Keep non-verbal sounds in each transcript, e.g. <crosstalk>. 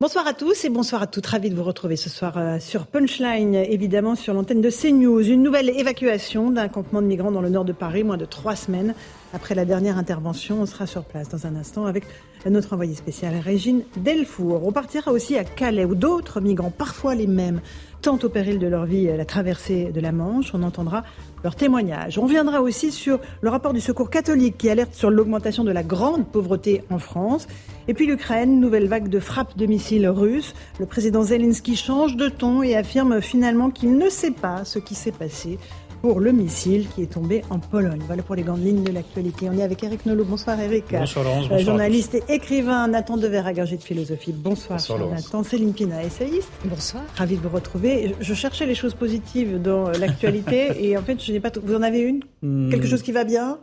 Bonsoir à tous et bonsoir à toutes. Ravi de vous retrouver ce soir euh, sur Punchline, évidemment sur l'antenne de CNews. Une nouvelle évacuation d'un campement de migrants dans le nord de Paris, moins de trois semaines après la dernière intervention. On sera sur place dans un instant avec notre envoyé spécial Régine Delfour. On partira aussi à Calais où d'autres migrants, parfois les mêmes, tentent au péril de leur vie la traversée de la Manche. On entendra leur témoignage. On reviendra aussi sur le rapport du Secours catholique qui alerte sur l'augmentation de la grande pauvreté en France. Et puis l'Ukraine, nouvelle vague de frappes de missiles russes. Le président Zelensky change de ton et affirme finalement qu'il ne sait pas ce qui s'est passé pour le missile qui est tombé en Pologne. Voilà pour les grandes lignes de l'actualité. On est avec Eric Nolot. Bonsoir Eric. Bonsoir Laurence. Euh, bonsoir journaliste et écrivain Nathan Dever, agrégé de philosophie. Bonsoir, bonsoir Nathan. Céline Pina, essayiste. Bonsoir. Ravi de vous retrouver. Je cherchais les choses positives dans l'actualité <laughs> et en fait, je n'ai pas. Vous en avez une? Hmm. Quelque chose qui va bien?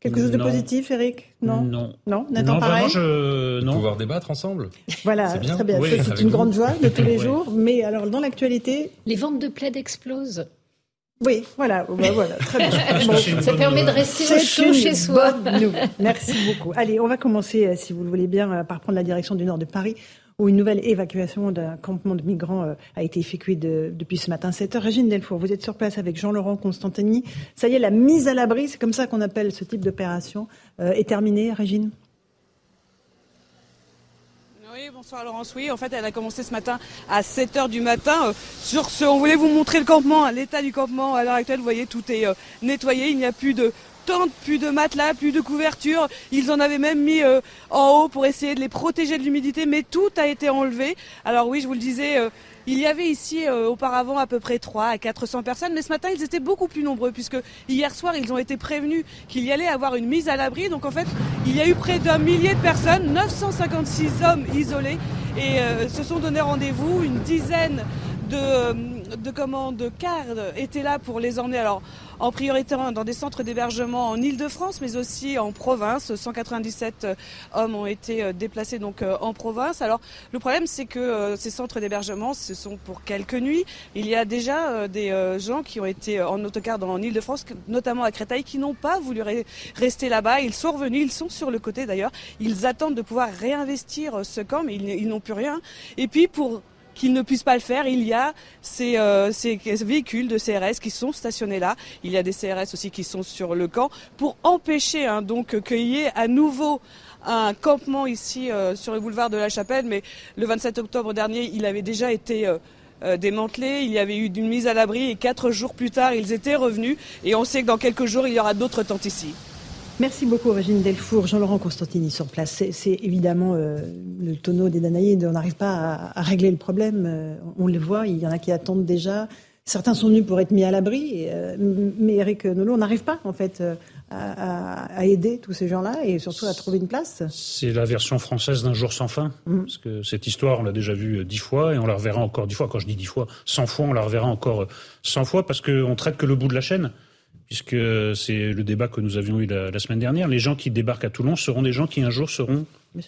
Quelque chose de positif, Eric Non? Non. Non, Nathan, non, pareil? je... non. Pouvoir débattre ensemble? Voilà, bien? très bien. c'est une grande joie de tous <laughs> les jours. Mais alors, dans l'actualité. Les ventes de plaid explosent. Oui, voilà, bah, voilà, très bien. <laughs> ça permet de rester au chaud chez soi. <laughs> Merci beaucoup. Allez, on va commencer, euh, si vous le voulez bien, euh, par prendre la direction du nord de Paris, où une nouvelle évacuation d'un campement de migrants euh, a été effectuée depuis ce matin 7 heures. Régine Delfour, vous êtes sur place avec Jean-Laurent Constantini. Ça y est, la mise à l'abri, c'est comme ça qu'on appelle ce type d'opération, est terminée, Régine? Bonsoir Laurence. Oui, en fait, elle a commencé ce matin à 7 h du matin. Euh, sur ce, on voulait vous montrer le campement, hein, l'état du campement à l'heure actuelle. Vous voyez, tout est euh, nettoyé. Il n'y a plus de tentes, plus de matelas, plus de couverture. Ils en avaient même mis euh, en haut pour essayer de les protéger de l'humidité, mais tout a été enlevé. Alors oui, je vous le disais, il y avait ici euh, auparavant à peu près 3 à 400 personnes, mais ce matin ils étaient beaucoup plus nombreux puisque hier soir ils ont été prévenus qu'il y allait avoir une mise à l'abri. Donc en fait il y a eu près d'un millier de personnes, 956 hommes isolés et euh, se sont donné rendez-vous. Une dizaine de, euh, de, comment, de cars étaient là pour les emmener. Alors en priorité dans des centres d'hébergement en Ile-de-France, mais aussi en province. 197 euh, hommes ont été euh, déplacés donc euh, en province. Alors le problème, c'est que ces centres d'hébergement, ce sont pour quelques nuits. Il y a déjà des gens qui ont été en autocar dans Ile-de-France, notamment à Créteil, qui n'ont pas voulu rester là-bas. Ils sont revenus, ils sont sur le côté d'ailleurs. Ils attendent de pouvoir réinvestir ce camp, mais ils n'ont plus rien. Et puis pour qu'ils ne puissent pas le faire, il y a ces, euh, véhicules de CRS qui sont stationnés là. Il y a des CRS aussi qui sont sur le camp pour empêcher hein, donc qu'il y ait à nouveau un campement ici euh, sur le boulevard de la Chapelle. Mais le 27 octobre dernier, il avait déjà été euh, démantelé. Il y avait eu une mise à l'abri et quatre jours plus tard, ils étaient revenus. Et on sait que dans quelques jours, il y aura d'autres tentes ici. Merci beaucoup, Régine Delfour. Jean-Laurent Constantini sur place. C'est évidemment euh, le tonneau des Danaïdes. On n'arrive pas à, régler le problème. Euh, on le voit, il y en a qui attendent déjà. Certains sont venus pour être mis à l'abri. Euh, mais Eric Nolot, on n'arrive pas, en fait, à, aider tous ces gens-là et surtout à trouver une place. C'est la version française d'un jour sans fin. Mm. Parce que cette histoire, on l'a déjà vue dix fois et on la reverra encore dix fois. Quand je dis dix fois, cent fois, on la reverra encore cent fois parce qu'on traite que le bout de la chaîne puisque c'est le débat que nous avions eu la, semaine dernière. Les gens qui débarquent à Toulon seront des gens qui un jour seront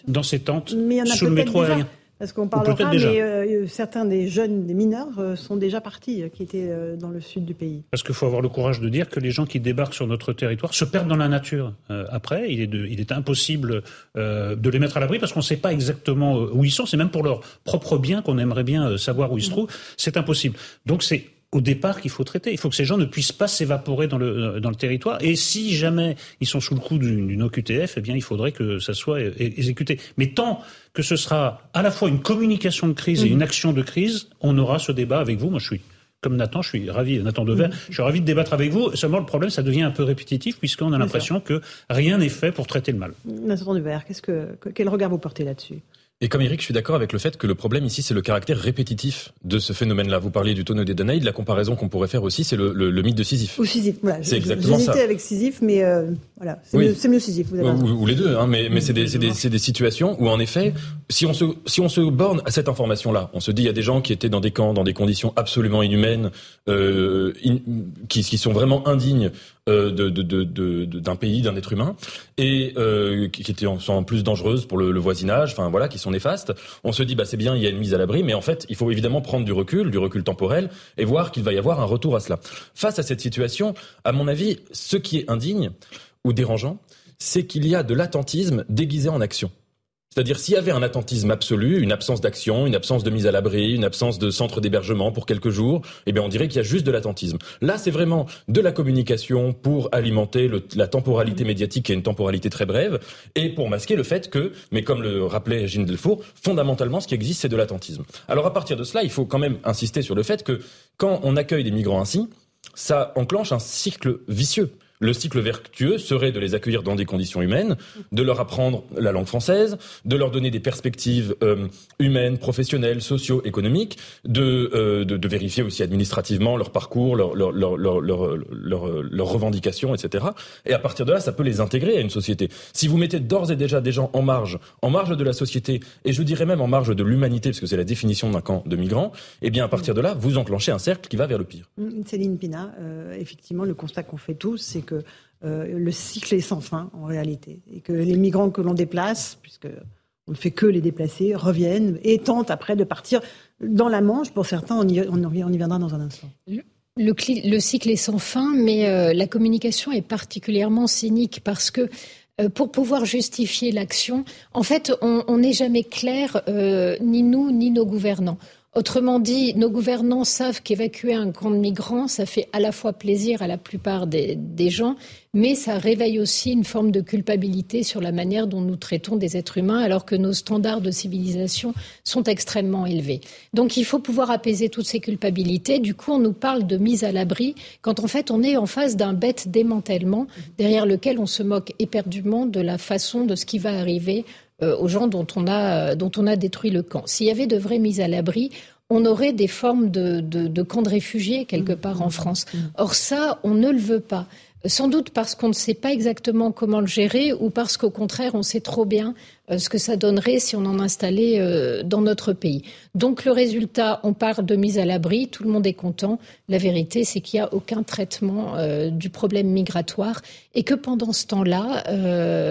dans ces tentes sous le métro aérien. Parce qu'on parlera, mais euh, certains des jeunes, des mineurs, euh, sont déjà partis, euh, qui étaient dans le sud du pays. Parce qu'il faut avoir le courage de dire que les gens qui débarquent sur notre territoire se perdent dans la nature. après, il est, il est impossible de les mettre à l'abri parce qu'on ne sait pas exactement où ils sont. C'est même pour leur propre bien qu'on aimerait bien savoir où ils se trouvent. C'est impossible. Donc c'est au départ qu'il faut traiter. Il faut que ces gens ne puissent pas s'évaporer dans le, dans le territoire. Et si jamais ils sont sous le coup d'une OQTF, eh bien, il faudrait que ça soit exécuté. Mais tant que ce sera à la fois une communication de crise et mmh. une action de crise, on aura ce débat avec vous. Moi, je suis comme Nathan, je suis ravi, Nathan Dever, mmh. je suis ravi de débattre avec vous. Seulement, le problème, ça devient un peu répétitif puisqu'on a l'impression que rien n'est fait pour traiter le mal. Nathan Dever, qu'est-ce que, quel regard vous portez là-dessus? Et comme Eric, je suis d'accord avec le fait que le problème ici, c'est le caractère répétitif de ce phénomène-là. Vous parliez du tonneau des Danaïdes, la comparaison qu'on pourrait faire aussi, c'est le, le, mythe de Sisyphe. Ou Sisyphe, voilà. C'est exactement ça. avec Sisyphe, mais euh, voilà, c'est mieux, mieux, Sisyphe. Vous avez ou, ou, les deux, hein, mais, mais c'est des, des, des, situations où, en effet, si on se, si on se borne à cette information-là, on se dit il y a des gens qui étaient dans des camps, dans des conditions absolument inhumaines, euh, qui, qui sont vraiment indignes euh, de, de, de, d'un pays, d'un être humain, et euh, qui, étaient en, sont en plus dangereuses pour le, le voisinage, enfin voilà, qui sont néfastes. On se dit bah c'est bien, il y a une mise à l'abri, mais en fait il faut évidemment prendre du recul, du recul temporel, et voir qu'il va y avoir un retour à cela. Face à cette situation, à mon avis, ce qui est indigne ou dérangeant, c'est qu'il y a de l'attentisme déguisé en action. C'est-à-dire s'il y avait un attentisme absolu, une absence d'action, une absence de mise à l'abri, une absence de centre d'hébergement pour quelques jours, eh bien on dirait qu'il y a juste de l'attentisme. Là, c'est vraiment de la communication pour alimenter la temporalité médiatique qui est une temporalité très brève et pour masquer le fait que, mais comme le rappelait Gilles Delfour, fondamentalement ce qui existe c'est de l'attentisme. Alors à partir de cela, il faut quand même insister sur le fait que quand on accueille des migrants ainsi, ça enclenche un cycle vicieux. Le cycle vertueux serait de les accueillir dans des conditions humaines, de leur apprendre la langue française, de leur donner des perspectives euh, humaines, professionnelles, socio-économiques, de, euh, de, de, vérifier aussi administrativement leur parcours, leurs leur, leur, leur, leur, revendications, etc. Et à partir de là, ça peut les intégrer à une société. Si vous mettez d'ores et déjà des gens en marge, en marge de la société, et je dirais même en marge de l'humanité, parce que c'est la définition d'un camp de migrants, eh bien à partir de là, vous enclenchez un cercle qui va vers le pire. Céline Pina, euh, effectivement, le constat qu'on fait tous, c'est que euh, le cycle est sans fin en réalité et que les migrants que l'on déplace, puisque on ne fait que les déplacer, reviennent et tentent après de partir dans la Manche. Pour certains, on y, viendra dans un instant. Le, cycle est sans fin, mais euh, la communication est particulièrement cynique parce que euh, pour pouvoir justifier l'action, en fait, on n'est jamais clair, ni nous, ni nos gouvernants. Autrement dit, nos gouvernants savent qu'évacuer un camp de migrants, ça fait à la fois plaisir à la plupart des, gens, mais ça réveille aussi une forme de culpabilité sur la manière dont nous traitons des êtres humains, alors que nos standards de civilisation sont extrêmement élevés. Donc il faut pouvoir apaiser toutes ces culpabilités. Du coup, on nous parle de mise à l'abri, quand en fait on est en face d'un bête démantèlement, derrière lequel on se moque éperdument de la façon de ce qui va arriver euh, aux gens dont on, a, dont on a détruit le camp. S'il y avait de vraies mises à l'abri, on aurait des formes de, de, camps de réfugiés quelque part en France. Or ça, on ne le veut pas. Sans doute parce qu'on ne sait pas exactement comment le gérer ou parce qu'au contraire, on sait trop bien euh, ce que ça donnerait si on en installait euh, dans notre pays. Donc le résultat, on parle de mise à l'abri, tout le monde est content. La vérité, c'est qu'il n'y a aucun traitement euh, du problème migratoire et que pendant ce temps-là,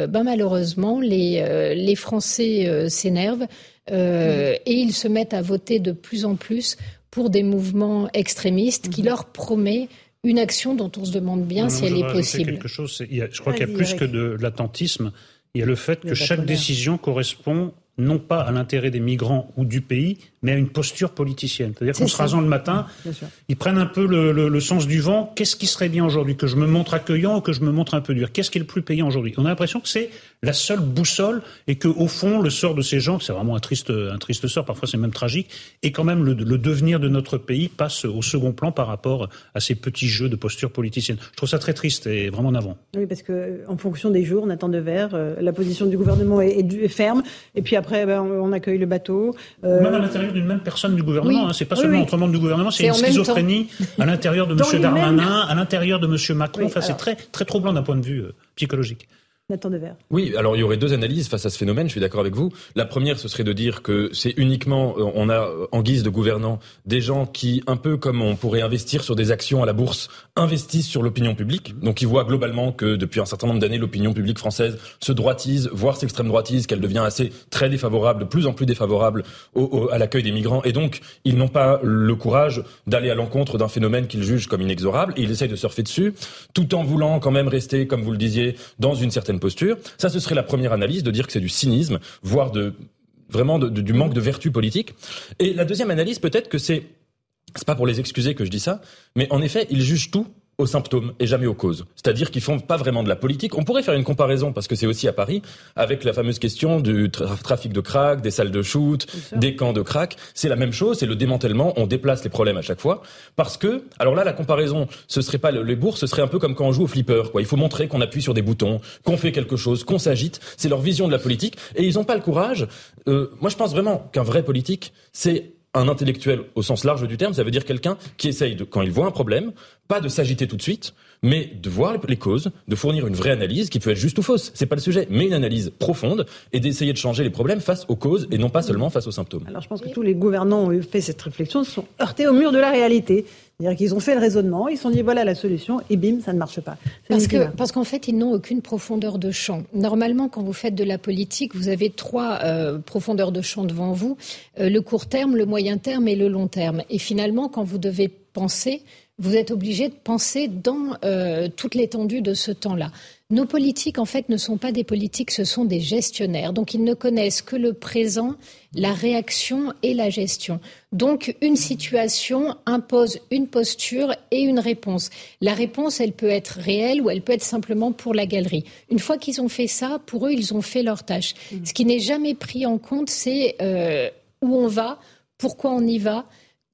ben, malheureusement, les, les Français s'énervent et ils se mettent à voter de plus en plus pour des mouvements extrémistes qui mhm. leur promettent une action dont on se demande bien si elle est possible. Quelque chose, je crois qu'il y a plus que de l'attentisme. Il y a le fait que chaque décision correspond non pas à l'intérêt des migrants ou du pays, mais à une posture politicienne. C'est-à-dire qu'en se rasant le matin, ils prennent un peu le, sens du vent. Qu'est-ce qui serait bien aujourd'hui Que je me montre accueillant ou que je me montre un peu dur Qu'est-ce qui est le plus payant aujourd'hui On a l'impression que c'est la seule boussole et que au fond, le sort de ces gens, c'est vraiment un triste, un triste sort, parfois c'est même tragique, et quand même le, devenir de notre pays passe au second plan par rapport à ces petits jeux de posture politicienne. Je trouve ça très triste et vraiment en avant. Oui, parce que en fonction des jours, on attend de verre, euh, la position du gouvernement est, ferme, et puis après, ben, on, accueille le bateau. Euh, même à l'intérieur d'une même personne du gouvernement. Hein. c'est pas seulement entre membres du gouvernement, c'est une schizophrénie à l'intérieur de M. Darmanin, à l'intérieur de M. Macron. enfin, c'est très, très troublant d'un point de vue euh, psychologique. Oui, alors il y aurait deux analyses face à ce phénomène, je suis d'accord avec vous. La première, ce serait de dire que c'est uniquement, euh, on a en guise de gouvernants des gens qui, un peu comme on pourrait investir sur des actions à la bourse, investissent sur l'opinion publique. Donc ils voient globalement que depuis un certain nombre d'années, l'opinion publique française se droitise, voire s'extrême droitise, qu'elle devient assez très défavorable, de plus en plus défavorable au, à l'accueil des migrants. Et donc, ils n'ont pas le courage d'aller à l'encontre d'un phénomène qu'ils jugent comme inexorable. Ils essayent de surfer dessus, tout en voulant quand même rester, comme vous le disiez, dans une certaine posture. Ça, ce serait la première analyse, de dire que c'est du cynisme, voire de vraiment du manque de vertu politique. Et la deuxième analyse, peut-être que c'est, c'est pas pour les excuser que je dis ça, mais en effet, ils jugent tout aux symptômes et jamais aux causes. C'est-à-dire qu'ils font pas vraiment de la politique. On pourrait faire une comparaison parce que c'est aussi à Paris avec la fameuse question du trafic de crack, des salles de shoot, des camps de crack. C'est la même chose, c'est le démantèlement. On déplace les problèmes à chaque fois parce que alors là la comparaison, ce serait pas les bourses, ce serait un peu comme quand on joue au flipper. Quoi. Il faut montrer qu'on appuie sur des boutons, qu'on fait quelque chose, qu'on s'agite. C'est leur vision de la politique et ils n'ont pas le courage. Euh, moi je pense vraiment qu'un vrai politique, c'est un intellectuel au sens large du terme, ça veut dire quelqu'un qui essaye, de, quand il voit un problème, pas de s'agiter tout de suite, mais de voir les causes, de fournir une vraie analyse qui peut être juste ou fausse, c'est pas le sujet, mais une analyse profonde et d'essayer de changer les problèmes face aux causes et non pas seulement face aux symptômes. Alors je pense que tous les gouvernants ont fait cette réflexion, se sont heurtés au mur de la réalité. C'est-à-dire qu'ils ont fait le raisonnement, ils se sont dit voilà la solution, et bim, ça ne marche pas. Parce que parce qu'en fait, ils n'ont aucune profondeur de champ. Normalement, quand vous faites de la politique, vous avez trois euh, profondeurs de champ devant vous euh, le court terme, le moyen terme et le long terme. Et finalement, quand vous devez penser, vous êtes obligé de penser dans euh, toute l'étendue de ce temps-là. Nos politiques, en fait, ne sont pas des politiques, ce sont des gestionnaires. Donc, ils ne connaissent que le présent, la réaction et la gestion. Donc, une situation impose une posture et une réponse. La réponse, elle peut être réelle ou elle peut être simplement pour la galerie. Une fois qu'ils ont fait ça, pour eux, ils ont fait leur tâche. Mmh. Ce qui n'est jamais pris en compte, c'est euh, où on va, pourquoi on y va,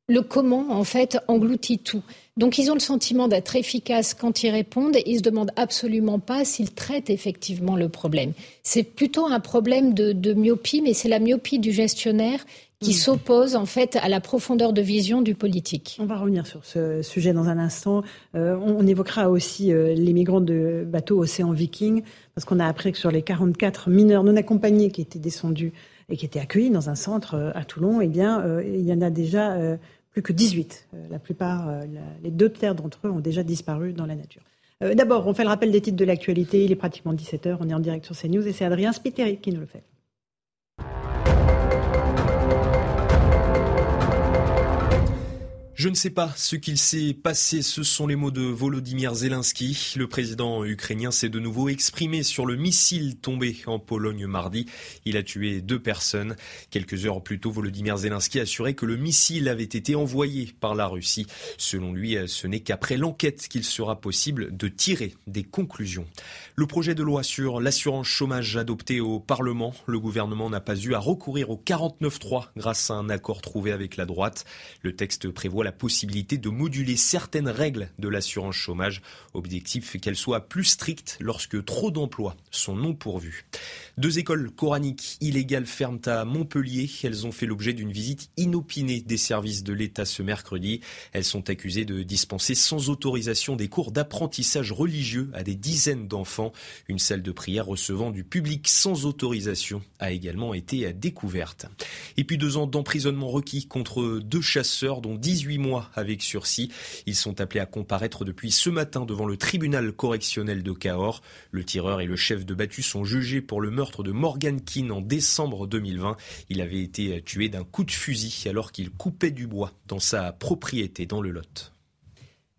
le comment, en fait, engloutit tout. Donc ils ont le sentiment d'être efficaces quand ils répondent et ils se demandent absolument pas s'ils traitent effectivement le problème. C'est plutôt un problème de, myopie, mais c'est la myopie du gestionnaire qui hmm. s'oppose en fait à la profondeur de vision du politique. On va revenir sur ce sujet dans un instant. Euh, on, évoquera aussi euh, les migrants de bateaux Océan Viking, parce qu'on a appris que sur les 44 mineurs non accompagnés qui étaient descendus et qui étaient accueillis dans un centre euh, à Toulon, eh bien, il y en a déjà que 18. Euh, la plupart, euh, les deux tiers d'entre eux ont déjà disparu dans la nature. Euh, d'abord, on fait le rappel des titres de l'actualité. Il est pratiquement 17h. On est en direct sur CNews et c'est Adrien Spiteri qui nous le fait. Je ne sais pas ce qu'il s'est passé, ce sont les mots de Volodymyr Zelensky. Le président ukrainien s'est de nouveau exprimé sur le missile tombé en Pologne mardi. Il a tué deux personnes. Quelques heures plus tôt, Volodymyr Zelensky assurait que le missile avait été envoyé par la Russie. Selon lui, ce n'est qu'après l'enquête qu'il sera possible de tirer des conclusions. Le projet de loi sur l'assurance chômage adopté au Parlement, le gouvernement n'a pas eu à recourir au 49-3 grâce à un accord trouvé avec la droite. Le texte prévoit la possibilité de moduler certaines règles de l'assurance chômage. Objectif qu'elles soient plus strictes lorsque trop d'emplois sont non pourvus. Deux écoles coraniques illégales ferment à Montpellier. Elles ont fait l'objet d'une visite inopinée des services de l'État ce mercredi. Elles sont accusées de dispenser sans autorisation des cours d'apprentissage religieux à des dizaines d'enfants. Une salle de prière recevant du public sans autorisation a également été découverte. Et puis deux ans d'emprisonnement requis contre deux chasseurs dont 18 mois avec sursis. Ils sont appelés à comparaître depuis ce matin devant le tribunal correctionnel de Cahors. Le tireur et le chef de battu sont jugés pour le meurtre de Morgan Keane en décembre 2020. Il avait été tué d'un coup de fusil alors qu'il coupait du bois dans sa propriété dans le Lot.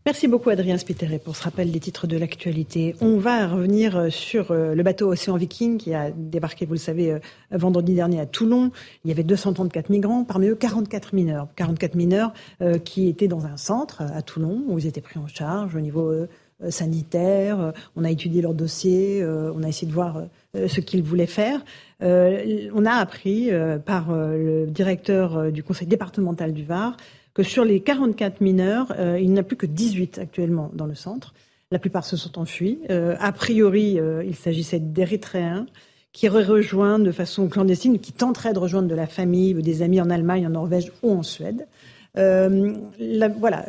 Merci beaucoup Adrien Spiteri pour ce rappel des titres de l'actualité. On va revenir euh, sur euh, le bateau Océan Viking qui a débarqué, vous le savez, euh, vendredi dernier à Toulon. Il y avait 234 migrants, parmi eux 44 mineurs. 44 mineurs qui étaient dans un centre à Toulon où ils étaient pris en charge au niveau sanitaire. On a étudié leur dossier, on a essayé de voir ce qu'ils voulaient faire. On a appris par le directeur du conseil départemental du Var que sur les 44 mineurs, euh, il n'y en a plus que 18 actuellement dans le centre. La plupart se sont enfuis. Euh, a priori, euh, il s'agissait d'Érythréens qui auraient rejoint de façon clandestine, qui tenteraient de rejoindre de la famille ou des amis en Allemagne, en Norvège ou en Suède. voilà,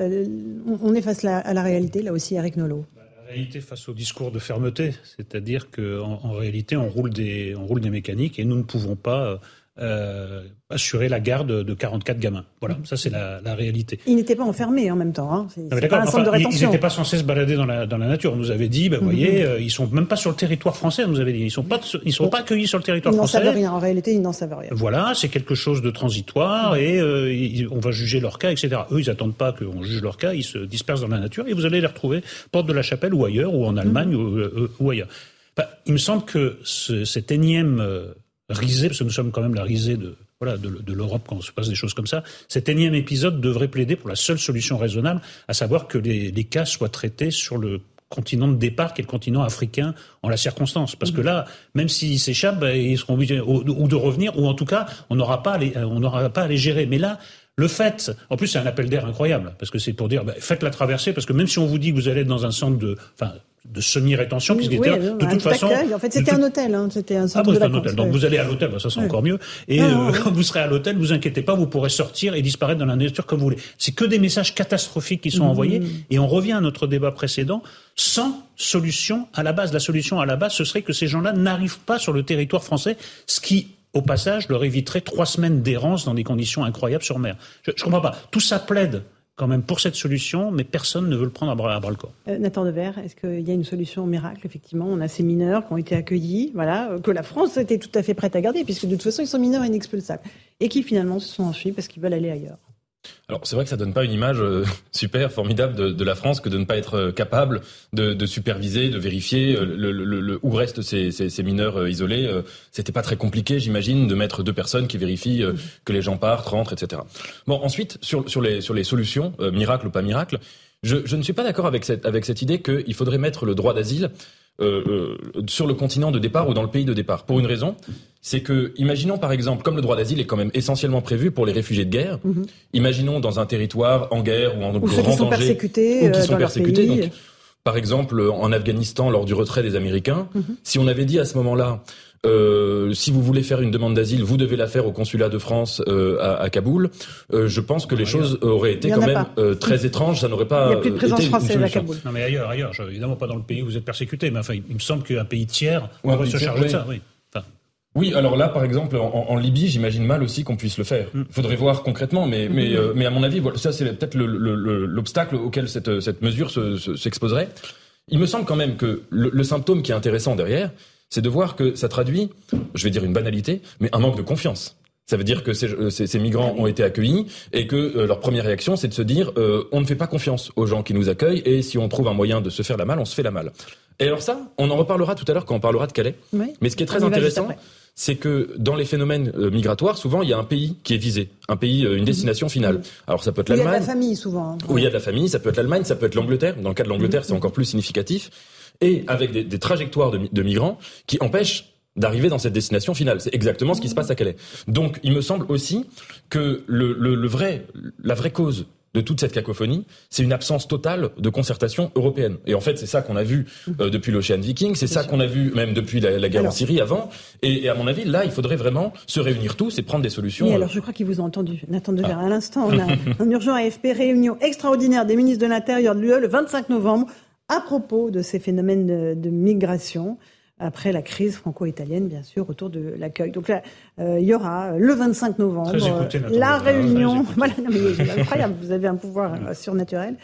on est face à la réalité, là aussi, Eric Nolot. Bah, la réalité face au discours de fermeté, c'est-à-dire qu'en en réalité, on roule, des, on roule des mécaniques et nous ne pouvons pas euh, assurer la garde de 44 gamins. Voilà, ça c'est la, la, réalité. Ils n'étaient pas enfermés en même temps. Hein. C'est, pas un centre de rétention. Ils n'étaient pas censés se balader dans la, dans la nature. On nous avait dit, ben, vous voyez, euh, ils sont même pas sur le territoire français. On nous avait dit, ils sont pas, ils sont pas accueillis sur le territoire français. Ils n'en savent rien. En réalité, ils n'en savent rien. Voilà, c'est quelque chose de transitoire et euh, on va juger leur cas, etc. Eux, ils attendent pas qu'on juge leur cas. Ils se dispersent dans la nature et vous allez les retrouver porte de la Chapelle ou ailleurs, ou en Allemagne ou, ou, ailleurs. il me semble que ce, cet énième risée, parce que nous sommes quand même la risée de voilà, de, l'Europe quand se passe des choses comme ça. Cet énième épisode devrait plaider pour la seule solution raisonnable, à savoir que les, les cas soient traités sur le continent de départ qui est le continent africain en la circonstance. Parce que là, même s'ils s'échappent, ben, ils seront obligés ou, de revenir, ou en tout cas, on n'aura pas, on n'aura pas à les gérer. Mais là, le fait, en plus c'est un appel d'air incroyable, parce que c'est pour dire, ben, faites la traversée, parce que même si on vous dit que vous allez être dans un centre de, enfin, de semi-rétention, puisque oui, de toute façon. En fait, c'était un hôtel, hein, c'était un centre ah, bon, de un hôtel. Donc vous allez à l'hôtel, bah, ça sera encore mieux. Et euh, quand <laughs> vous serez à l'hôtel, vous inquiétez pas, vous pourrez sortir et disparaître dans la nature comme vous voulez. C'est que des messages catastrophiques qui sont mmh. envoyés. Et on revient à notre débat précédent, sans solution à la base. La solution à la base, ce serait que ces gens-là n'arrivent pas sur le territoire français, ce qui au passage, leur éviterait trois semaines d'errance dans des conditions incroyables sur mer. Je ne comprends pas. Tout ça plaide quand même pour cette solution, mais personne ne veut le prendre à bras, le corps. Euh, Nathan Devers, est-ce qu'il y a une solution miracle Effectivement, on a ces mineurs qui ont été accueillis, voilà, que la France était tout à fait prête à garder, puisque de toute façon, ils sont mineurs inexpulsables, et qui finalement se sont enfuis parce qu'ils veulent aller ailleurs. Alors c'est vrai que ça donne pas une image euh, <laughs> super formidable de, de, la France que de ne pas être euh, capable de, de superviser, de vérifier euh, le, le, le, où restent ces, ces, ces mineurs isolés. C'était pas très compliqué, j'imagine, de mettre deux personnes qui vérifient que les gens partent, rentrent, etc. Bon, ensuite sur, sur les sur les solutions, miracle ou pas miracle, je, je ne suis pas d'accord avec cette avec cette idée qu'il faudrait mettre le droit d'asile euh, sur le continent de départ ou dans le pays de départ. Pour une raison, c'est que, imaginons par exemple, comme le droit d'asile est quand même essentiellement prévu pour les réfugiés de guerre, mhm. imaginons dans un territoire en guerre ou en ou grand qui sont persécutés, ou qui euh, sont persécutés. Donc, par exemple, en Afghanistan, lors du retrait des Américains, mhm. si on avait dit à ce moment-là, euh, si vous voulez faire une demande d'asile, vous devez la faire au consulat de France euh, à, à, Kaboul. Euh, je pense que les choses auraient été quand même euh, très étranges. Ça n'aurait pas. Il n'y a plus de présence française à Kaboul. Non, mais ailleurs, ailleurs. évidemment pas dans le pays où vous êtes persécuté, mais enfin, il me semble qu'un pays tiers devrait se charger de ça. Oui. Oui, alors là, par exemple, en, en Libye, j'imagine mal aussi qu'on puisse le faire. Il mm. faudrait voir concrètement, mais, mais, mm. euh, mais à mon avis, voilà, ça c'est peut-être l'obstacle auquel cette, cette mesure s'exposerait. Se, Il me semble quand même que le, le, symptôme qui est intéressant derrière, c'est de voir que ça traduit, je vais dire une banalité, mais un manque de confiance. Ça veut dire que ces, euh, ces, ces migrants ont été accueillis et que euh, leur première réaction, c'est de se dire euh, on ne fait pas confiance aux gens qui nous accueillent et si on trouve un moyen de se faire la malle, on se fait la malle. Et alors ça, on en reparlera tout à l'heure quand on parlera de Calais. Mais ce qui est très intéressant, c'est que dans les phénomènes migratoires, souvent il y a un pays qui est visé, un pays, une mhm. destination finale. Mhm. Alors ça peut être l'Allemagne. Il y a de la famille souvent. Hein. Où il y a de la famille, ça peut être l'Allemagne, ça peut être l'Angleterre. Dans le cas de l'Angleterre, mhm. c'est encore plus significatif. Et avec des, des trajectoires de, de migrants qui empêchent d'arriver dans cette destination finale. C'est exactement ce qui se passe à Calais. Donc, il me semble aussi que le, le, le vrai, la vraie cause de toute cette cacophonie, c'est une absence totale de concertation européenne. Et en fait, c'est ça qu'on a vu euh, depuis l'Ocean Viking, c'est ça qu'on a vu même depuis la, guerre en Syrie avant. Et, et, à mon avis, là, il faudrait vraiment se réunir tous et prendre des solutions. Oui, alors je crois qu'ils vous ont entendu. Nathan Devers, ah. à l'instant, on a un urgent AFP réunion extraordinaire des ministres de l'Intérieur de l'UE le 25 novembre à propos de ces phénomènes de, de migration après la crise franco-italienne, bien sûr, autour de l'accueil. Donc là, euh, il y aura euh, le 25 novembre la réunion. <laughs> Voilà, non, mais c'est incroyable. Vous avez un pouvoir euh, surnaturel.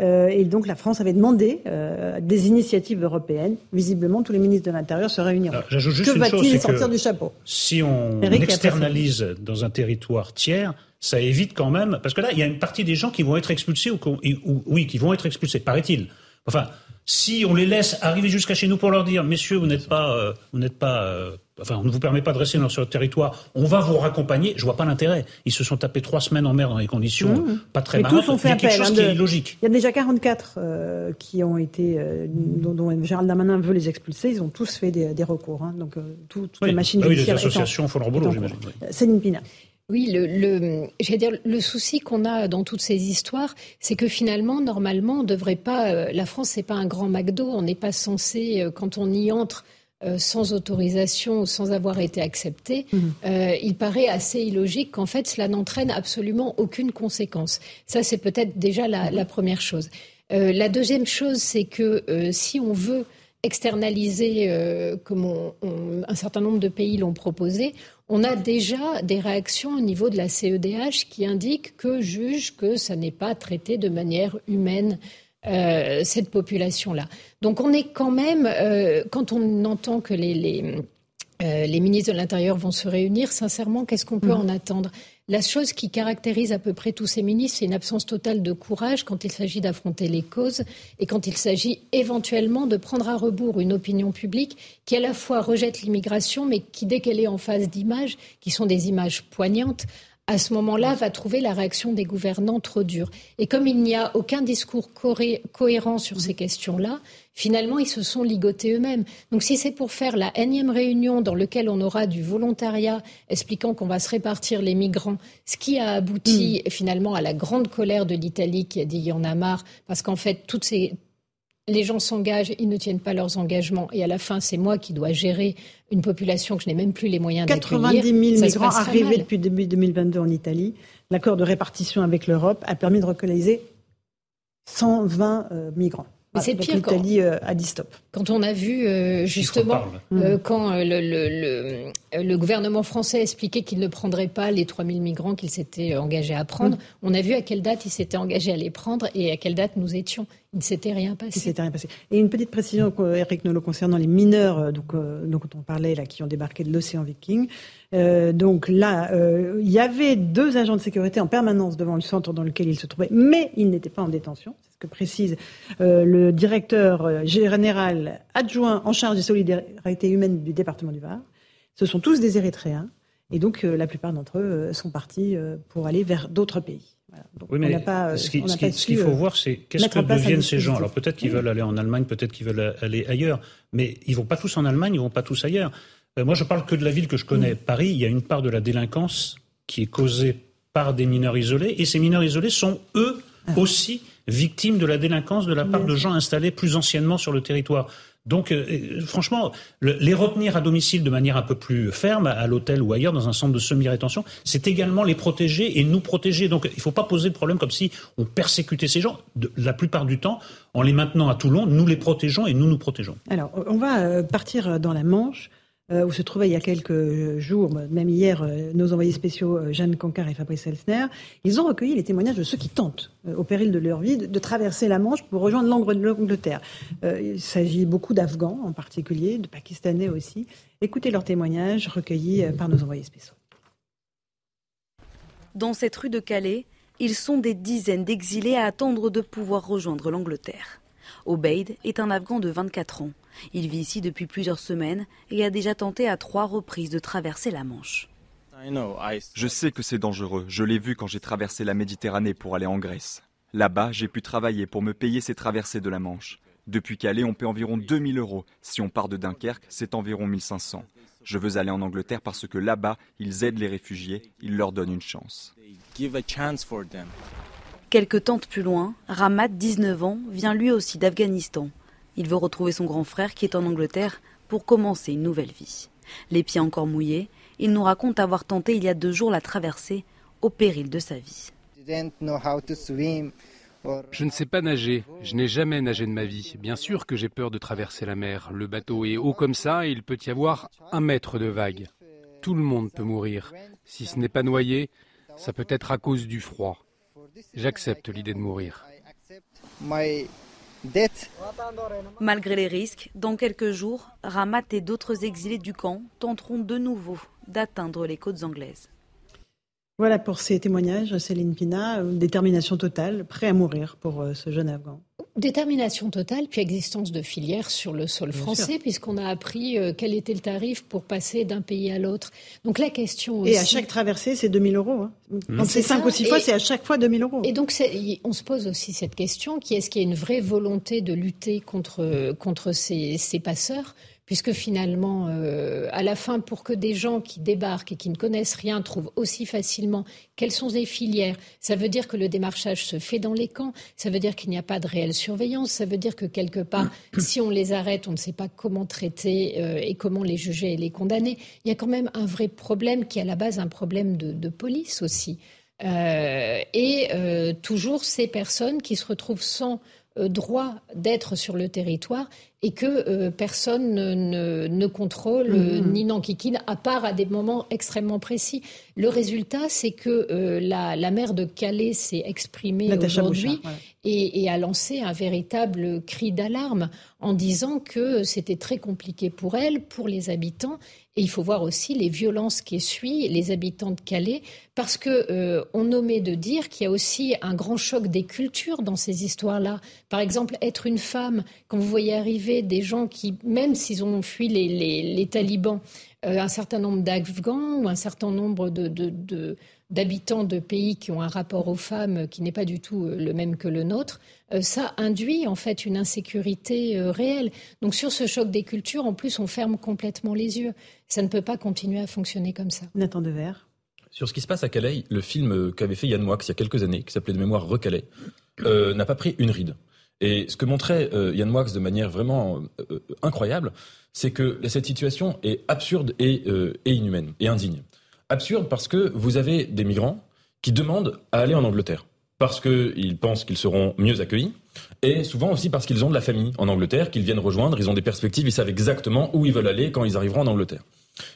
Euh, et donc la France avait demandé euh, des initiatives européennes. Visiblement, tous les ministres de l'Intérieur se réuniront. que va-t-il sortir du chapeau? Si on externalise dans un territoire tiers, ça évite quand même, parce que là, il y a une partie des gens qui vont être expulsés ou, ou oui, qui vont être expulsés, paraît-il. Enfin, si on les laisse arriver jusqu'à chez nous pour leur dire, messieurs, vous n'êtes pas, euh, vous n'êtes pas, euh, enfin, on ne vous permet pas de rester sur le territoire, on va vous raccompagner. Je vois pas l'intérêt. Ils se sont tapés trois semaines en mer dans des conditions mmh. pas très marrantes. tous ont fait il y a quelque chose hein, qui est illogique. Il y a déjà 44 euh, qui ont été, dont, dont, Gérald Darmanin veut les expulser. Ils ont tous fait des, des recours. Hein, donc toutes les machines ah oui, les associations font leur boulot, j'imagine. Céline Pina. Oui, le, le, dire, le souci qu'on a dans toutes ces histoires, c'est que finalement, normalement, on devrait pas. Euh, la France, c'est pas un grand McDo. On n'est pas censé, euh, quand on y entre, euh, sans autorisation ou sans avoir été accepté, mmh. il paraît assez illogique qu'en fait cela n'entraîne absolument aucune conséquence. Ça, c'est peut-être déjà la, la, première chose. la deuxième chose, c'est que si on veut externaliser, comme un certain nombre de pays l'ont proposé, on a déjà des réactions au niveau de la CEDH qui indiquent que juge que ça n'est pas traité de manière humaine euh, cette population-là. Donc on est quand même, euh, quand on entend que les, Euh, les ministres de l'Intérieur vont se réunir. Sincèrement, qu'est-ce qu'on peut mhm. en attendre? La chose qui caractérise à peu près tous ces ministres, c'est une absence totale de courage quand il s'agit d'affronter les causes et quand il s'agit éventuellement de prendre à rebours une opinion publique qui à la fois rejette l'immigration, mais qui, dès qu'elle est en face d'images, qui sont des images poignantes, à ce moment-là, va trouver la réaction des gouvernants trop dure. Et comme il n'y a aucun discours cohérent sur ces questions-là, finalement, ils se sont ligotés eux-mêmes. Donc si c'est pour faire la énième réunion dans laquelle on aura du volontariat expliquant qu'on va se répartir les migrants, ce qui a abouti mm. finalement à la grande colère de l'Italie qui a dit il y en a marre, parce qu'en fait, toutes ces les gens s'engagent, ils ne tiennent pas leurs engagements, et à la fin, c'est moi qui dois gérer une population que je n'ai même plus les moyens d'accueillir. 90 000 migrants arrivés depuis début 2022 en Italie. L'accord de répartition avec l'Europe a permis de relocaliser 120 euh, migrants. Mais c'est pire l'Italie euh, a dit stop. Quand on a vu euh, justement euh, quand le, le, gouvernement français expliquait qu'il ne prendrait pas les 3000 migrants qu'il s'était engagé à prendre, mm. on a vu à quelle date il s'était engagé à les prendre et à quelle date nous étions. Il ne s'était rien passé. Il. Et une petite précision, Eric Nolot, concernant les mineurs donc, dont on parlait là, qui ont débarqué de l'océan Viking. donc là, il y avait deux agents de sécurité en permanence devant le centre dans lequel ils se trouvaient, mais ils n'étaient pas en détention que précise euh, le directeur euh, général adjoint en charge des solidarités humaines du département du Var. Ce sont tous des Érythréens. Et donc, euh, la plupart d'entre eux sont partis pour aller vers d'autres pays. Oui, mais pas, ce qu'il faut voir, c'est qu'est-ce que deviennent ces gens. Alors peut-être qu'ils veulent aller en Allemagne, peut-être qu'ils veulent aller ailleurs, mais ils vont pas tous en Allemagne, ils vont pas tous ailleurs. moi, je parle que de la ville que je connais, Paris. Il y a une part de la délinquance qui est causée par des mineurs isolés, et ces mineurs isolés sont eux ah. aussi victimes de la délinquance de la part de gens installés plus anciennement sur le territoire. Donc, euh, euh, franchement, les retenir à domicile de manière un peu plus ferme, à, l'hôtel ou ailleurs, dans un centre de semi-rétention, c'est également les protéger et nous protéger. Donc, il ne faut pas poser le problème comme si on persécutait ces gens. la plupart du temps, en les maintenant à Toulon, nous les protégeons et nous nous protégeons. Alors, on va euh, partir dans la Manche. Euh, où se trouvaient il y a quelques jours, même hier, euh, nos envoyés spéciaux euh, Jeanne Cancard et Fabrice Elsner. Ils ont recueilli les témoignages de ceux qui tentent, au péril de leur vie, de, traverser la Manche pour rejoindre l'Angleterre. il s'agit beaucoup d'Afghans en particulier, de Pakistanais aussi. Écoutez leurs témoignages recueillis par nos envoyés spéciaux. Dans cette rue de Calais, ils sont des dizaines d'exilés à attendre de pouvoir rejoindre l'Angleterre. Obeid est un Afghan de 24 ans. Il vit ici depuis plusieurs semaines et a déjà tenté à trois reprises de traverser la Manche. Je sais que c'est dangereux. Je l'ai vu quand j'ai traversé la Méditerranée pour aller en Grèce. Là-bas, j'ai pu travailler pour me payer ces traversées de la Manche. Depuis Calais, on paie environ 2000 euros. Si on part de Dunkerque, c'est environ 1500. Je veux aller en Angleterre parce que là-bas, ils aident les réfugiés, ils leur donnent une chance. Quelques temps plus loin, Ramat, 19 ans, vient lui aussi d'Afghanistan. Il veut retrouver son grand frère qui est en Angleterre pour commencer une nouvelle vie. Les pieds encore mouillés, il nous raconte avoir tenté il y a deux jours la traversée au péril de sa vie. Je ne sais pas nager, je n'ai jamais nagé de ma vie. Bien sûr que j'ai peur de traverser la mer. Le bateau est haut comme ça et il peut y avoir un mètre de vague. Tout le monde peut mourir. Si ce n'est pas noyé, ça peut être à cause du froid. J'accepte l'idée de mourir. Malgré les risques, dans quelques jours, Ramat et d'autres exilés du camp tenteront de nouveau d'atteindre les côtes anglaises. Voilà pour ces témoignages, Céline Pina, détermination totale, prêt à mourir pour euh, ce jeune Afghan. Détermination totale, puis existence de filières sur le sol français, puisqu'on a appris euh, quel était le tarif pour passer d'un pays à l'autre. Donc la question aussi... Et à chaque traversée, c'est 2000 euros. Hein. Mmh. Quand c'est 5 ou 6 fois, c'est à chaque fois 2000 euros. Et donc on se pose aussi cette question, qui est-ce qu'il y a une vraie volonté de lutter contre, contre ces, ces passeurs? Puisque finalement, euh, à la fin, pour que des gens qui débarquent et qui ne connaissent rien trouvent aussi facilement quelles sont les filières, ça veut dire que le démarchage se fait dans les camps, ça veut dire qu'il n'y a pas de réelle surveillance, ça veut dire que quelque part, <coughs> si on les arrête, on ne sait pas comment traiter euh, et comment les juger et les condamner. Il y a quand même un vrai problème qui est à la base un problème de, police aussi. Euh, et toujours ces personnes qui se retrouvent sans droit d'être sur le territoire et que euh, personne ne, ne, contrôle mm-hmm. ni n'enquiquine, à part à des moments extrêmement précis. Le résultat, c'est que euh, la, la, maire de Calais s'est exprimée aujourd'hui et, et, a lancé un véritable cri d'alarme en disant que c'était très compliqué pour elle, pour les habitants, Et il faut voir aussi les violences qui essuient les habitants de Calais, parce que euh, on omet de dire qu'il y a aussi un grand choc des cultures dans ces histoires-là. Par exemple, être une femme, quand vous voyez arriver des gens qui, même s'ils ont fui les, talibans, euh, un certain nombre d'Afghans ou un certain nombre de, de d'habitants de pays qui ont un rapport aux femmes qui n'est pas du tout euh, le même que le nôtre, euh, ça induit en fait une insécurité euh, réelle. Donc sur ce choc des cultures, en plus, on ferme complètement les yeux. Ça ne peut pas continuer à fonctionner comme ça. Nathan Devers. Sur ce qui se passe à Calais, le film qu'avait fait Yann Moix il y a quelques années, qui s'appelait de mémoire Recalais, n'a pas pris une ride. Et ce que montrait Yann Moix de manière vraiment incroyable, c'est que cette situation est absurde et inhumaine et indigne absurde parce que vous avez des migrants qui demandent à aller en Angleterre parce qu'ils pensent qu'ils seront mieux accueillis, et souvent aussi parce qu'ils ont de la famille en Angleterre, qu'ils viennent rejoindre, ils ont des perspectives, ils savent exactement où ils veulent aller quand ils arriveront en Angleterre.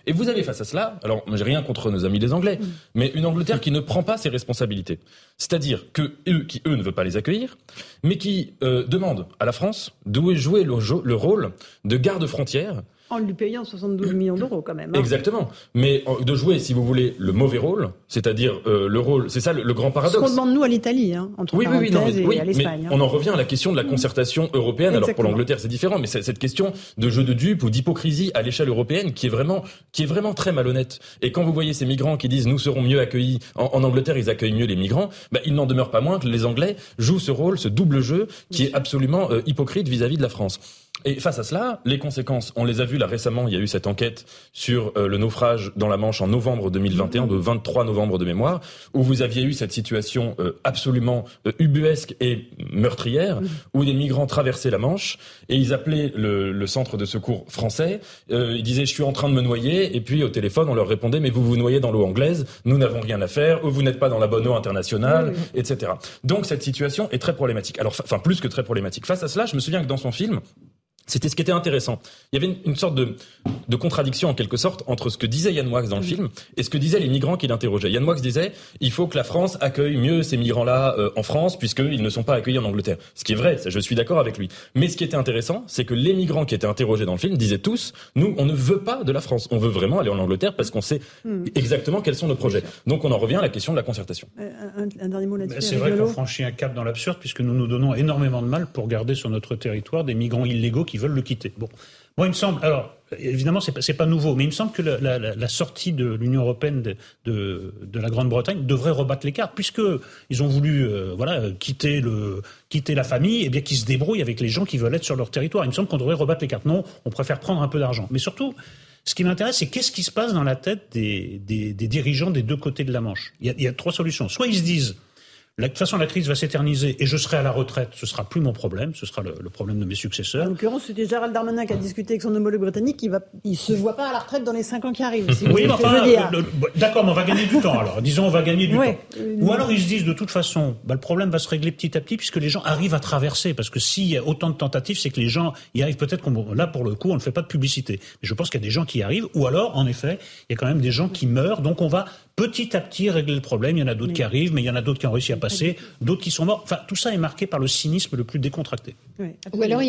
Et vous avez face à cela, alors j'ai rien contre nos amis les Anglais, mm. mais une Angleterre qui ne prend pas ses responsabilités. C'est-à-dire que eux, qui eux ne veulent pas les accueillir, mais qui euh, demandent à la France de jouer le, le rôle de garde-frontière en lui payant 72 millions d'euros quand même. Hein. Exactement. Mais de jouer, si vous voulez, le mauvais rôle, c'est-à-dire euh, le rôle, c'est ça le, grand paradoxe. Ce qu'on demande nous à l'Italie, hein, entre oui, oui, oui, non, mais, et à l'Espagne. Hein. On en revient à la question de la concertation européenne. Alors pour l'Angleterre, c'est différent, mais cette question de jeu de dupe ou d'hypocrisie à l'échelle européenne qui est vraiment, qui est vraiment très malhonnête. Et quand vous voyez ces migrants qui disent nous serons mieux accueillis en, Angleterre, ils accueillent mieux les migrants, bah, il n'en demeure pas moins que les Anglais jouent ce rôle, ce double jeu qui est absolument euh, hypocrite vis à -vis de la France. Et face à cela, les conséquences, on les a vues là récemment, il y a eu cette enquête sur euh, le naufrage dans la Manche en novembre 2021, de 23 novembre de mémoire, où vous aviez eu cette situation euh, absolument euh, ubuesque et meurtrière, où des migrants traversaient la Manche et ils appelaient le, le centre de secours français, ils disaient je suis en train de me noyer, et puis au téléphone on leur répondait mais vous vous noyez dans l'eau anglaise, nous n'avons rien à faire, ou vous n'êtes pas dans la bonne eau internationale, etc. Donc cette situation est très problématique. Alors, enfin plus que très problématique. Face à cela, je me souviens que dans son film, c'était ce qui était intéressant. Il y avait une, sorte de, de, contradiction en quelque sorte entre ce que disait Yann Moix dans le film et ce que disaient les migrants qu'il interrogeait. Yann Moix disait il faut que la France accueille mieux ces migrants-là euh, en France puisqu'ils ne sont pas accueillis en Angleterre. Ce qui est vrai, je suis d'accord avec lui. Mais ce qui était intéressant, c'est que les migrants qui étaient interrogés dans le film disaient tous nous, on ne veut pas de la France. On veut vraiment aller en Angleterre parce qu'on sait hmm. exactement quels sont nos projets. Donc on en revient à la question de la concertation. Euh, un, dernier mot là-dessus. C'est vrai qu'on franchit un cap dans l'absurde puisque nous nous donnons énormément de mal pour garder sur notre territoire des migrants illégaux qui veulent le quitter. Bon, moi, il me semble. Alors, évidemment, c'est pas, pas nouveau, mais il me semble que la, sortie de l'Union européenne de, la Grande-Bretagne devrait rebattre les cartes, puisque ils ont voulu, euh, voilà, quitter le, quitter la famille, et bien qu'ils se débrouillent avec les gens qui veulent être sur leur territoire. Il me semble qu'on devrait rebattre les cartes. Non, on préfère prendre un peu d'argent, mais surtout. Ce qui m'intéresse, c'est qu'est-ce qui se passe dans la tête des, dirigeants des deux côtés de la Manche? Il y a trois solutions. Soit ils se disent, de toute façon, la crise va s'éterniser et je serai à la retraite. Ce sera plus mon problème. Ce sera le, problème de mes successeurs. En l'occurrence, c'était Gérald Darmanin qui a discuté avec son homologue britannique. Il va, il se voit pas à la retraite dans les cinq ans qui arrivent. oui, mais enfin, d'accord, mais on va gagner du temps alors. Disons, on va gagner du temps. Ou alors ils se disent de toute façon, bah, le problème va se régler petit à petit puisque les gens arrivent à traverser. Parce que s'il y a autant de tentatives, c'est que les gens y arrivent. Peut-être qu'on, là pour le coup, on ne fait pas de publicité. Mais je pense qu'il y a des gens qui y arrivent. Ou alors, en effet, il y a quand même des gens qui meurent. Donc on va petit à petit régler le problème. Il y en a d'autres qui arrivent, mais il y en a d'autres qui ont réussi à passer, d'autres qui sont morts. Enfin, tout ça est marqué par le cynisme le plus décontracté. Ou alors, il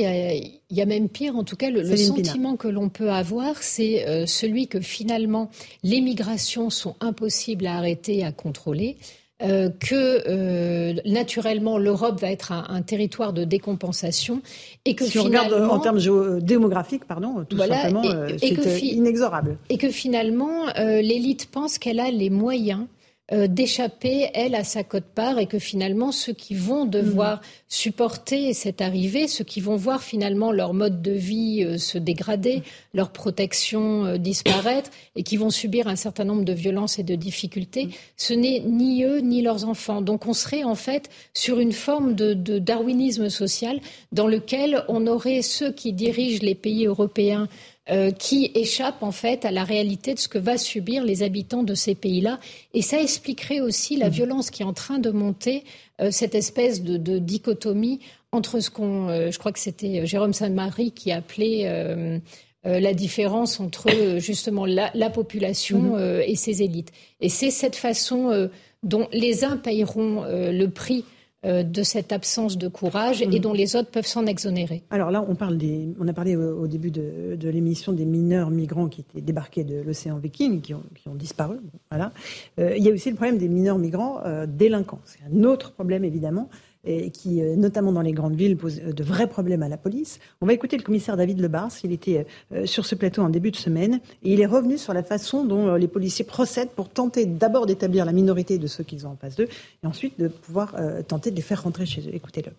y, a, même pire, en tout cas, le, sentiment que l'on peut avoir, c'est euh, celui que finalement, les migrations sont impossibles à arrêter, à contrôler. Euh, que euh, naturellement l'Europe va être un, territoire de décompensation et que si finalement, on regarde en termes démographiques, pardon, tout simplement, c'est inexorable. Et que finalement l'élite pense qu'elle a les moyens euh, d'échapper, elle, à sa cote-part, et que finalement, ceux qui vont devoir mm. supporter cette arrivée, ceux qui vont voir finalement leur mode de vie euh, se dégrader, leur protection euh, disparaître, et qui vont subir un certain nombre de violences et de difficultés, mm. ce n'est ni eux ni leurs enfants. Donc on serait en fait sur une forme de, de darwinisme social dans lequel on aurait ceux qui dirigent les pays européens euh, qui échappe en fait à la réalité de ce que va subir les habitants de ces pays-là. Et ça expliquerait aussi la mmh. violence qui est en train de monter, euh, cette espèce de, dichotomie entre ce qu'on, euh, je crois que c'était Jérôme Saint-Marie qui appelait la différence entre justement la, population mmh. et ses élites. Et c'est cette façon dont les uns payeront le prix de cette absence de courage et mm. dont les autres peuvent s'en exonérer. Alors là, on, parle des, on a parlé au, début de, l'émission des mineurs migrants qui étaient débarqués de l'océan Viking, qui ont, qui ont disparu. Voilà. il y a aussi le problème des mineurs migrants délinquants. C'est un autre problème, évidemment et qui, euh, notamment dans les grandes villes, pose euh, de vrais problèmes à la police. On va écouter le commissaire David Lebars. Il était euh, sur ce plateau en début de semaine et il est revenu sur la façon dont les policiers procèdent pour tenter d'abord d'établir la minorité de ceux qu'ils ont en face d'eux et ensuite de pouvoir tenter de les faire rentrer chez eux. Écoutez-le.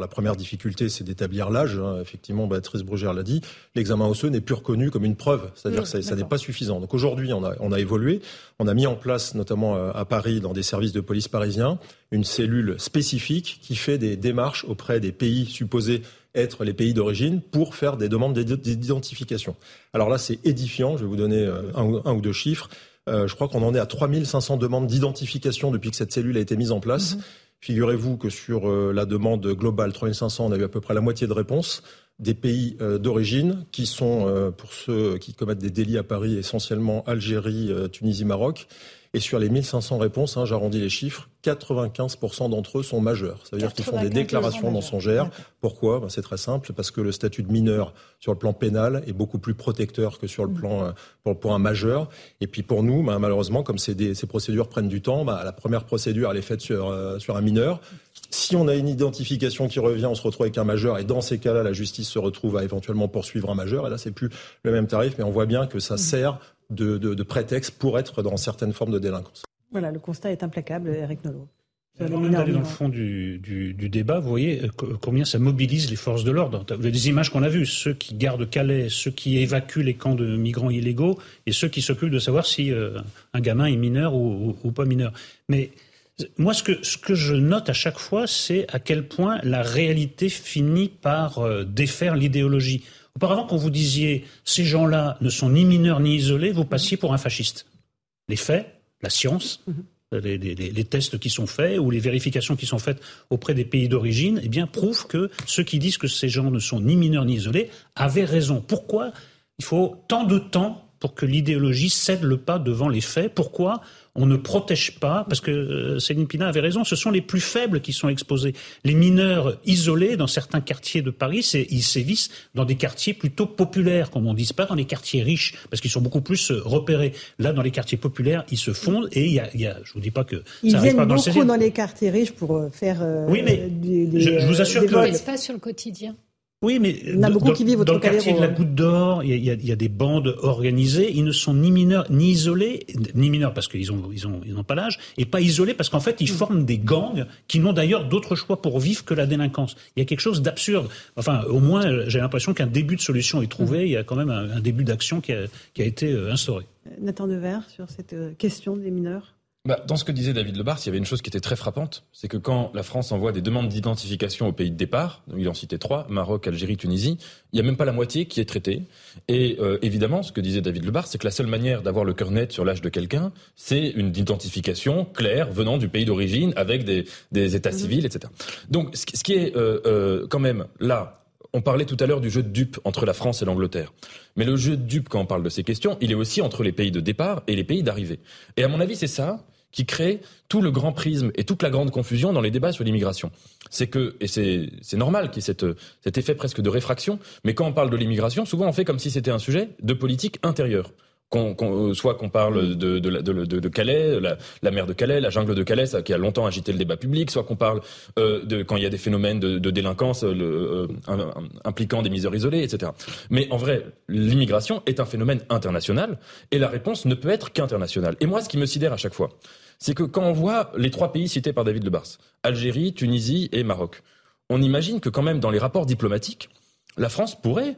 La première difficulté, c'est d'établir l'âge. Hein. Effectivement, Béatrice Brugère l'a dit. L'examen osseux n'est plus reconnu comme une preuve. C'est-à-dire que ça, n'est pas suffisant. Donc aujourd'hui, on a, on a évolué. On a mis en place, notamment euh, à Paris, dans des services de police parisiens, une cellule spécifique qui fait des démarches auprès des pays supposés être les pays d'origine pour faire des demandes d'identification. Alors là, c'est édifiant. Je vais vous donner euh, un, ou deux chiffres. Euh, je crois qu'on en est à 3500 demandes d'identification depuis que cette cellule a été mise en place. Mm-hmm. Figurez-vous que sur euh, la demande globale 3500, on a eu à peu près la moitié de réponses des pays euh, d'origine qui sont, euh, pour ceux qui commettent des délits à Paris, essentiellement Algérie, Tunisie, Maroc. Et sur les 1500 réponses, hein, j'arrondis les chiffres, 95% d'entre eux sont majeurs. Ça veut dire qu'ils font des déclarations mensongères. Pourquoi? Ben, C'est très simple, parce que le statut de mineur sur le plan pénal est beaucoup plus protecteur que sur le mm. plan euh, pour, pour, un majeur. Et puis pour nous, ben, malheureusement, comme des, ces procédures prennent du temps, ben, la première procédure, elle est faite sur, euh, sur un mineur. Si on a une identification qui revient, on se retrouve avec un majeur, et dans ces cas-là, la justice se retrouve à éventuellement poursuivre un majeur. Et là, c'est plus le même tarif, mais on voit bien que ça mm. sert de, de, de prétexte pour être dans certaines formes de délinquance. Voilà, le constat est implacable, Eric Nolot. Avant d'aller dans le fond du, du, du, débat, vous voyez euh, combien ça mobilise les forces de l'ordre. Vous avez des images qu'on a vues, ceux qui gardent Calais, ceux qui évacuent les camps de migrants illégaux, et ceux qui s'occupent de savoir si euh, un gamin est mineur ou, ou, pas mineur. Mais moi, ce que, ce que je note à chaque fois, c'est à quel point la réalité finit par euh, défaire l'idéologie. Auparavant, quand vous disiez ces gens-là ne sont ni mineurs ni isolés, vous passiez pour un fasciste. Les faits, la science, mhm. les, tests qui sont faits ou les vérifications qui sont faites auprès des pays d'origine, eh bien, prouvent que ceux qui disent que ces gens ne sont ni mineurs ni isolés avaient raison. Pourquoi il faut tant de temps pour que l'idéologie cède le pas devant les faits Pourquoi on ne protège pas, parce que euh, Céline Pina avait raison, ce sont les plus faibles qui sont exposés. Les mineurs isolés dans certains quartiers de Paris, ils sévissent dans des quartiers plutôt populaires, comme on dit, pas dans les quartiers riches, parce qu'ils sont beaucoup plus euh, repérés. Là, dans les quartiers populaires, ils se fondent et il y a, il y a je vous dis pas que ils ça arrive pas dans beaucoup dans les quartiers riches pour euh, faire. oui, mais je, vous assure que. pas sur le quotidien. Oui, mais dans, dans, le quartier de la Goutte d'Or, il y, a, y, a, des bandes organisées. Ils ne sont ni mineurs, ni isolés, ni mineurs parce qu'ils ont, ils ont, ils n'ont pas l'âge, et pas isolés parce qu'en fait, ils forment des gangs qui n'ont d'ailleurs d'autre choix pour vivre que la délinquance. Il y a quelque chose d'absurde. Enfin, au moins, j'ai l'impression qu'un début de solution est trouvé. Il y a quand même un, début d'action qui a, qui a été euh, instauré. Nathan Devers sur cette euh, question des mineurs. Bah, dans ce que disait David Lebars, il y avait une chose qui était très frappante, c'est que quand la France envoie des demandes d'identification au pays de départ, il en citait trois, Maroc, Algérie, Tunisie, il n'y a même pas la moitié qui est traitée. Et euh, évidemment, ce que disait David Lebars, c'est que la seule manière d'avoir le cœur net sur l'âge de quelqu'un, c'est une identification claire venant du pays d'origine avec des, des états mhm. civils, etc. Donc, ce qui est euh, euh, quand même là, on parlait tout à l'heure du jeu de dupes entre la France et l'Angleterre. Mais le jeu de dupes, quand on parle de ces questions, il est aussi entre les pays de départ et les pays d'arrivée. Et à mon avis, c'est ça qui crée tout le grand prisme et toute la grande confusion dans les débats sur l'immigration. C'est que, et c'est, normal qu'il y ait cet effet presque de réfraction, mais quand on parle de l'immigration, souvent on fait comme si c'était un sujet de politique intérieure. Euh, soit qu'on parle de, de, de, de Calais, la, la, mer de Calais, la jungle de Calais, ça, qui a longtemps agité le débat public, soit qu'on parle euh, de quand il y a des phénomènes de, délinquance euh, impliquant des miseurs isolés, etc. Mais en vrai, l'immigration est un phénomène international et la réponse ne peut être qu'internationale. Et moi, ce qui me sidère à chaque fois, c'est que quand on voit les trois pays cités par David Lebars, Algérie, Tunisie et Maroc, on imagine que quand même dans les rapports diplomatiques, la France pourrait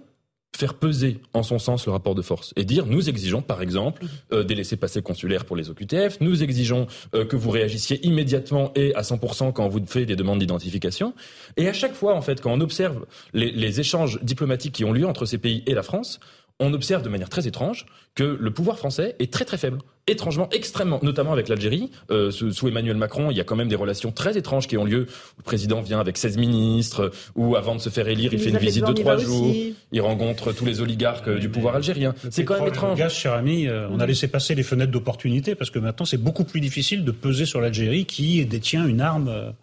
faire peser en son sens le rapport de force et dire nous exigeons par exemple euh, des laissés-passer consulaires pour les OQTF, nous exigeons euh, que vous réagissiez immédiatement et à 100% quand vous faites des demandes d'identification. Et à chaque fois en fait quand on observe les, les échanges diplomatiques qui ont lieu entre ces pays et la France, on observe de manière très étrange que le pouvoir français est très très faible. Étrangement, extrêmement, notamment avec l'Algérie. Euh, sous, Emmanuel Macron, il y a quand même des relations très étranges qui ont lieu. Le président vient avec 16 ministres, ou avant de se faire élire, il, fait une visite de trois jours. Il rencontre tous les oligarques du pouvoir algérien. C'est quand même étrange. Gaz, cher ami, euh, on a laissé passer les fenêtres d'opportunité parce que maintenant c'est beaucoup plus difficile de peser sur l'Algérie qui détient une arme.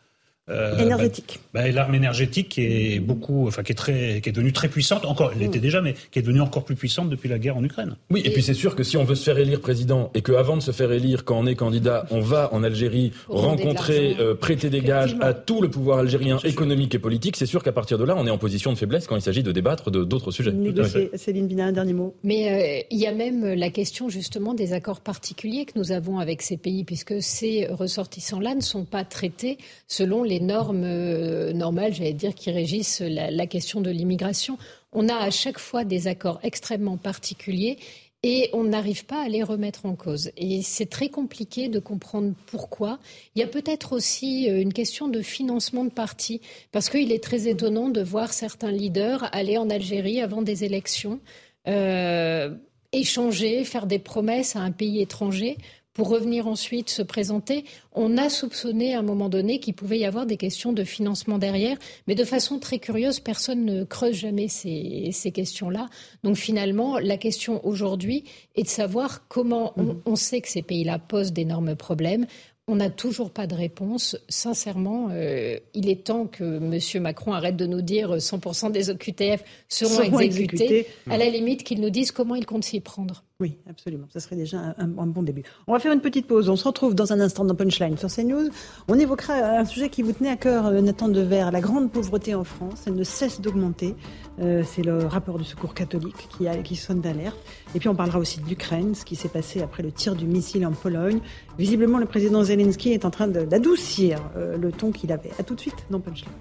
Euh, euh, énergétique. Bah, bah, l'arme énergétique qui est beaucoup, enfin qui est très, qui est devenue très puissante. Encore, elle l'était mm. déjà, mais qui est devenue encore plus puissante depuis la guerre en Ukraine. Oui, et, puis c'est sûr que si on veut se faire élire président et qu'avant de se faire élire, quand on est candidat, on va en Algérie rencontrer, euh, prêter des gages à tout le pouvoir algérien économique et politique, c'est sûr qu'à partir de là, on est en position de faiblesse quand il s'agit de débattre de d'autres sujets. Céline Bina, un dernier mot. Mais euh, il y a même la question justement des accords particuliers que nous avons avec ces pays, puisque ces ressortissants-là ne sont pas traités selon les normes euh, normales, j'allais dire, qui régissent la, question de l'immigration. On a à chaque fois des accords extrêmement particuliers et on n'arrive pas à les remettre en cause. Et c'est très compliqué de comprendre pourquoi. Il y a peut-être aussi euh, une question de financement de partis, parce qu'il est très étonnant de voir certains leaders aller en Algérie avant des élections. Euh, échanger, faire des promesses à un pays étranger pour revenir ensuite se présenter. On a soupçonné à un moment donné qu'il pouvait y avoir des questions de financement derrière, mais de façon très curieuse, personne ne creuse jamais ces, questions-là. Donc finalement, la question aujourd'hui est de savoir comment on, mhm. on sait que ces pays-là posent d'énormes problèmes. On n'a toujours pas de réponse. Sincèrement, euh, il est temps que M. Macron arrête de nous dire 100% des OQTF seront, exécutés. À la limite, qu'il nous dise comment il compte s'y prendre. Oui, absolument. Ça serait déjà un, bon début. On va faire une petite pause. On se retrouve dans un instant dans Punchline sur CNews. On évoquera un sujet qui vous tenait à cœur, euh, Nathan Dever, la grande pauvreté en France. Elle ne cesse d'augmenter. Euh, c'est le rapport du Secours catholique qui, sonne d'alerte. Et puis on parlera aussi de l'Ukraine, ce qui s'est passé après le tir du missile en Pologne. Visiblement, le président Zelensky est en train d'adoucir euh, le ton qu'il avait. À tout de suite dans Punchline.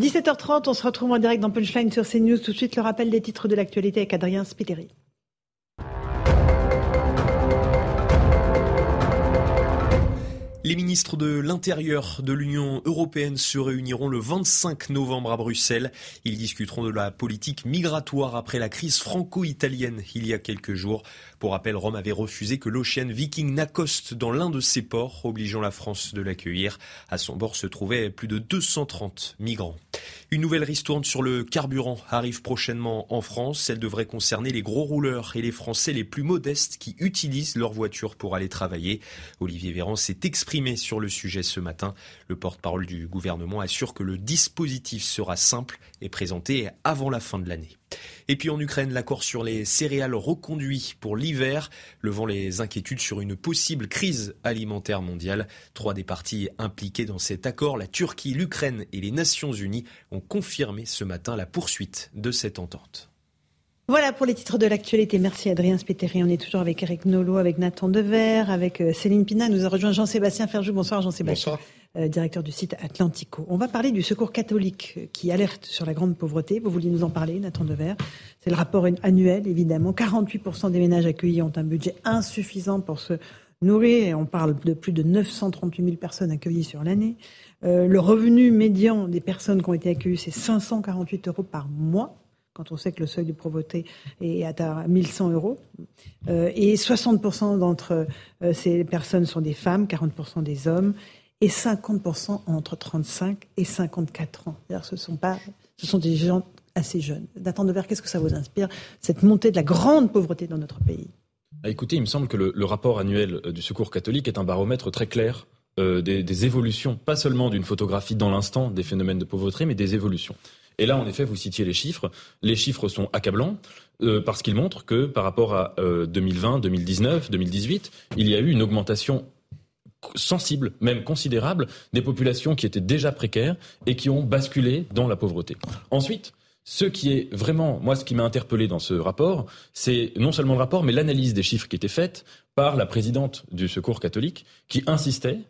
17h30, on se retrouve en direct dans Punchline sur CNews. Tout de suite, le rappel des titres de l'actualité avec Adrien Spiteri. Les ministres de l'Intérieur de l'Union européenne se réuniront le 25 novembre à Bruxelles. Ils discuteront de la politique migratoire après la crise franco-italienne il y a quelques jours. Pour rappel, Rome avait refusé que l'Ocean Viking n'accoste dans l'un de ses ports, obligeant la France de l'accueillir. À son bord se trouvaient plus de 230 migrants. Une nouvelle ristourne sur le carburant arrive prochainement en France. Elle devrait concerner les gros rouleurs et les Français les plus modestes qui utilisent leur voiture pour aller travailler. Olivier Véran s'est exprimé sur le sujet ce matin. Le porte-parole du gouvernement assure que le dispositif sera simple et présenté avant la fin de l'année. Et puis en Ukraine, l'accord sur les céréales reconduit pour l'hiver, levant les inquiétudes sur une possible crise alimentaire mondiale. Trois des parties impliquées dans cet accord, la Turquie, l'Ukraine et les Nations Unies, ont confirmé ce matin la poursuite de cette entente. Voilà pour les titres de l'actualité. Merci Adrien Spéteri. On est toujours avec Eric Nolot, avec Nathan Dever, avec euh, Céline Pina. Nous a rejoint Jean-Sébastien Ferjou. Bonsoir Jean-Sébastien. Bonsoir. Euh, directeur du site Atlantico. On va parler du secours catholique euh, qui alerte sur la grande pauvreté. Vous vouliez nous en parler, Nathan Dever. C'est le rapport annuel, évidemment. 48% des ménages accueillis ont un budget insuffisant pour se nourrir. On parle de plus de 938 000 personnes accueillies sur l'année. Euh, le revenu médian des personnes qui ont été accueillies, c'est 548 euros par mois quand on sait que le seuil de pauvreté est à 1100 euros. et 60% d'entre ces personnes sont des femmes, 40% des hommes et 50% entre 35 et 54 ans. Ce sont, pas, ce sont des gens assez jeunes. D'attendre de voir qu'est-ce que ça vous inspire, cette montée de la grande pauvreté dans notre pays? Ah, Écoutez, il me semble que le, rapport annuel euh, du Secours catholique est un baromètre très clair euh, des, évolutions, pas seulement d'une photographie dans l'instant des phénomènes de pauvreté, mais des évolutions. Et là, en effet, vous citiez les chiffres. Les chiffres sont accablants euh, parce qu'ils montrent que par rapport à 2020, 2019, 2018, il y a eu une augmentation sensible, même considérable, des populations qui étaient déjà précaires et qui ont basculé dans la pauvreté. Ensuite, ce qui est vraiment, moi, ce qui m'a interpellé dans ce rapport, c'est non seulement le rapport, mais l'analyse des chiffres qui étaient faits par la présidente du Secours catholique, qui insistait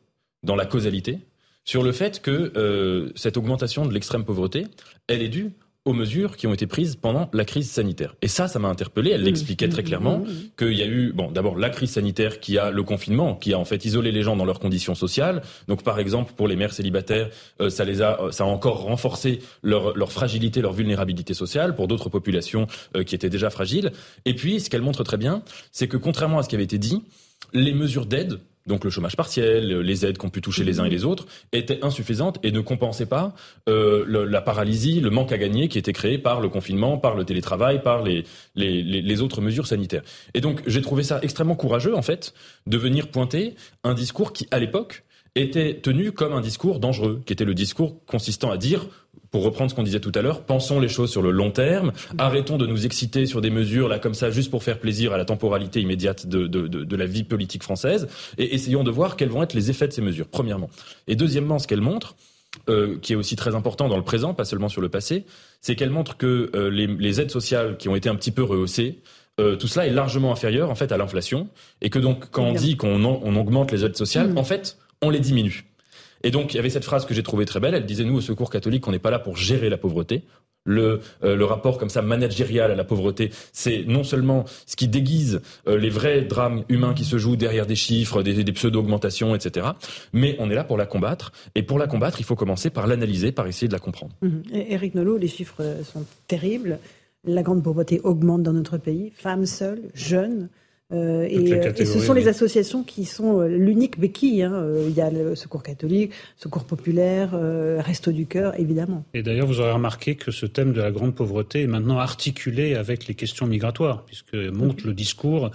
dans la causalité sur le fait que euh, cette augmentation de l'extrême pauvreté, elle est due aux mesures qui ont été prises pendant la crise sanitaire. Et ça, ça m'a interpellé. Elle l'expliquait très clairement qu'il y a eu, bon, d'abord la crise sanitaire qui a le confinement, qui a en fait isolé les gens dans leurs conditions sociales. Donc, par exemple, pour les mères célibataires, euh, ça les a, euh, ça a encore renforcé leur, leur fragilité, leur vulnérabilité sociale. Pour d'autres populations euh, qui étaient déjà fragiles. Et puis, ce qu'elle montre très bien, c'est que contrairement à ce qui avait été dit, les mesures d'aide donc le chômage partiel, les aides qu'ont pu toucher les uns et les autres, étaient insuffisantes et ne compensaient pas euh, la paralysie, le manque à gagner qui était créé par le confinement, par le télétravail, par les, les, les autres mesures sanitaires. Et donc j'ai trouvé ça extrêmement courageux, en fait, de venir pointer un discours qui, à l'époque, était tenu comme un discours dangereux, qui était le discours consistant à dire pour reprendre ce qu'on disait tout à l'heure, pensons les choses sur le long terme, arrêtons de nous exciter sur des mesures là comme ça juste pour faire plaisir à la temporalité immédiate de, de, de, de la vie politique française, et essayons de voir quels vont être les effets de ces mesures, premièrement. Et deuxièmement, ce qu'elle montre, euh, qui est aussi très important dans le présent, pas seulement sur le passé, c'est qu'elle montre que euh, les, les, aides sociales qui ont été un petit peu rehaussées, euh, tout cela est largement inférieur en fait à l'inflation, et que donc quand on dit qu'on on augmente les aides sociales, mmh. en fait, on les diminue. Et donc, il y avait cette phrase que j'ai trouvée très belle. Elle disait, nous, au Secours catholique, on n'est pas là pour gérer la pauvreté. Le, euh, rapport comme ça managérial à la pauvreté, c'est non seulement ce qui déguise euh, les vrais drames humains qui se jouent derrière des chiffres, des, des pseudo-augmentations, etc. Mais on est là pour la combattre. Et pour la combattre, il faut commencer par l'analyser, par essayer de la comprendre. Mmh. Éric Nolot, les chiffres sont terribles. La grande pauvreté augmente dans notre pays. Femmes seules, jeunes. Euh, euh, et, ce sont les associations qui sont euh, l'unique béquille. Hein. Il y a le Secours catholique, Secours populaire, Resto du cœur, évidemment. Et d'ailleurs, vous aurez remarqué que ce thème de la grande pauvreté est maintenant articulé avec les questions migratoires, puisque monte le discours.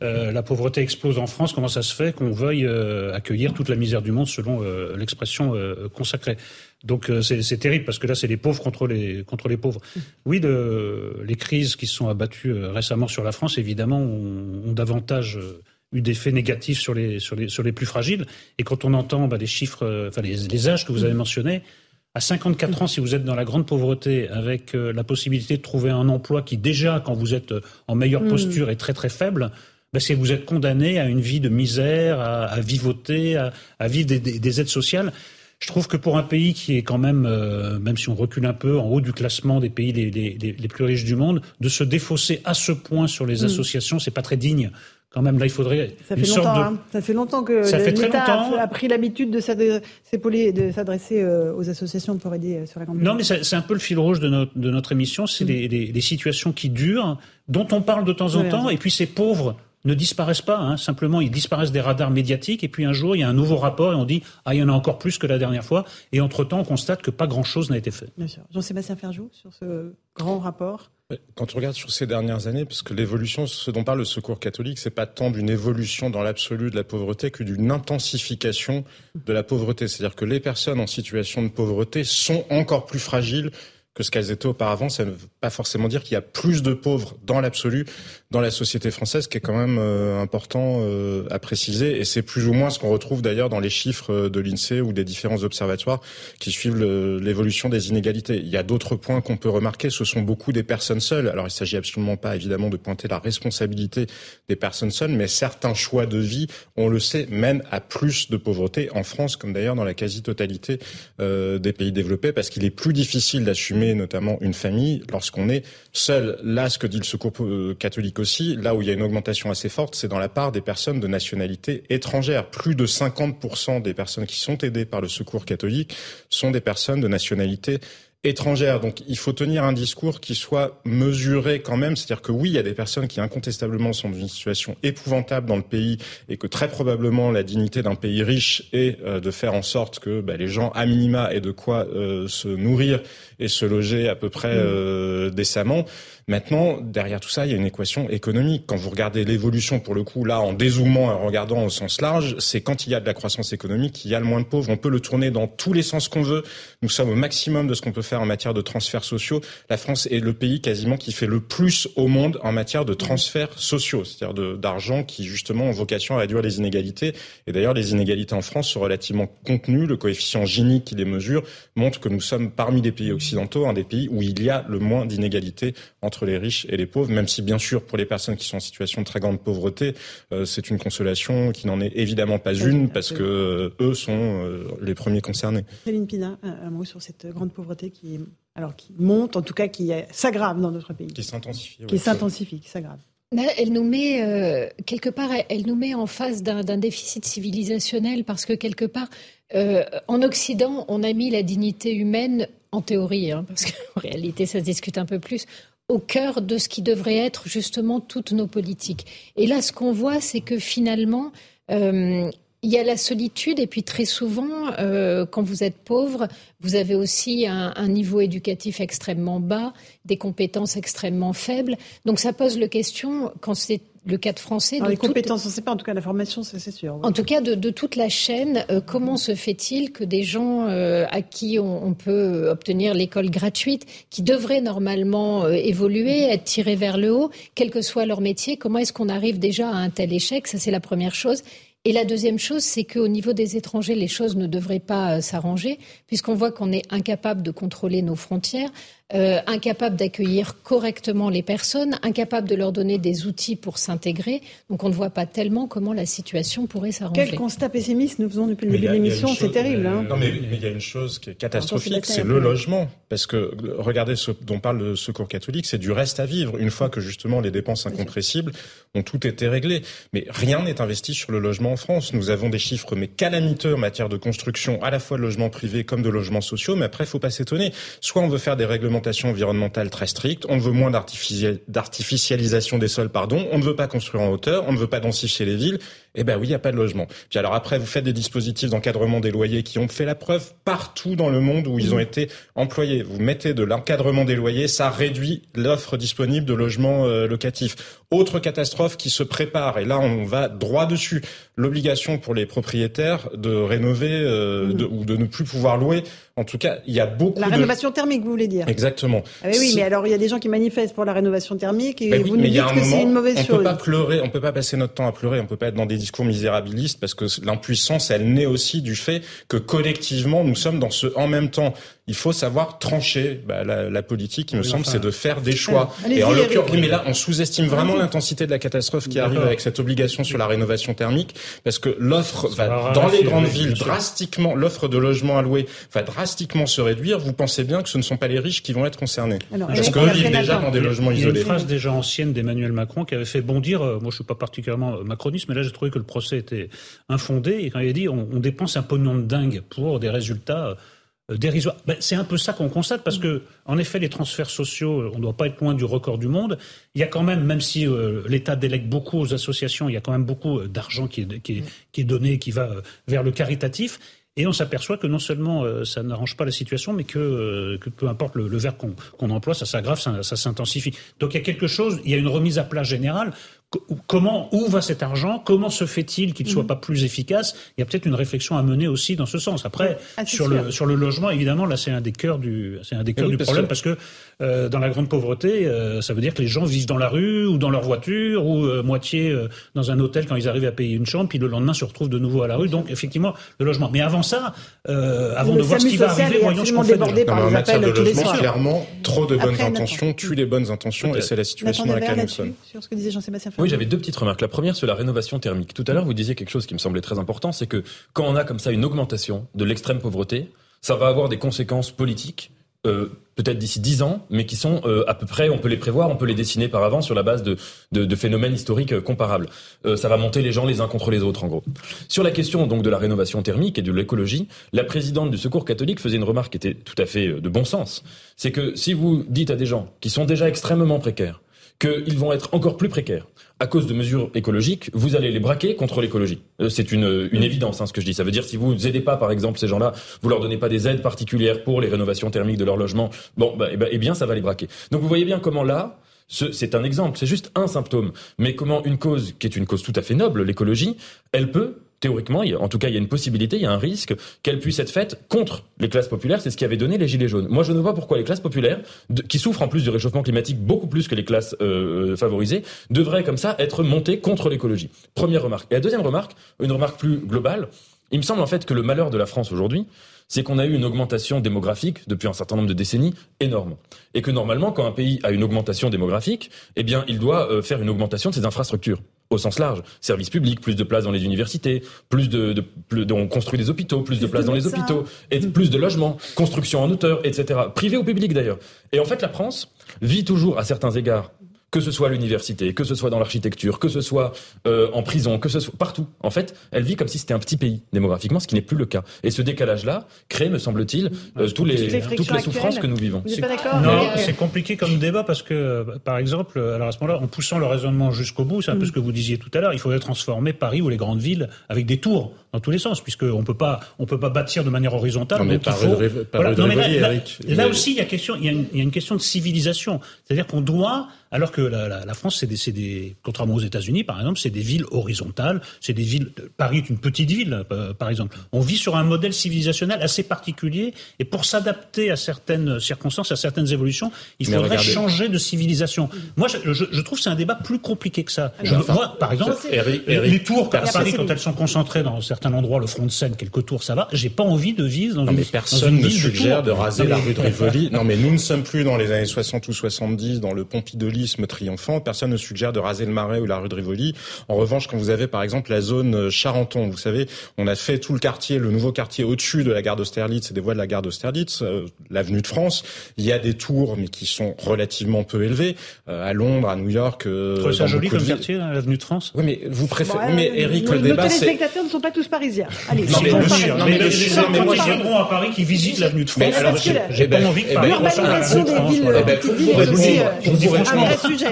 la pauvreté explose en France. Comment ça se fait qu'on veuille accueillir toute la misère du monde, selon l'expression consacrée? Donc euh, c'est terrible parce que là c'est les pauvres contre les contre les pauvres. Oui, de, les crises qui se sont abattues euh, récemment sur la France, évidemment, ont, davantage euh, eu des effets négatifs sur les sur les sur les plus fragiles. Et quand on entend bah, les chiffres, enfin les, les, âges que vous avez mentionnés, à 54 ans, si vous êtes dans la grande pauvreté, avec la possibilité de trouver un emploi qui déjà, quand vous êtes en meilleure mm. posture, est très très faible. Bah, c'est vous êtes condamné à une vie de misère, à, à vivoter, à, à vivre des, des, des aides sociales. Je trouve que pour un pays qui est quand même, euh, même si on recule un peu, en haut du classement des pays les, les, les plus riches du monde, de se défausser à ce point sur les mm. associations, c'est pas très digne. Quand même, là, il faudrait ça fait longtemps, hein. Ça fait longtemps que l'État a, pris l'habitude de s'adresser euh, aux associations pour aider euh, sur la grande Non, mais c'est un peu le fil rouge de notre, de notre émission, c'est mm. les, situations qui durent, dont on parle de temps en temps, et puis ces pauvres ne disparaissent pas. Hein. Simplement, ils disparaissent des radars médiatiques. Et puis un jour, il y a un nouveau rapport et on dit ah il y en a encore plus que la dernière fois. Et entre temps, on constate que pas grand chose n'a été fait. Bien sûr. Jean-Sébastien Ferjou sur ce grand rapport. Quand on regarde sur ces dernières années, parce que l'évolution, ce dont parle le Secours catholique, c'est pas tant d'une évolution dans l'absolu de la pauvreté que d'une intensification de la pauvreté. C'est-à-dire que les personnes en situation de pauvreté sont encore plus fragiles que ce qu'elles étaient auparavant. Ça ne veut pas forcément dire qu'il y a plus de pauvres dans l'absolu dans la société française, qui est quand même euh, important euh, à préciser. Et c'est plus ou moins ce qu'on retrouve d'ailleurs dans les chiffres euh, de l'INSEE ou des différents observatoires qui suivent l'évolution des inégalités. Il y a d'autres points qu'on peut remarquer. Ce sont beaucoup des personnes seules. Alors il s'agit absolument pas évidemment de pointer la responsabilité des personnes seules, mais certains choix de vie, on le sait, mènent à plus de pauvreté en France, comme d'ailleurs dans la quasi-totalité des pays développés, parce qu'il est plus difficile d'assumer notamment une famille lorsqu'on est seul. Là, ce que dit le Secours euh, catholique aussi, là où il y a une augmentation assez forte, c'est dans la part des personnes de nationalité étrangère. Plus de 50% des personnes qui sont aidées par le Secours catholique sont des personnes de nationalité étrangère. Donc il faut tenir un discours qui soit mesuré quand même. C'est-à-dire que oui, il y a des personnes qui incontestablement sont dans une situation épouvantable dans le pays et que très probablement la dignité d'un pays riche est euh, de faire en sorte que bah, les gens à minima aient de quoi euh, se nourrir et se loger à peu près mmh. euh, décemment. Maintenant, derrière tout ça, il y a une équation économique. Quand vous regardez l'évolution, pour le coup, là, en dézoomant et en regardant au sens large, c'est quand il y a de la croissance économique, il y a le moins de pauvres. On peut le tourner dans tous les sens qu'on veut. Nous sommes au maximum de ce qu'on peut faire en matière de transferts sociaux. La France est le pays quasiment qui fait le plus au monde en matière de transferts sociaux, c'est-à-dire d'argent qui, justement, ont vocation à réduire les inégalités. Et d'ailleurs, les inégalités en France sont relativement contenues. Le coefficient Gini qui les mesure montre que nous sommes parmi les pays occidentaux, un des pays où il y a le moins d'inégalités entre les riches et les pauvres, même si bien sûr pour les personnes qui sont en situation de très grande pauvreté, euh, c'est une consolation qui n'en est évidemment pas une parce que euh, eux sont euh, les premiers concernés. Céline Pina, un mot sur cette grande pauvreté qui, alors, qui monte, en tout cas qui s'aggrave dans notre pays. Qui s'intensifie. Qui s'intensifie, qui s'aggrave. Elle nous met quelque part, elle nous met en face d'un déficit civilisationnel parce que quelque part, en Occident, on a mis la dignité humaine en théorie, hein, parce qu'en <laughs> réalité, ça se discute un peu plus, au cœur de ce qui devrait être justement toutes nos politiques. Et là, ce qu'on voit, c'est que finalement, euh, il y a la solitude et puis très souvent, euh, quand vous êtes pauvre, vous avez aussi un, un, niveau éducatif extrêmement bas, des compétences extrêmement faibles. Donc ça pose le question quand c'est le cas de français. de les compétences, on ne sait pas, en tout cas la formation, c'est sûr. En tout cas, de, de toute la chaîne, euh, comment se fait-il que des gens euh, à qui on, on, peut obtenir l'école gratuite, qui devraient normalement euh, évoluer, être tirés vers le haut, quel que soit leur métier, comment est-ce qu'on arrive déjà à un tel échec? Ça, c'est la première chose. Et la deuxième chose, c'est qu'au niveau des étrangers, les choses ne devraient pas s'arranger, puisqu'on voit qu'on est incapable de contrôler nos frontières euh, incapable d'accueillir correctement les personnes, incapable de leur donner des outils pour s'intégrer. Donc on ne voit pas tellement comment la situation pourrait s'arranger. Quel constat pessimiste nous faisons depuis le début de l'émission, c'est terrible. Hein. Non mais, il y a une chose qui est catastrophique, c'est le logement. Parce que regardez ce dont parle le Secours catholique, c'est du reste à vivre. Une fois que justement les dépenses incompressibles ont tout été réglées. Mais rien n'est investi sur le logement en France. Nous avons des chiffres mais calamiteux en matière de construction, à la fois de logements privés comme de logements sociaux. Mais après, il faut pas s'étonner. Soit on veut faire des règlements environnementale très stricte, on veut moins d'artificialisation des sols, pardon, on ne veut pas construire en hauteur, on ne veut pas densifier les villes, eh ben oui, il n'y a pas de logement. Puis alors après, vous faites des dispositifs d'encadrement des loyers qui ont fait la preuve partout dans le monde où ils ont mmh. été employés. Vous mettez de l'encadrement des loyers, ça réduit l'offre disponible de logements euh, locatifs. Autre catastrophe qui se prépare, et là on va droit dessus, l'obligation pour les propriétaires de rénover euh, mmh. ou de ne plus pouvoir louer. En tout cas, il y a beaucoup La rénovation thermique, vous voulez dire? Exactement. Ah oui, mais alors il y a des gens qui manifestent pour la rénovation thermique et ben vous nous dites que c'est une mauvaise chose. On peut pas pleurer, on peut pas passer notre temps à pleurer, on peut pas être dans des discours misérabilistes parce que l'impuissance, elle naît aussi du fait que collectivement, nous sommes dans ce en même temps. Il faut savoir trancher. Bah, la, la, politique, il me semble, c'est de faire des choix. et en l'occurrence, mais là, on sous-estime vraiment l'intensité de la catastrophe qui arrive avec cette obligation sur la rénovation thermique, parce que l'offre va dans les grandes villes drastiquement, l'offre de logements alloués va drastiquement se réduire. Vous pensez bien que ce ne sont pas les riches qui vont être concernés, parce qu'eux vivent déjà dans des logements isolés. Il y a une phrase déjà ancienne d'Emmanuel Macron qui avait fait bondir. Euh, moi, je suis pas particulièrement macroniste, mais là, j'ai trouvé que le procès était infondé. Et quand il a dit on, on dépense un pognon de dingue pour des résultats euh, ben, c'est un peu ça qu'on constate parce que, en effet, les transferts sociaux, on ne doit pas être loin du record du monde. Il y a quand même, même si euh, l'État délègue beaucoup aux associations, il y a quand même beaucoup euh, d'argent qui est, qui, est, qui est donné, qui va vers le caritatif. Et on s'aperçoit que non seulement ça n'arrange pas la situation, mais que, que peu importe le, le verbe qu'on emploie, ça s'aggrave, ça, ça s'intensifie. Donc il y a quelque chose, il y a une remise à plat générale comment, où va cet argent Comment se fait-il qu'il ne soit mhm. pas plus efficace? Il y a peut-être une réflexion à mener aussi dans ce sens. Après, ah, sur, le, sur le logement, évidemment, là, c'est un des cœurs du, c'est un des cœurs du problème parce que euh, dans la grande pauvreté, euh, ça veut dire que les gens vivent dans la rue ou dans leur voiture ou euh, moitié euh, dans un hôtel quand ils arrivent à payer une chambre, puis le lendemain se retrouvent de nouveau à la rue. Donc, effectivement, le logement. Mais avant ça, avant de voir ce qui va arriver, voyons ce qu'on fait. Par les appels de logement, clairement, trop de bonnes intentions tuent les bonnes intentions et c'est la situation dans laquelle nous sommes. Sur ce que disait Jean-Sébastien Oui, j'avais deux petites remarques. La première sur la rénovation thermique. Tout à l'heure, vous disiez quelque chose qui me semblait très important, c'est que quand on a comme ça une augmentation de l'extrême pauvreté, ça va avoir des conséquences politiques euh, peut-être d'ici dix ans, mais qui sont euh, à peu près, on peut les prévoir, on peut les dessiner par avance sur la base de, de, de phénomènes historiques euh, comparables. Euh, ça va monter les gens les uns contre les autres, en gros. Sur la question donc de la rénovation thermique et de l'écologie, la présidente du Secours catholique faisait une remarque qui était tout à fait de bon sens. C'est que si vous dites à des gens qui sont déjà extrêmement précaires, qu'ils vont être encore plus précaires à cause de mesures écologiques, vous allez les braquer contre l'écologie. Euh, c'est une, une évidence, hein, ce que je dis. Ça veut dire si vous aidez pas, par exemple, ces gens-là, vous leur donnez pas des aides particulières pour les rénovations thermiques de leur logement, bon, bah, eh, ben, eh bien, ça va les braquer. Donc vous voyez bien comment là, c'est un exemple, c'est juste un symptôme. Mais comment une cause, qui est une cause tout à fait noble, l'écologie, elle peut théoriquement, en tout cas, il y a une possibilité, il y a un risque qu'elle puisse être faite contre les classes populaires. C'est ce qui avait donné les gilets jaunes. Moi, je ne vois pas pourquoi les classes populaires, qui souffrent en plus du réchauffement climatique beaucoup plus que les classes euh, euh, favorisées, devraient comme ça être montées contre l'écologie. Première remarque. Et la deuxième remarque, une remarque plus globale. Il me semble en fait que le malheur de la France aujourd'hui, c'est qu'on a eu une augmentation démographique depuis un certain nombre de décennies énorme. Et que normalement, quand un pays a une augmentation démographique, eh bien, il doit euh, faire une augmentation de ses infrastructures au sens large. Services publics, plus de places dans les universités, plus de, de, on construit des hôpitaux, plus, de places dans les hôpitaux, et plus de logements, construction en hauteur, etc. Privé ou public d'ailleurs. Et en fait, la France vit toujours à certains égards que ce soit à l'université, que ce soit dans l'architecture, que ce soit euh, en prison, que ce soit partout. En fait, elle vit comme si c'était un petit pays démographiquement, ce qui n'est plus le cas. Et ce décalage-là crée, me semble-t-il, euh, tous les, toutes les souffrances que nous vivons. Non, c'est compliqué comme débat parce que, par exemple, alors à ce moment-là, en poussant le raisonnement jusqu'au bout, c'est un peu mm. ce que vous disiez tout à l'heure, il faudrait transformer Paris ou les grandes villes avec des tours dans tous les sens, puisqu'on peut pas, on peut pas bâtir de manière horizontale. Non, mais donc il faut, là, là, aussi, il y a question, il y a une, il y a une question de civilisation. C'est-à-dire qu'on doit alors que la, la, la France, c'est des, des, contrairement aux États-Unis, par exemple, c'est des villes horizontales, c'est des villes. Paris est une petite ville, euh, par exemple. On vit sur un modèle civilisationnel assez particulier, et pour s'adapter à certaines circonstances, à certaines évolutions, il faudrait changer de civilisation. Moi, je, je, je trouve que c'est un débat plus compliqué que ça. Je, moi, par exemple, les tours à Paris, quand elles sont concentrées dans certains endroits, le front de Seine, quelques tours, ça va. J'ai pas envie de vivre dans non, une. Mais personne ne suggère de, raser la rue de <laughs> Rivoli. non, mais nous ne sommes plus dans les années 60 ou 70 dans le Pompidoli triomphant. Personne ne suggère de raser le Marais ou la rue de Rivoli. En revanche, quand vous avez par exemple la zone euh, Charenton, vous savez, on a fait tout le quartier, le nouveau quartier au-dessus de la gare d'Austerlitz et des voies de la gare d'Austerlitz, euh, l'avenue de France. Il y a des tours, mais qui sont relativement peu élevées. Euh, à Londres, à New York. Euh, ça joli comme quartier, l'avenue de France. Oui, mais vous préférez. mais Eric, le débat, c'est. Les téléspectateurs ne sont pas tous Allez, non, mais, le non, mais, le mais moi, viendront à Paris qui visitent l'avenue de France. Alors, j'ai pas envie que Paris ressemble à l'avenue de France.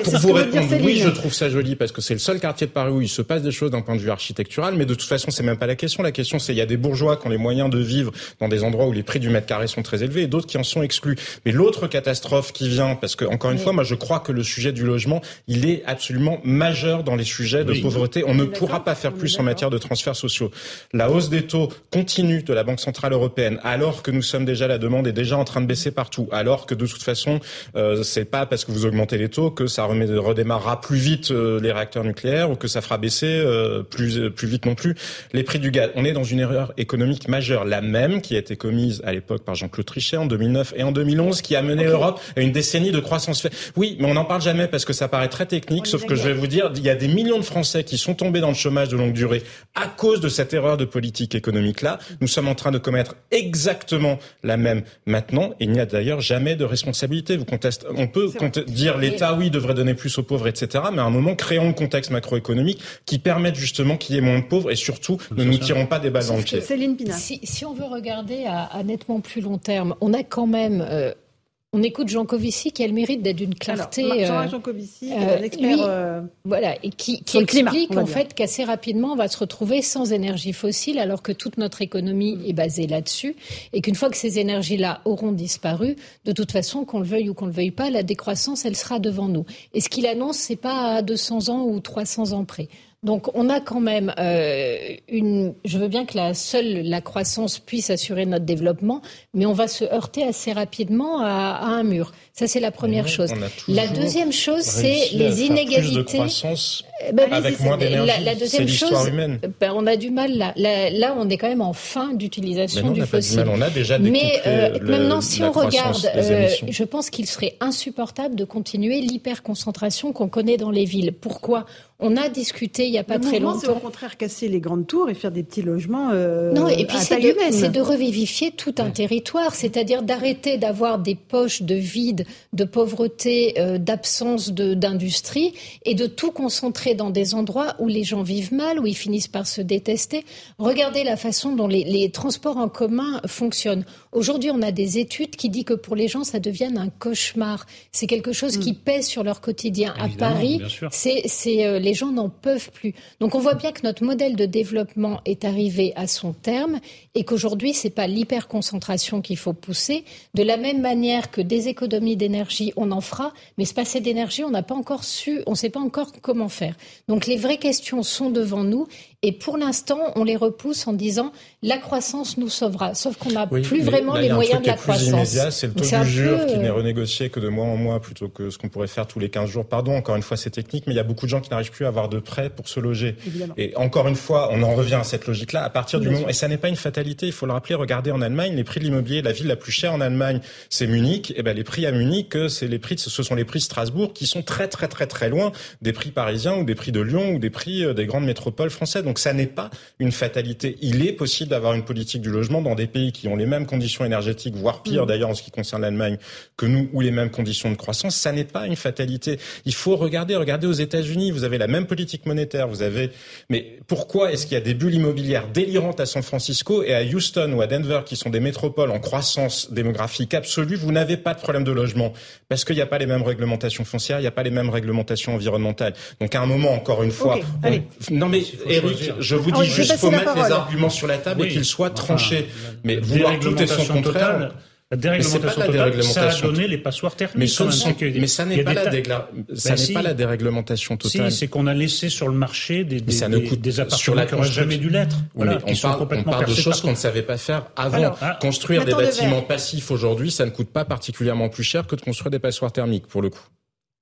Pour vous répondre, oui, je trouve ça joli parce que c'est le seul quartier de Paris où il se passe des choses d'un point de vue architectural, mais de toute façon, c'est même pas la question. La question, c'est il y a des bourgeois qui ont les moyens de vivre dans des endroits où les prix du mètre carré sont très élevés et d'autres qui en sont exclus. Mais l'autre catastrophe qui vient, parce que encore une fois, moi, je crois que le sujet du logement, il est absolument majeur dans les sujets de pauvreté. On ne pourra pas faire plus en matière de transferts sociaux. La hausse des taux continue de la Banque centrale européenne, alors que nous sommes déjà la demande est déjà en train de baisser partout, alors que de toute façon, euh, c'est pas parce que vous augmentez les taux que ça remet, redémarrera plus vite euh, les réacteurs nucléaires ou que ça fera baisser euh, plus euh, plus vite non plus les prix du gaz. On est dans une erreur économique majeure, la même qui a été commise à l'époque par Jean-Claude Trichet en 2009 et en 2011, qui a mené l'Europe à une décennie de croissance. Oui, mais on n'en parle jamais parce que ça paraît très technique. Sauf que je vais vous dire, il y a des millions de Français qui sont tombés dans le chômage de longue durée à cause de cette erreur de politique économique là. Nous sommes en train de commettre exactement la même maintenant. Et il n'y a d'ailleurs jamais de responsabilité. Vous contestez, on peut dire l'État oui devrait donner plus aux pauvres, etc. Mais à un moment, créons un contexte macroéconomique qui permette justement qu'il y ait moins de pauvres et surtout ne nous tirons pas des balles dans le pied. Céline Si, si, on veut regarder à, à, nettement plus long terme, on a quand même euh, on écoute Jean Covici qui a le mérite d'être d'une clarté. Alors, Jean, Covici, euh. Euh, voilà, et qui, qui explique en fait qu'assez rapidement on va se retrouver sans énergie fossile alors que toute notre économie est basée là-dessus et qu'une fois que ces énergies-là auront disparu, de toute façon, qu'on le veuille ou qu'on le veuille pas, la décroissance, elle sera devant nous. Et ce qu'il annonce, c'est pas à 200 ans ou 300 ans près. Donc on a quand même euh, une. Je veux bien que la seule la croissance puisse assurer notre développement, mais on va se heurter assez rapidement à, à un mur. Ça c'est la première chose. La deuxième chose, c'est les inégalités. de croissance ben, avec moins d'énergie. La, la, deuxième chose, humaine. Ben, on a du mal là. là. là. on est quand même en fin d'utilisation du fossile. On a déjà Mais euh, maintenant, si on regarde, euh, je pense qu'il serait insupportable de continuer l'hyperconcentration qu'on connaît dans les villes. Pourquoi? On a discuté il n'y a pas très longtemps. C'est au contraire casser les grandes tours et faire des petits logements. Euh, non, et puis c'est de, de, revivifier tout un territoire, c'est-à-dire d'arrêter d'avoir des poches de vide, de pauvreté, euh, d'absence d'industrie et de tout concentrer dans des endroits où les gens vivent mal, où ils finissent par se détester. Regardez la façon dont les, les transports en commun fonctionnent. Aujourd'hui, on a des études qui disent que pour les gens, ça devient un cauchemar. C'est quelque chose qui mm. pèse sur leur quotidien. à Paris, c'est euh, les gens n'en peuvent plus. Donc on voit bien que notre modèle de développement est arrivé à son terme et qu'aujourd'hui, c'est pas l'hyperconcentration qu'il faut pousser. De la même manière que des économies d'énergie, on en fera, mais se passer d'énergie, on n'a pas encore su, on ne sait pas encore comment faire. Donc les vraies questions sont devant nous et pour l'instant, on les repousse en disant la croissance nous sauvera. Sauf qu'on n'a plus vraiment les moyens de la croissance. immédiat, c'est le taux du jour qui n'est renégocié que de mois en mois plutôt que ce qu'on pourrait faire tous les 15 jours. Pardon, encore une fois, c'est technique, mais il y a beaucoup de gens qui n'arrivent plus à avoir de prêts pour se loger. Évidemment. Et encore une fois, on en revient à cette logique-là. À partir du moment, et ça n'est pas une fatalité, il faut le rappeler, regardez en Allemagne, les prix de l'immobilier, la ville la plus chère en Allemagne, c'est Munich. Et eh ben les prix à Munich, c'est les prix, ce sont les prix de Strasbourg qui sont très très très très loin des prix parisiens ou des prix de Lyon ou des prix euh, des grandes métropoles françaises. Donc ça n'est pas une fatalité. Il est possible d'avoir une politique du logement dans des pays qui ont les mêmes conditions énergétiques, voire pire mm. d'ailleurs en ce qui concerne l'Allemagne que nous, ou les mêmes conditions de croissance. Ça n'est pas une fatalité. Il faut regarder, regarder aux États-Unis. Vous avez la même politique monétaire. Vous avez, mais pourquoi est-ce qu'il y a des bulles immobilières délirantes à San Francisco et à Houston ou à Denver, qui sont des métropoles en croissance démographique absolue, vous n'avez pas de problème de logement parce qu'il n'y a pas les mêmes réglementations foncières, il n'y a pas les mêmes réglementations environnementales. Donc à un moment, encore une fois, non mais Eric, je vous dis juste, faut mettre les arguments sur la table et qu'ils soient tranchés. Mais vouloir tout et son contraire. La déréglementation, totale, ça a donné les passoires thermiques. Mais, ça n'est pas, la ça n'est pas la déréglementation totale. Si, c'est qu'on a laissé sur le marché des, des, des, des appartements qui n'auraient jamais dû l'être. Voilà, on, parle, on parle de choses qu'on ne savait pas faire avant. Ah, construire des bâtiments passifs aujourd'hui, ça ne coûte pas particulièrement plus cher que de construire des passoires thermiques, pour le coup.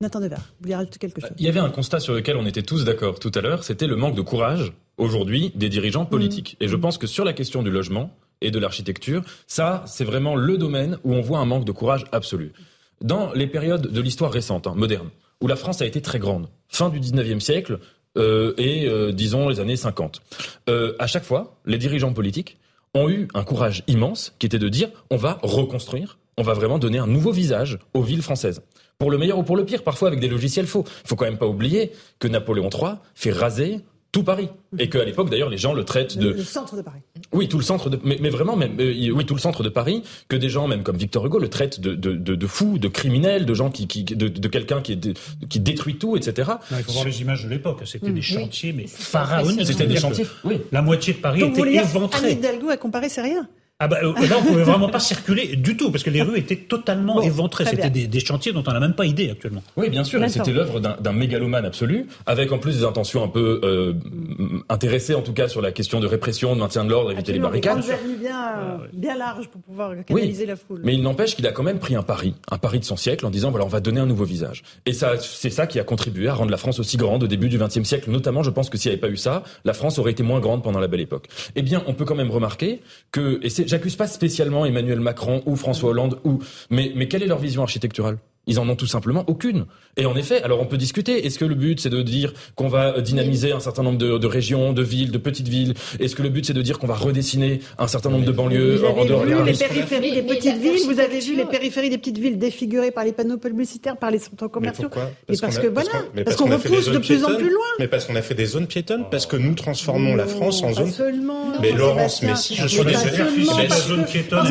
Nathan Devers, vous voulez rajouter quelque chose Il y avait un constat sur lequel on était tous d'accord tout à l'heure, c'était le manque de courage aujourd'hui des dirigeants politiques. Mmh. Et je pense que sur la question du logement, et de l'architecture. Ça, c'est vraiment le domaine où on voit un manque de courage absolu. Dans les périodes de l'histoire récente, hein, moderne, où la France a été très grande, fin du 19e siècle euh, et, euh, disons, les années 50, euh, à chaque fois, les dirigeants politiques ont eu un courage immense qui était de dire on va reconstruire, on va vraiment donner un nouveau visage aux villes françaises. Pour le meilleur ou pour le pire, parfois avec des logiciels faux. Il faut quand même pas oublier que Napoléon III fait raser tout Paris. Et qu'à l'époque, d'ailleurs, les gens le traitent de... Le centre de Paris. Oui, tout le centre de... Mais, mais vraiment, même, euh, oui, tout le centre de Paris, que des gens, même comme Victor Hugo, le traitent de, de, de, de fou, de criminel, de gens qui... qui de, de quelqu'un qui, qui détruit tout, etc. il faut voir les images de l'époque. C'était des chantiers, mais pharaoniques. C'était des chantiers, oui. La moitié de Paris Donc, était éventrée. Anne Hidalgo a comparé, c'est rien? Ah bah, euh, là, on pouvait vraiment pas circuler du tout, parce que les rues étaient totalement éventrées. C'était des, des, chantiers dont on n'a même pas idée actuellement. Oui, bien sûr. C'était l'œuvre d'un mégalomane absolu, avec en plus des intentions un peu euh, intéressées, en tout cas, sur la question de répression, de maintien de l'ordre, éviter les barricades. bien, bien large pour pouvoir canaliser la foule. Mais il n'empêche qu'il a quand même pris un pari, un pari de son siècle, en disant voilà, on va donner un nouveau visage. Et ça, c'est ça qui a contribué à rendre la France aussi grande au début du XXe siècle. Notamment, je pense que s'il n'y avait pas eu ça, la France aurait été moins grande pendant la belle époque. Eh bien, on peut quand même remarquer que, et j'accuse pas spécialement Emmanuel Macron ou François Hollande ou mais mais quelle est leur vision architecturale? Ils en ont tout simplement aucune. Et en effet, alors on peut discuter. Est-ce que le but c'est de dire qu'on va dynamiser un certain nombre de, régions, de villes, de petites villes? Est-ce que le but c'est de dire qu'on va redessiner un certain nombre de banlieues vous avez en vu les périphéries des petites villes? Vous avez vu les périphéries des petites villes défigurées par les panneaux publicitaires, par les centres commerciaux? Mais parce, que voilà, parce qu'on repousse de plus en plus loin. Mais parce qu'on a fait des zones piétonnes, parce que nous transformons la France en zone. Mais Laurence, mais si je suis désolé, la zone piétonne,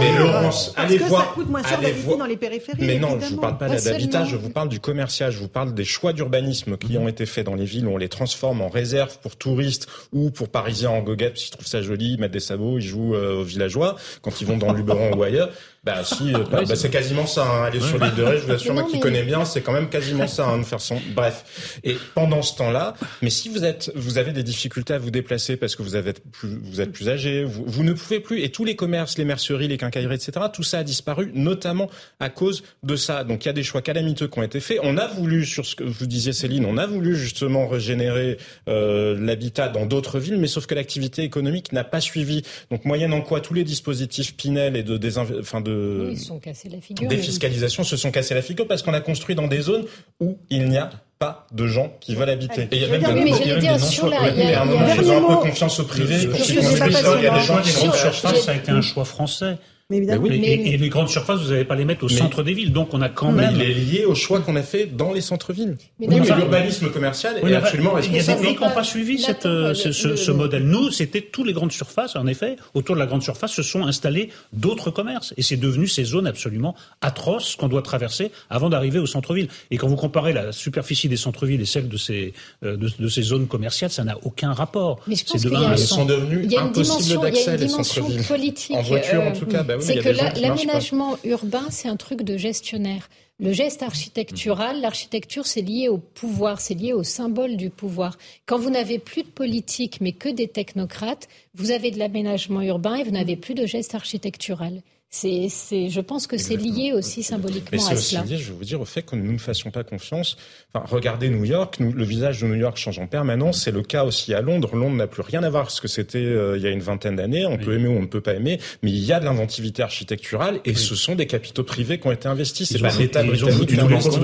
mais Laurence, allez voir. Ça coûte moins cher d'habiter dans les périphéries. Mais non, je vous parle pas d'habitat, je vous parle du commercial, je vous parle des choix d'urbanisme qui ont été faits dans les villes où on les transforme en réserve pour touristes ou pour parisiens en goguette, parce qu'ils trouvent ça joli, ils mettent des sabots, ils jouent euh, aux villageois quand ils vont dans Luberon ou ailleurs. Bah si, euh, bah, c'est quasiment ça. Hein. Aller sur l'île de Ré, je vous assure, moi qui connais bien, c'est quand même quasiment ça, hein, de faire son. Bref. Et pendant ce temps-là, mais si vous êtes, vous avez des difficultés à vous déplacer parce que vous avez plus, vous êtes plus âgé, vous, vous ne pouvez plus. Et tous les commerces, les merceries, les quincailleries, etc. Tout ça a disparu, notamment à cause de ça. Donc il y a des choix calamiteux qui ont été faits. On a voulu, sur ce que vous disiez Céline, on a voulu justement régénérer euh, l'habitat dans d'autres villes, mais sauf que l'activité économique n'a pas suivi. Donc moyennant quoi tous les dispositifs Pinel et de, des, enfin de de sont la figure, défiscalisation se sont cassés la figure parce qu'on a construit dans des zones où il n'y a pas de gens qui veulent habiter. Et il y a même des non Mais à un moment, faisant un peu confiance au privé pour qu'ils construisent. Il y a des gens qui grandes surfaces, ça a été un choix français. Mais évidemment. et, les grandes surfaces, vous n'allez pas les mettre au centre des villes. Donc on a quand même. il est lié au choix qu'on a fait dans les centres-villes. Mais, oui, mais l'urbanisme commercial est absolument responsable. Il y a des pays qui n'ont pas suivi cette, euh, ce, ce, modèle. Nous, c'était toutes les grandes surfaces. En effet, autour de la grande surface se sont installés d'autres commerces. Et c'est devenu ces zones absolument atroces qu'on doit traverser avant d'arriver au centre-ville. Et quand vous comparez la superficie des centres-villes et celle de ces, euh, de, de, ces zones commerciales, ça n'a aucun rapport. C'est Elles sont devenues impossibles d'accès, les centres-villes. En voiture, en tout cas. C'est que l'aménagement urbain, c'est un truc de gestionnaire. Le geste architectural, mhm. l'architecture, c'est lié au pouvoir, c'est lié au symbole du pouvoir. Quand vous n'avez plus de politique, mais que des technocrates, vous avez de l'aménagement urbain et vous n'avez plus de geste architectural. C'est, je pense que c'est lié aussi symboliquement à cela. Lié, je veux dire, au fait que nous ne fassions pas confiance. Enfin, regardez New York, le visage de New York change en permanence. C'est le cas aussi à Londres. Londres n'a plus rien à voir avec ce que c'était euh, il y a une vingtaine d'années. On peut aimer ou on ne peut pas aimer, mais il y a de l'inventivité architecturale et ce sont des capitaux privés qui ont été investis. C'est pas l'État britannique qui investi.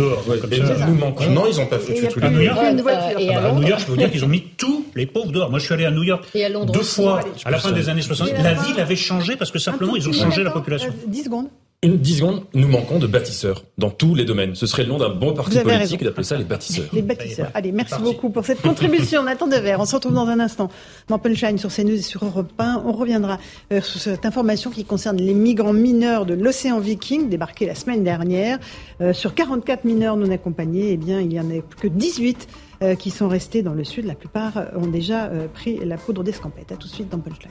Nous manquons. Non, ils n'ont pas foutu tous les New York, à New York, je peux vous dire qu'ils ont mis tous les pauvres dehors. Moi, je suis allé à New York deux fois à la fin des années 60. La ville avait changé parce que simplement ils ont changé la population. 10 euh, secondes. Une, 10 secondes, nous manquons de bâtisseurs dans tous les domaines. Ce serait le nom d'un bon parti politique d'appeler ça les bâtisseurs. Les bâtisseurs. Allez, merci beaucoup pour cette contribution. Nathan Dever, on se retrouve dans un instant dans Punchline sur CNews et sur Europe 1. On reviendra euh, sur cette information qui concerne les migrants mineurs de l'océan Viking débarqués la semaine dernière. Euh, sur 44 mineurs non accompagnés, eh bien, il y en a plus que 18 qui sont restés dans le sud. La plupart ont déjà pris la poudre d'escampette. A tout de suite dans Punchline.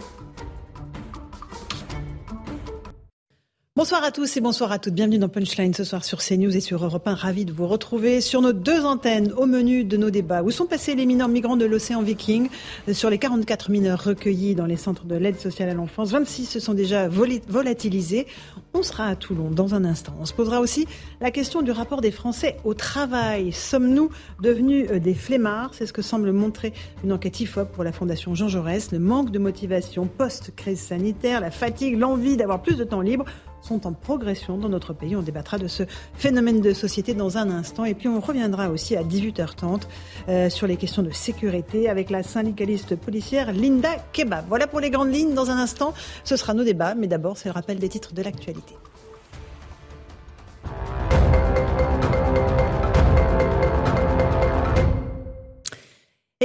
Bonsoir à tous et bonsoir à toutes. Bienvenue dans Punchline ce soir sur CNews et sur Europe 1. Ravi de vous retrouver sur nos deux antennes au menu de nos débats. Où sont passés les mineurs migrants de l'océan Viking Sur les 44 mineurs recueillis dans les centres de l'aide sociale à l'enfance, 26 se sont déjà volatilisés. On sera à Toulon dans un instant. On se posera aussi la question du rapport des Français au travail. Sommes-nous devenus euh, des flemmards? C'est ce que semble montrer une enquête IFOP pour la Fondation Jean Jaurès. Le manque de motivation post-crise sanitaire, la fatigue, l'envie d'avoir plus de temps libre sont en progression dans notre pays. On débattra de ce phénomène de société dans un instant. Et puis on reviendra aussi à 18h30 euh, sur les questions de sécurité avec la syndicaliste policière Linda Kebab. Voilà pour les grandes lignes. Dans un instant, ce sera nos débats. Mais d'abord, c'est le rappel des titres de l'actualité.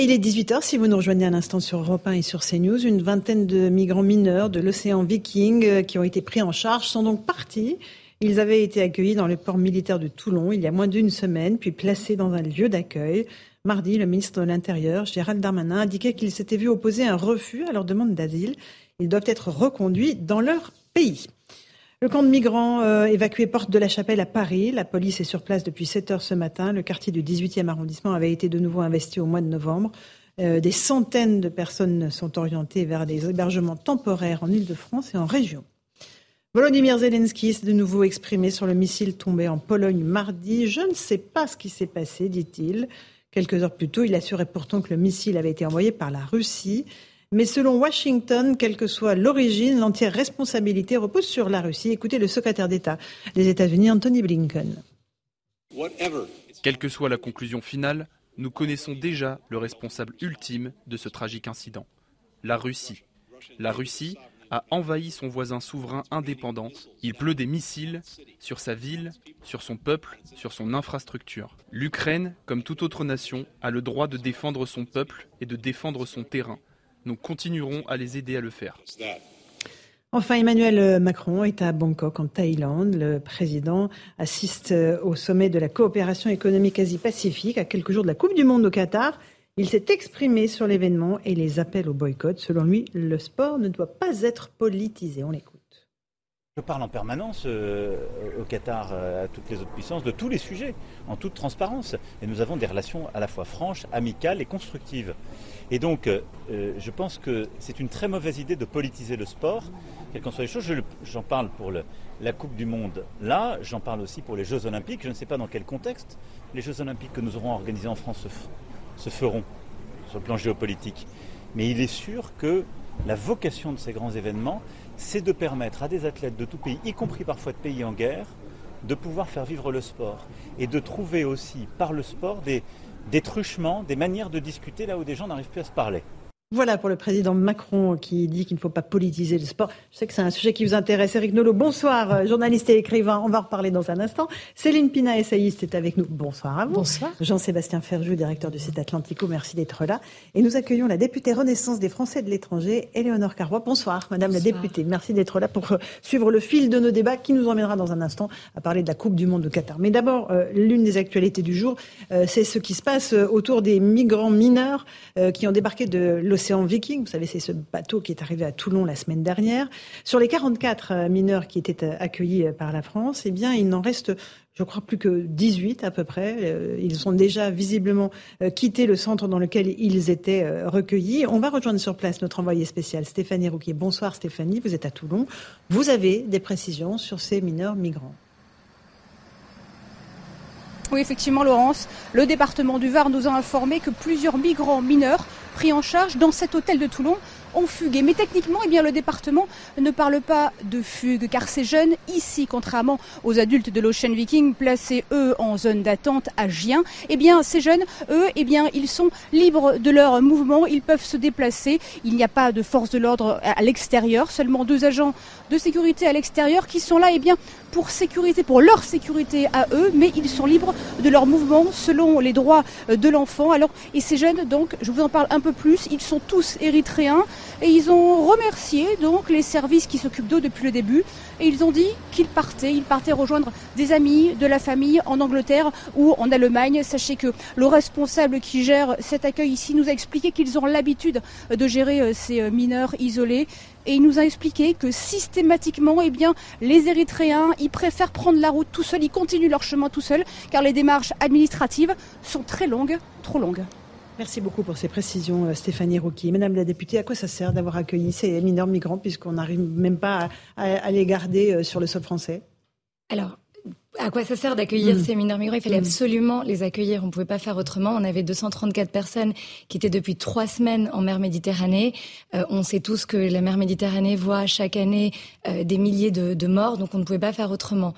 Et il est 18h si vous nous rejoignez à l'instant sur Europe 1 et sur CNews. Une vingtaine de migrants mineurs de l'océan Viking euh, qui ont été pris en charge sont donc partis. Ils avaient été accueillis dans le port militaire de Toulon il y a moins d'une semaine, puis placés dans un lieu d'accueil. Mardi, le ministre de l'Intérieur, Gérald Darmanin, indiquait qu'il s'était vu opposer un refus à leur demande d'asile. Ils doivent être reconduits dans leur pays. Le camp de migrants euh, évacué porte de la Chapelle à Paris. La police est sur place depuis 7 heures ce matin. Le quartier du 18e arrondissement avait été de nouveau investi au mois de novembre. Euh, des centaines de personnes sont orientées vers des hébergements temporaires en Ile-de-France et en région. Volodymyr Zelensky s'est de nouveau exprimé sur le missile tombé en Pologne mardi. Je ne sais pas ce qui s'est passé, dit-il. Quelques heures plus tôt, il assurait pourtant que le missile avait été envoyé par la Russie. Mais selon Washington, quelle que soit l'origine, l'entière responsabilité repose sur la Russie. Écoutez le secrétaire d'État des États-Unis, Anthony Blinken. Quelle que soit la conclusion finale, nous connaissons déjà le responsable ultime de ce tragique incident, la Russie. La Russie a envahi son voisin souverain indépendant. Il pleut des missiles sur sa ville, sur son peuple, sur son infrastructure. L'Ukraine, comme toute autre nation, a le droit de défendre son peuple et de défendre son terrain. Nous continuerons à les aider à le faire. Enfin, Emmanuel Macron est à Bangkok, en Thaïlande. Le président assiste au sommet de la coopération économique Asie-Pacifique à quelques jours de la Coupe du Monde au Qatar. Il s'est exprimé sur l'événement et les appels au boycott. Selon lui, le sport ne doit pas être politisé. On l'écoute. Je parle en permanence euh, au Qatar, euh, à toutes les autres puissances, de tous les sujets, en toute transparence. Et nous avons des relations à la fois franches, amicales et constructives. Et donc, euh, je pense que c'est une très mauvaise idée de politiser le sport, quelles qu'en soient les choses. J'en parle pour la Coupe du Monde là, j'en parle aussi pour les Jeux Olympiques. Je ne sais pas dans quel contexte les Jeux Olympiques que nous aurons organisés en France se feront sur le plan géopolitique. Mais il est sûr que la vocation de ces grands événements, c'est de permettre à des athlètes de tout pays, y compris parfois de pays en guerre, de pouvoir faire vivre le sport et de trouver aussi par le sport des, des truchements, des manières de discuter là où des gens n'arrivent plus à se parler. Voilà pour le président Macron qui dit qu'il ne faut pas politiser le sport. Je sais que c'est un sujet qui vous intéresse. Eric Nolot, bonsoir, euh, journaliste et écrivain. On va en reparler dans un instant. Céline Pina, essayiste, est avec nous. Bonsoir à vous. Bonsoir. Jean-Sébastien Ferjou, directeur du site Atlantico, merci d'être là. Et nous accueillons la députée Renaissance des Français de l'étranger, Éléonore Carrois. Bonsoir, madame la députée. Merci d'être là pour euh, suivre le fil de nos débats qui nous emmènera dans un instant à parler de la Coupe du Monde de Qatar. Mais d'abord, euh, l'une des actualités du jour, c'est ce qui se passe autour des migrants mineurs qui ont débarqué de l'océan Viking. Vous savez, c'est ce bateau qui est arrivé à Toulon la semaine dernière. Sur les 44 euh, mineurs qui étaient euh, accueillis euh, par la France, eh bien, il n'en reste je crois plus que 18 à peu près. Ils ont déjà visiblement quitté le centre dans lequel ils étaient recueillis. On va rejoindre sur place notre envoyé spécial Stéphanie Rouquier. Bonsoir Stéphanie, vous êtes à Toulon. Vous avez des précisions sur ces mineurs migrants. Oui, effectivement, Laurence, le département du Var nous a informé que plusieurs migrants mineurs pris en charge dans cet hôtel de Toulon ont fugué. Mais techniquement, eh bien, le département ne parle pas de fugue, car ces jeunes, ici, contrairement aux adultes de l'Ocean Viking, placés, eux, en zone d'attente à Gien, eh bien, ces jeunes, eux, eh bien, ils sont libres de leur mouvement, ils peuvent se déplacer. Il n'y a pas de force de l'ordre à l'extérieur, seulement deux agents de sécurité à l'extérieur qui sont là, eh pour sécurité, pour leur sécurité à eux, mais ils sont libres de leur mouvement selon les droits de l'enfant. Alors, et ces jeunes, donc, je vous en parle un peu plus, ils sont tous érythréens. Et ils ont remercié donc les services qui s'occupent d'eux depuis le début et ils ont dit qu'ils partaient, ils partaient rejoindre des amis, de la famille en Angleterre ou en Allemagne. Sachez que le responsable qui gère cet accueil ici nous a expliqué qu'ils ont l'habitude de gérer euh, ces euh, mineurs isolés et il nous a expliqué que systématiquement, eh les Érythréens, ils préfèrent prendre la route tout seuls, ils continuent leur chemin tout seuls, car les démarches administratives sont très longues, trop longues. Merci beaucoup pour ces précisions, euh, Stéphanie Rouki. Madame la députée, à quoi ça sert d'avoir accueilli ces mineurs migrants puisqu'on n'arrive même pas à, les garder euh, sur le sol français? Alors, à quoi ça sert d'accueillir mm. ces mineurs migrants? Il fallait mm. absolument les accueillir. On ne pouvait pas faire autrement. On avait 234 personnes qui étaient depuis trois semaines en mer Méditerranée. Euh, on sait tous que la mer Méditerranée voit chaque année des milliers de, de, morts, donc on ne pouvait pas faire autrement.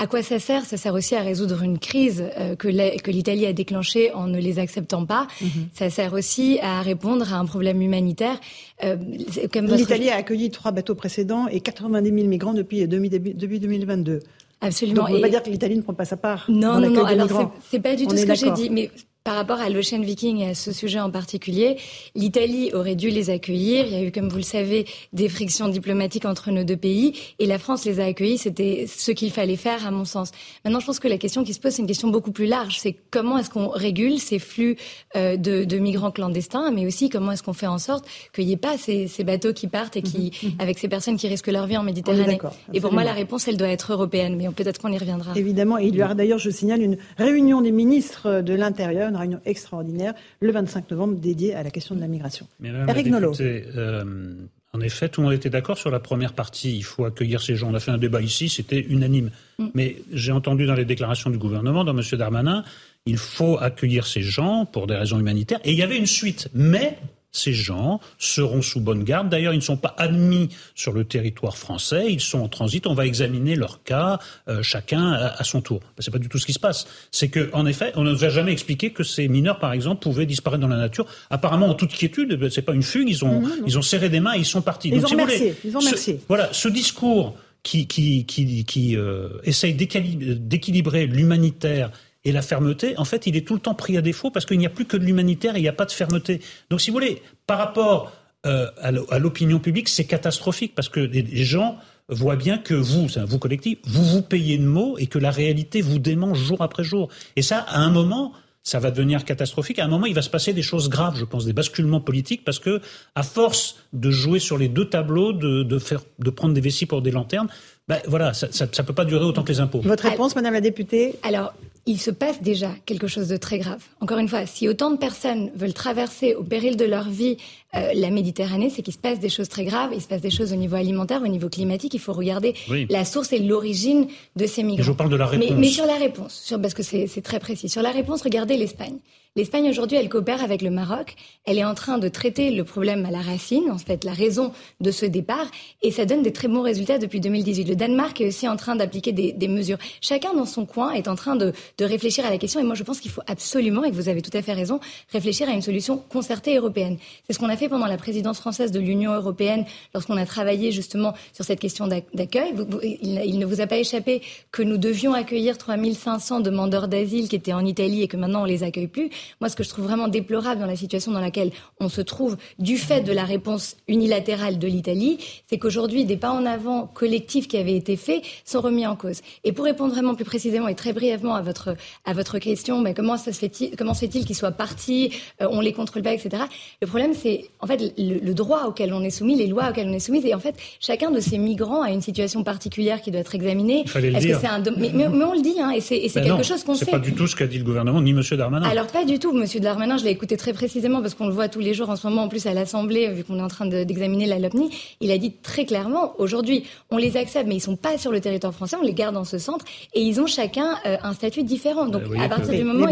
À quoi ça sert? Ça sert aussi à résoudre une crise euh, que l'Italie a déclenchée en ne les acceptant pas. Mhm. Ça sert aussi à répondre à un problème humanitaire. Euh, L'Italie a accueilli trois bateaux précédents et 90 000 migrants depuis, début 2022. Absolument. Donc on ne peut pas dire que l'Italie ne prend pas sa part. Non, non, non. Alors c'est pas du tout ce que j'ai dit. Mais par rapport à l'Ocean Viking et à ce sujet en particulier, l'Italie aurait dû les accueillir. Il y a eu, comme vous le savez, des frictions diplomatiques entre nos deux pays et la France les a accueillis. C'était ce qu'il fallait faire, à mon sens. Maintenant, je pense que la question qui se pose, c'est une question beaucoup plus large. C'est comment est-ce qu'on régule ces flux euh, de, de, migrants clandestins, mais aussi comment est-ce qu'on fait en sorte qu'il n'y ait pas ces, ces, bateaux qui partent et qui, mhm, mhm. avec ces personnes qui risquent leur vie en Méditerranée. Et pour moi, la réponse, elle doit être européenne, mais peut-être qu'on y reviendra. Évidemment. Et il y aura d'ailleurs, je signale, une réunion des ministres de l'Intérieur une réunion extraordinaire le 25 novembre dédiée à la question de la migration. Eric Nolot. Euh, en effet, tout le monde était d'accord sur la première partie. Il faut accueillir ces gens. On a fait un débat ici, c'était unanime. Mm. Mais j'ai entendu dans les déclarations du gouvernement, dans M. Darmanin, il faut accueillir ces gens pour des raisons humanitaires. Et il y avait une suite. Mais ces gens seront sous bonne garde. D'ailleurs, ils ne sont pas admis sur le territoire français, ils sont en transit. On va examiner leur cas, euh, chacun à, son tour. Ce n'est pas du tout ce qui se passe. C'est que, en effet, on ne nous a jamais expliqué que ces mineurs, par exemple, pouvaient disparaître dans la nature. Apparemment, en toute quiétude, ce n'est pas une fugue. Ils ont, mmh, mmh. ils ont serré des mains et ils sont partis. Ils ont remercié. Ils ont remercié. voilà, ce discours qui, qui, qui, qui euh, essaye d'équilibrer l'humanitaire et la fermeté, en fait, il est tout le temps pris à défaut parce qu'il n'y a plus que de l'humanitaire et il n'y a pas de fermeté. Donc, si vous voulez, par rapport euh, à l'opinion publique, c'est catastrophique parce que les gens voient bien que vous, c'est un vous collectif, vous vous payez de mots et que la réalité vous démange jour après jour. Et ça, à un moment, ça va devenir catastrophique. À un moment, il va se passer des choses graves, je pense, des basculements politiques, parce que à force de jouer sur les deux tableaux, de, de faire, de prendre des vessies pour des lanternes, ben voilà, ça ne peut pas durer autant que les impôts. Votre réponse, Madame la députée? Alors, il se passe déjà quelque chose de très grave. Encore une fois, si autant de personnes veulent traverser au péril de leur vie euh, la Méditerranée, c'est qu'il se passe des choses très graves. Il se passe des choses au niveau alimentaire, au niveau climatique. Il faut regarder la source et l'origine de ces migrants. je parle de la réponse. Mais, mais sur la réponse, sur, parce que c'est très précis. Sur la réponse, regardez l'Espagne. L'Espagne aujourd'hui, elle coopère avec le Maroc. Elle est en train de traiter le problème à la racine, en fait, la raison de ce départ, et ça donne des très bons résultats depuis 2018. Le Danemark est aussi en train d'appliquer des, des, mesures. Chacun dans son coin est en train de, de réfléchir à la question, et moi je pense qu'il faut absolument, et vous avez tout à fait raison, réfléchir à une solution concertée européenne. C'est ce qu'on a fait pendant la présidence française de l'Union européenne, lorsqu'on a travaillé justement sur cette question d'accueil. Il, ne vous a pas échappé que nous devions accueillir 3500 demandeurs d'asile qui étaient en Italie et que maintenant on les accueille plus. Moi, ce que je trouve vraiment déplorable dans la situation dans laquelle on se trouve, du fait de la réponse unilatérale de l'Italie, c'est qu'aujourd'hui, des pas en avant collectifs qui avaient été faits sont remis en cause. Et pour répondre vraiment plus précisément et très brièvement à votre, à votre question, mais comment se fait-il, fait-il qu'ils soient partis, euh, on les contrôle pas, etc. Le problème, c'est en fait le, droit auquel on est soumis, les lois auxquelles on est soumis, et en fait, chacun de ces migrants a une situation particulière qui doit être examinée. Est-ce que c'est un mais, mais, on le dit, hein, et c'est ben quelque chose qu'on sait. C'est pas du tout ce qu'a dit le gouvernement, ni M. Darmanin. Alors pas du tout. Monsieur Darmanin, je l'ai écouté très précisément parce qu'on le voit tous les jours en ce moment, en plus à l'Assemblée, vu qu'on est en train d'examiner la LOPNI. Il a dit très clairement, aujourd'hui, on les accepte, mais ils sont pas sur le territoire français, on les garde dans ce centre, et ils ont chacun euh, un statut différent. Donc à partir du moment...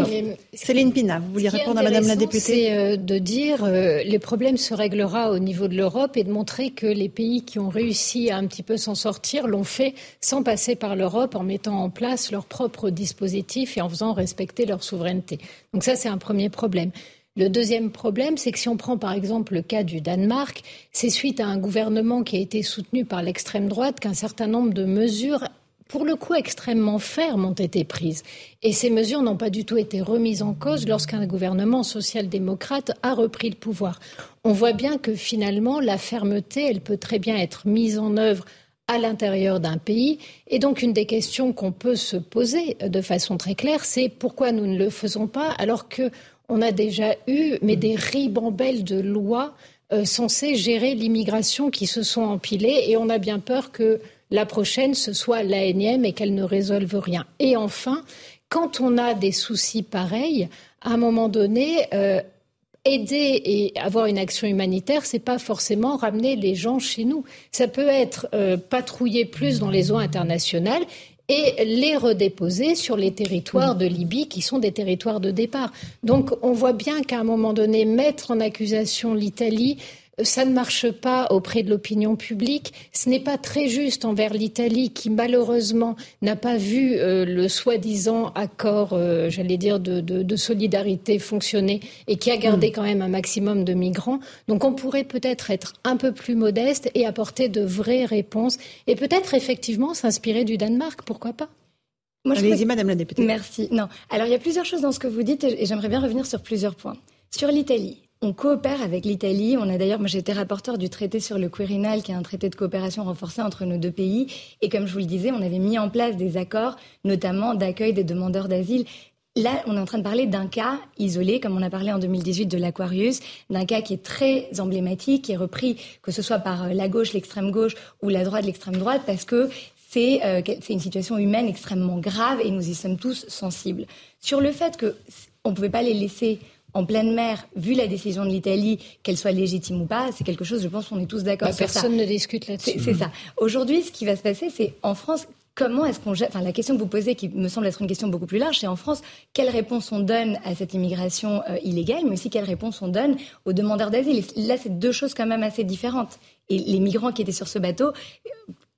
Céline Pina, vous vouliez répondre à Madame la députée C'est euh, de dire euh, les problèmes se réglera au niveau de l'Europe et de montrer que les pays qui ont réussi à un petit peu s'en sortir l'ont fait sans passer par l'Europe, en mettant en place leurs propres dispositifs et en faisant respecter leur souveraineté. Donc ça, c'est un premier problème. Le deuxième problème, c'est que si on prend par exemple le cas du Danemark, c'est suite à un gouvernement qui a été soutenu par l'extrême droite qu'un certain nombre de mesures pour le coup extrêmement fermes, ont été prises. Et ces mesures n'ont pas du tout été remises en cause lorsqu'un gouvernement social-démocrate a repris le pouvoir. On voit bien que finalement, la fermeté, elle peut très bien être mise en œuvre à l'intérieur d'un pays. Et donc, une des questions qu'on peut se poser de façon très claire, c'est pourquoi nous ne le faisons pas alors que on a déjà eu des ribambelles de lois euh, censées gérer l'immigration qui se sont empilées et on a bien peur que la prochaine ce soit la énième et qu'elle ne résolve rien. Et enfin, quand on a des soucis pareils, à un moment donné, euh, aider et avoir une action humanitaire, c'est pas forcément ramener les gens chez nous. Ça peut être euh, patrouiller plus dans les eaux internationales et les redéposer sur les territoires de Libye qui sont des territoires de départ. Donc on voit bien qu'à un moment donné, mettre en accusation l'Italie, ça ne marche pas auprès de l'opinion publique. Ce n'est pas très juste envers l'Italie qui malheureusement n'a pas vu euh, le soi-disant accord, euh, j'allais dire, de, solidarité fonctionner et qui a gardé mm. quand même un maximum de migrants. Donc on pourrait peut-être être un peu plus modeste et apporter de vraies réponses et peut-être effectivement s'inspirer du Danemark. Pourquoi pas? Allez-y, Madame la députée. Merci. Non. Alors il y a plusieurs choses dans ce que vous dites et j'aimerais bien revenir sur plusieurs points. Sur l'Italie, on coopère avec l'Italie. On a d'ailleurs, moi j'étais rapporteur du traité sur le Quirinal, qui est un traité de coopération renforcée entre nos deux pays. Et comme je vous le disais, on avait mis en place des accords, notamment d'accueil des demandeurs d'asile. Là, on est en train de parler d'un cas isolé, comme on a parlé en 2018 de l'Aquarius, d'un cas qui est très emblématique, qui est repris, que ce soit par euh, la gauche, l'extrême gauche ou la droite, l'extrême droite, parce que c'est euh, une situation humaine extrêmement grave et nous y sommes tous sensibles. Sur le fait qu'on ne pouvait pas les laisser en pleine mer, vu la décision de l'Italie, qu'elle soit légitime ou pas, c'est quelque chose, je pense qu'on est tous d'accord bah, sur ça. Personne ne discute là-dessus. C'est ça. Aujourd'hui, ce qui va se passer, c'est en France, comment est-ce qu'on Enfin, la question que vous posez, qui me semble être une question beaucoup plus large, c'est en France, quelle réponse on donne à cette immigration euh, illégale, mais aussi quelle réponse on donne aux demandeurs d'asile? Là, c'est deux choses quand même assez différentes. Et les migrants qui étaient sur ce bateau,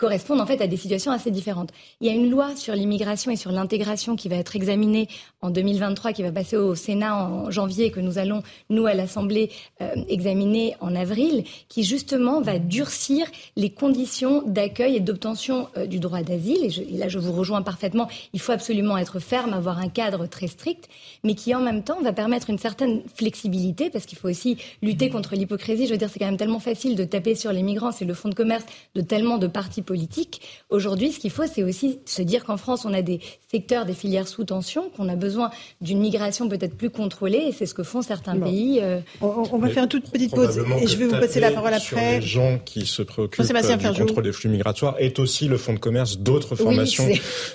correspondent en fait à des situations assez différentes. Il y a une loi sur l'immigration et sur l'intégration qui va être examinée en 2023, qui va passer au Sénat en janvier, que nous allons, nous, à l'Assemblée, euh, examiner en avril, qui justement va durcir les conditions d'accueil et d'obtention euh, du droit d'asile. Et, là, je vous rejoins parfaitement, il faut absolument être ferme, avoir un cadre très strict, mais qui en même temps va permettre une certaine flexibilité, parce qu'il faut aussi lutter contre l'hypocrisie. Je veux dire, c'est quand même tellement facile de taper sur les migrants, c'est le fonds de commerce de tellement de partis politique. Aujourd'hui, ce qu'il faut, c'est aussi se dire qu'en France, on a des secteurs, des filières sous tension, qu'on a besoin d'une migration peut-être plus contrôlée, et c'est ce que font certains pays. Euh. On, va faire une toute petite pause, et je vais vous passer la parole après. les gens qui se préoccupent du contrôle des flux migratoires est aussi le fonds de commerce d'autres formations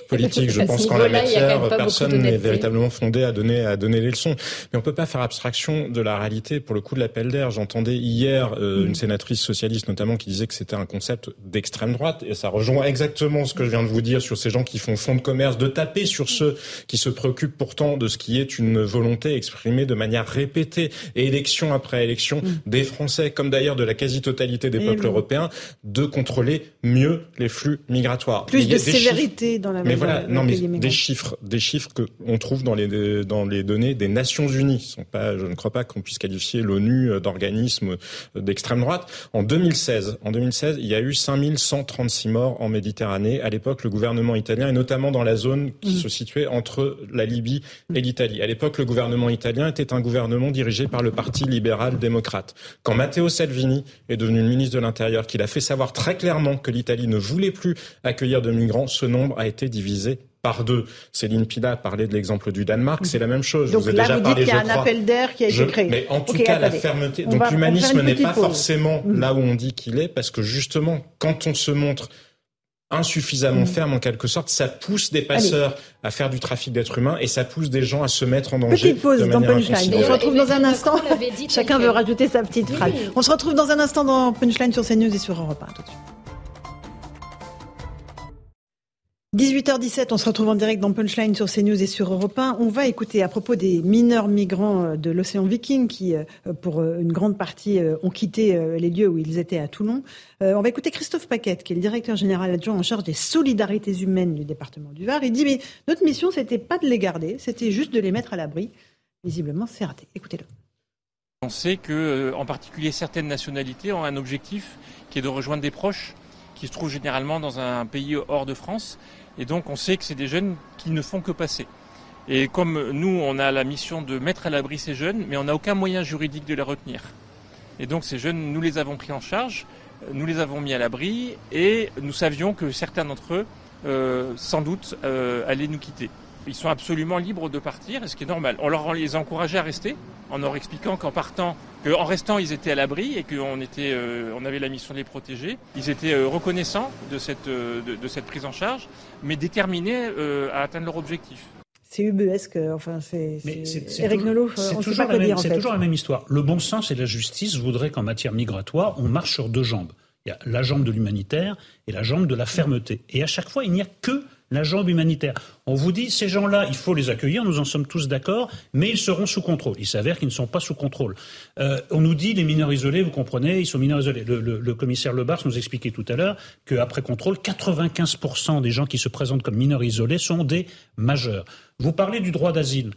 politiques. Je <laughs> pense qu'en la matière, personne n'est véritablement fondé à donner, à donner les leçons. Mais on ne peut pas faire abstraction de la réalité. Pour le coup de l'appel d'air, j'entendais hier euh, une sénatrice socialiste notamment qui disait que c'était un concept d'extrême droite et ça rejoint exactement ce que je viens de vous dire sur ces gens qui font fond de commerce, de taper sur ceux qui se préoccupent pourtant de ce qui est une volonté exprimée de manière répétée, et élection après élection, mm. des Français, comme d'ailleurs de la quasi-totalité des peuples européens, de contrôler mieux les flux migratoires. Plus de sévérité dans la Mais voilà, non, mais des chiffres, des chiffres que on trouve dans les dans les données des Nations Unies. Sont pas, je ne crois pas qu'on puisse qualifier l'ONU d'organisme d'extrême droite. En 2016, en 2016, il y a eu 5130 six morts en Méditerranée. À l'époque, le gouvernement italien, et notamment dans la zone qui mm. se situait entre la Libye et l'Italie. À l'époque, le gouvernement italien était un gouvernement dirigé par le Parti libéral-démocrate. Quand Matteo Salvini est devenu ministre de l'Intérieur, qu'il a fait savoir très clairement que l'Italie ne voulait plus accueillir de migrants, ce nombre a été divisé par deux. Céline Pina parlait de l'exemple du Danemark, c'est la même chose. Donc je vous là, déjà vous dites qu'il y a un appel d'air qui a été créé. Mais en tout cas, la fermeté. donc l'humanisme n'est pas forcément mm. là où on dit qu'il est, parce que justement, quand on se montre insuffisamment mm. ferme en quelque sorte, ça pousse des passeurs à faire du trafic d'êtres humains et ça pousse des gens à se mettre en danger. Petite pause dans Punchline. On se retrouve dans un instant. Chacun veut rajouter sa petite phrase. On se retrouve dans un instant dans Punchline sur CNews et sur Europe 1. Tout de suite. 18h17, on se retrouve en direct dans Punchline sur CNews et sur Europe 1. On va écouter à propos des mineurs migrants euh, de l'océan Viking qui, euh, pour euh, une grande partie, ont quitté les lieux où ils étaient à Toulon. On va écouter Christophe Paquette, qui est le directeur général adjoint en charge des solidarités humaines du département du Var. Il dit, mais notre mission, c'était pas de les garder, c'était juste de les mettre à l'abri. Visiblement, c'est raté. Écoutez-le. On sait que, en particulier, certaines nationalités ont un objectif qui est de rejoindre des proches qui se trouvent généralement dans un pays hors de France Et donc on sait que c'est des jeunes qui ne font que passer. Et comme nous, on a la mission de mettre à l'abri ces jeunes, mais on n'a aucun moyen juridique de les retenir. Et donc ces jeunes, nous les avons pris en charge, nous les avons mis à l'abri, et nous savions que certains d'entre eux, euh, sans doute, euh, allaient nous quitter. Ils sont absolument libres de partir, ce qui est normal. On leur les a encouragés à rester, en leur expliquant qu'en partant, qu'en restant, ils étaient à l'abri et qu'on était, euh, on avait la mission de les protéger. Ils étaient euh, reconnaissants de cette, euh, de, de, cette prise en charge, mais déterminés à atteindre leur objectif. C'est ubuesque, enfin c'est. Eric Nolot, dire en C'est toujours la même histoire. Le bon sens et la justice voudraient qu'en matière migratoire, on marche sur deux jambes. Il y a la jambe de l'humanitaire et la jambe de la fermeté. Et à chaque fois, il n'y a que la jambe humanitaire. On vous dit, ces gens-là, il faut les accueillir, nous en sommes tous d'accord, mais ils seront sous contrôle. Il s'avère qu'ils ne sont pas sous contrôle. Euh, on nous dit, les mineurs isolés, vous comprenez, ils sont mineurs isolés. Le, le, le commissaire Lebars nous expliquait tout à l'heure qu'après contrôle, 95% des gens qui se présentent comme mineurs isolés sont des majeurs. Vous parlez du droit d'asile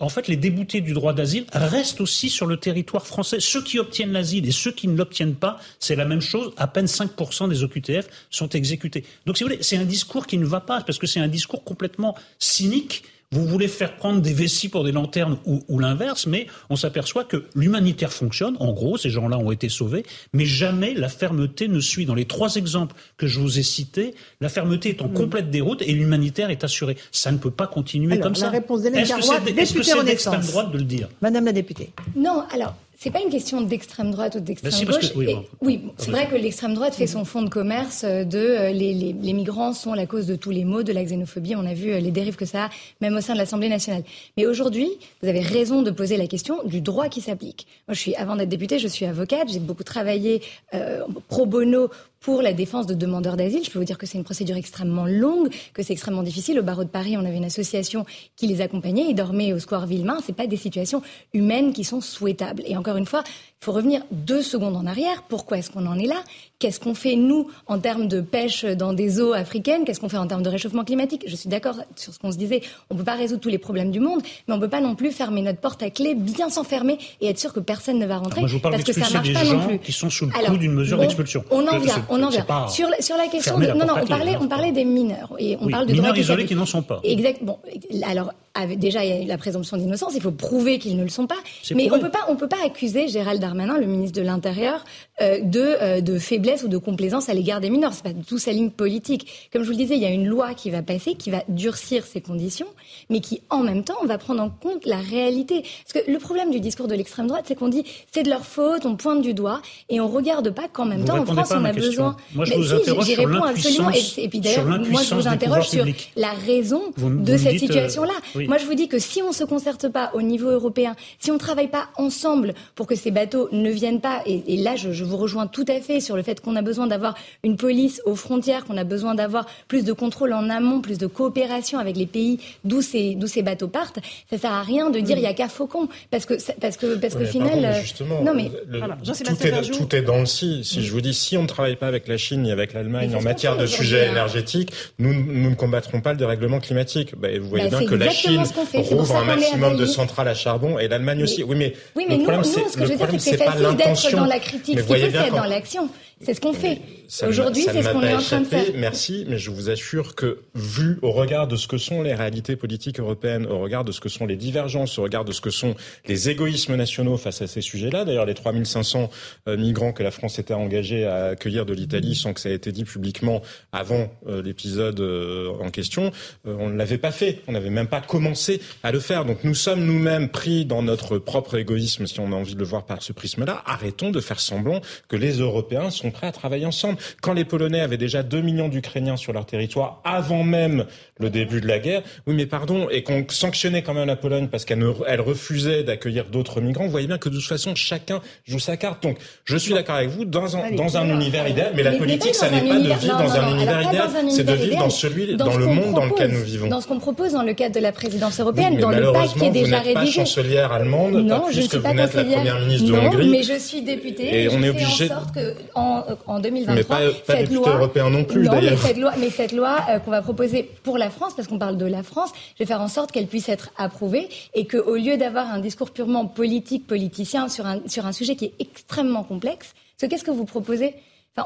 en fait, les déboutés du droit d'asile restent aussi sur le territoire français. Ceux qui obtiennent l'asile et ceux qui ne l'obtiennent pas, c'est la même chose. À peine 5% des OQTF sont exécutés. Donc, si vous voulez, c'est un discours qui ne va pas, parce que c'est un discours complètement cynique vous voulez faire prendre des vessies pour des lanternes ou, ou l'inverse, mais on s'aperçoit que l'humanitaire fonctionne. En gros, ces gens-là ont été sauvés, mais jamais la fermeté ne suit. Dans les trois exemples que je vous ai cités, la fermeté est en complète déroute et l'humanitaire est assuré. Ça ne peut pas continuer alors, comme la ça. Réponse Est-ce que c'est d'extrême droite de le dire? Madame la députée. Non, alors c'est pas une question d'extrême droite ou d'extrême ben si, gauche. Que, oui, bon, oui c'est vrai que l'extrême droite fait son fond de commerce de euh, les, les, les, migrants sont la cause de tous les maux, de la xénophobie. On a vu euh, les dérives que ça a, même au sein de l'Assemblée nationale. Mais aujourd'hui, vous avez raison de poser la question du droit qui s'applique. Moi, je suis, avant d'être députée, je suis avocate. J'ai beaucoup travaillé euh, pro bono pour la défense de demandeurs d'asile. Je peux vous dire que c'est une procédure extrêmement longue, que c'est extrêmement difficile. Au barreau de Paris, on avait une association qui les accompagnait. Ils dormaient au square Villemain. C'est pas des situations humaines qui sont souhaitables. Et encore une fois, il faut revenir deux secondes en arrière. Pourquoi est-ce qu'on en est là? Qu'est-ce qu'on fait, nous, en termes de pêche dans des eaux africaines? Qu'est-ce qu'on fait en termes de réchauffement climatique? Je suis d'accord sur ce qu'on se disait. On ne peut pas résoudre tous les problèmes du monde, mais on ne peut pas non plus fermer notre porte à clé, bien s'enfermer et être sûr que personne ne va rentrer. Alors moi, je vous parle parce que ça marche des pas gens non plus. qui sont sous le coup d'une mesure d'expulsion. On en vient, on en vient. Sur, sur la question de, non, non, on parlait, on parlait des mineurs et on oui, parle de mineurs isolés qui n'en sont pas. Exact. Bon, alors avec, déjà il y a la présomption d'innocence, il faut prouver qu'ils ne le sont pas. Mais prouvé. on peut pas, on peut pas accuser Gérald Darmanin, le ministre de l'Intérieur, euh, de, euh, de faiblesse ou de complaisance à l'égard des mineurs. C'est pas du tout sa ligne politique. Comme je vous le disais, il y a une loi qui va passer, qui va durcir ces conditions, mais qui en même temps va prendre en compte la réalité. Parce que le problème du discours de l'extrême droite, c'est qu'on dit c'est de leur faute, on pointe du doigt, et on regarde pas qu'en même Vous temps en France pas on a question. besoin. Moi, je Mais vous si, interroge j'y sur réponds absolument. Et, et puis d'ailleurs, moi je vous interroge sur publics. la raison Vous de vous cette euh, situation-là. oui. Moi je vous dis que si on se concerte pas au niveau européen, si on travaille pas ensemble pour que ces bateaux ne viennent pas, et, et là je, je vous rejoins tout à fait sur le fait qu'on a besoin d'avoir une police aux frontières, qu'on a besoin d'avoir plus de contrôle en amont, plus de coopération avec les pays d'où ces, d'où ces bateaux partent, ça sert à rien de dire il y a qu'à Faucon, parce que parce que parce que final, pardon, euh, justement, non mais le- Voilà. tout, est, Verjou. tout est dans le si. Si je vous dis, si on ne travaille pas avec la Chine et avec l'Allemagne en matière de sujets hein. énergétiques, nous, nous ne combattrons pas le dérèglement climatique. Bah, vous voyez Bah, bien que la Chine rouvre un maximum de centrales à charbon et l'Allemagne aussi. Oui, mais, Oui, le nous, problème, nous, c'est ce que le je veux dire, problème, c'est que c'est facile d'être dans la critique. Mais Ce qu'il faut, c'est être dans l'action. C'est ce qu'on fait. Aujourd'hui, c'est ce qu'on est en train de faire. Merci, mais je vous assure que, vu au regard de ce que sont les réalités politiques européennes, au regard de ce que sont les divergences, au regard de ce que sont les égoïsmes nationaux face à ces sujets-là, d'ailleurs, les 3500 euh, migrants que la France était engagée à accueillir de l'Italie sans que ça ait été dit publiquement avant euh, l'épisode euh, en question, on ne l'avait pas fait. On n'avait même pas commencé à le faire. Donc nous sommes nous-mêmes pris dans notre propre égoïsme, si on a envie de le voir par ce prisme-là. Arrêtons de faire semblant que les Européens sont prêts à travailler ensemble. Quand les Polonais avaient déjà 2 millions d'Ukrainiens sur leur territoire avant même le début de la guerre, oui mais pardon, et qu'on sanctionnait quand même la Pologne parce qu'elle elle refusait d'accueillir d'autres migrants, vous voyez bien que de toute façon chacun joue sa carte. Donc je suis d'accord avec vous, dans un, Allez, dans un univers idéal, mais la politique, ça n'est pas de vivre dans un univers idéal, c'est de vivre dans celui, Dans le monde dans lequel nous vivons. Dans ce qu'on propose dans le cadre de la présidence européenne, dans le pacte qui est vous déjà n'êtes pas rédigé. chancelière allemande, Non, je ne suis pas vous n'êtes la première ministre de non, Hongrie. mais je suis députée. Et on est obligé- en sorte que en, en 2023, Mais pas- pas cette député loi, européen non plus, non, mais d'ailleurs. cette loi, mais cette loi euh, qu'on va proposer pour la France, parce qu'on parle de la France, je vais faire en sorte qu'elle puisse être approuvée et que, au lieu d'avoir un discours purement politique, politicien sur un sur un sujet qui est extrêmement complexe, qu'est-ce que vous proposez?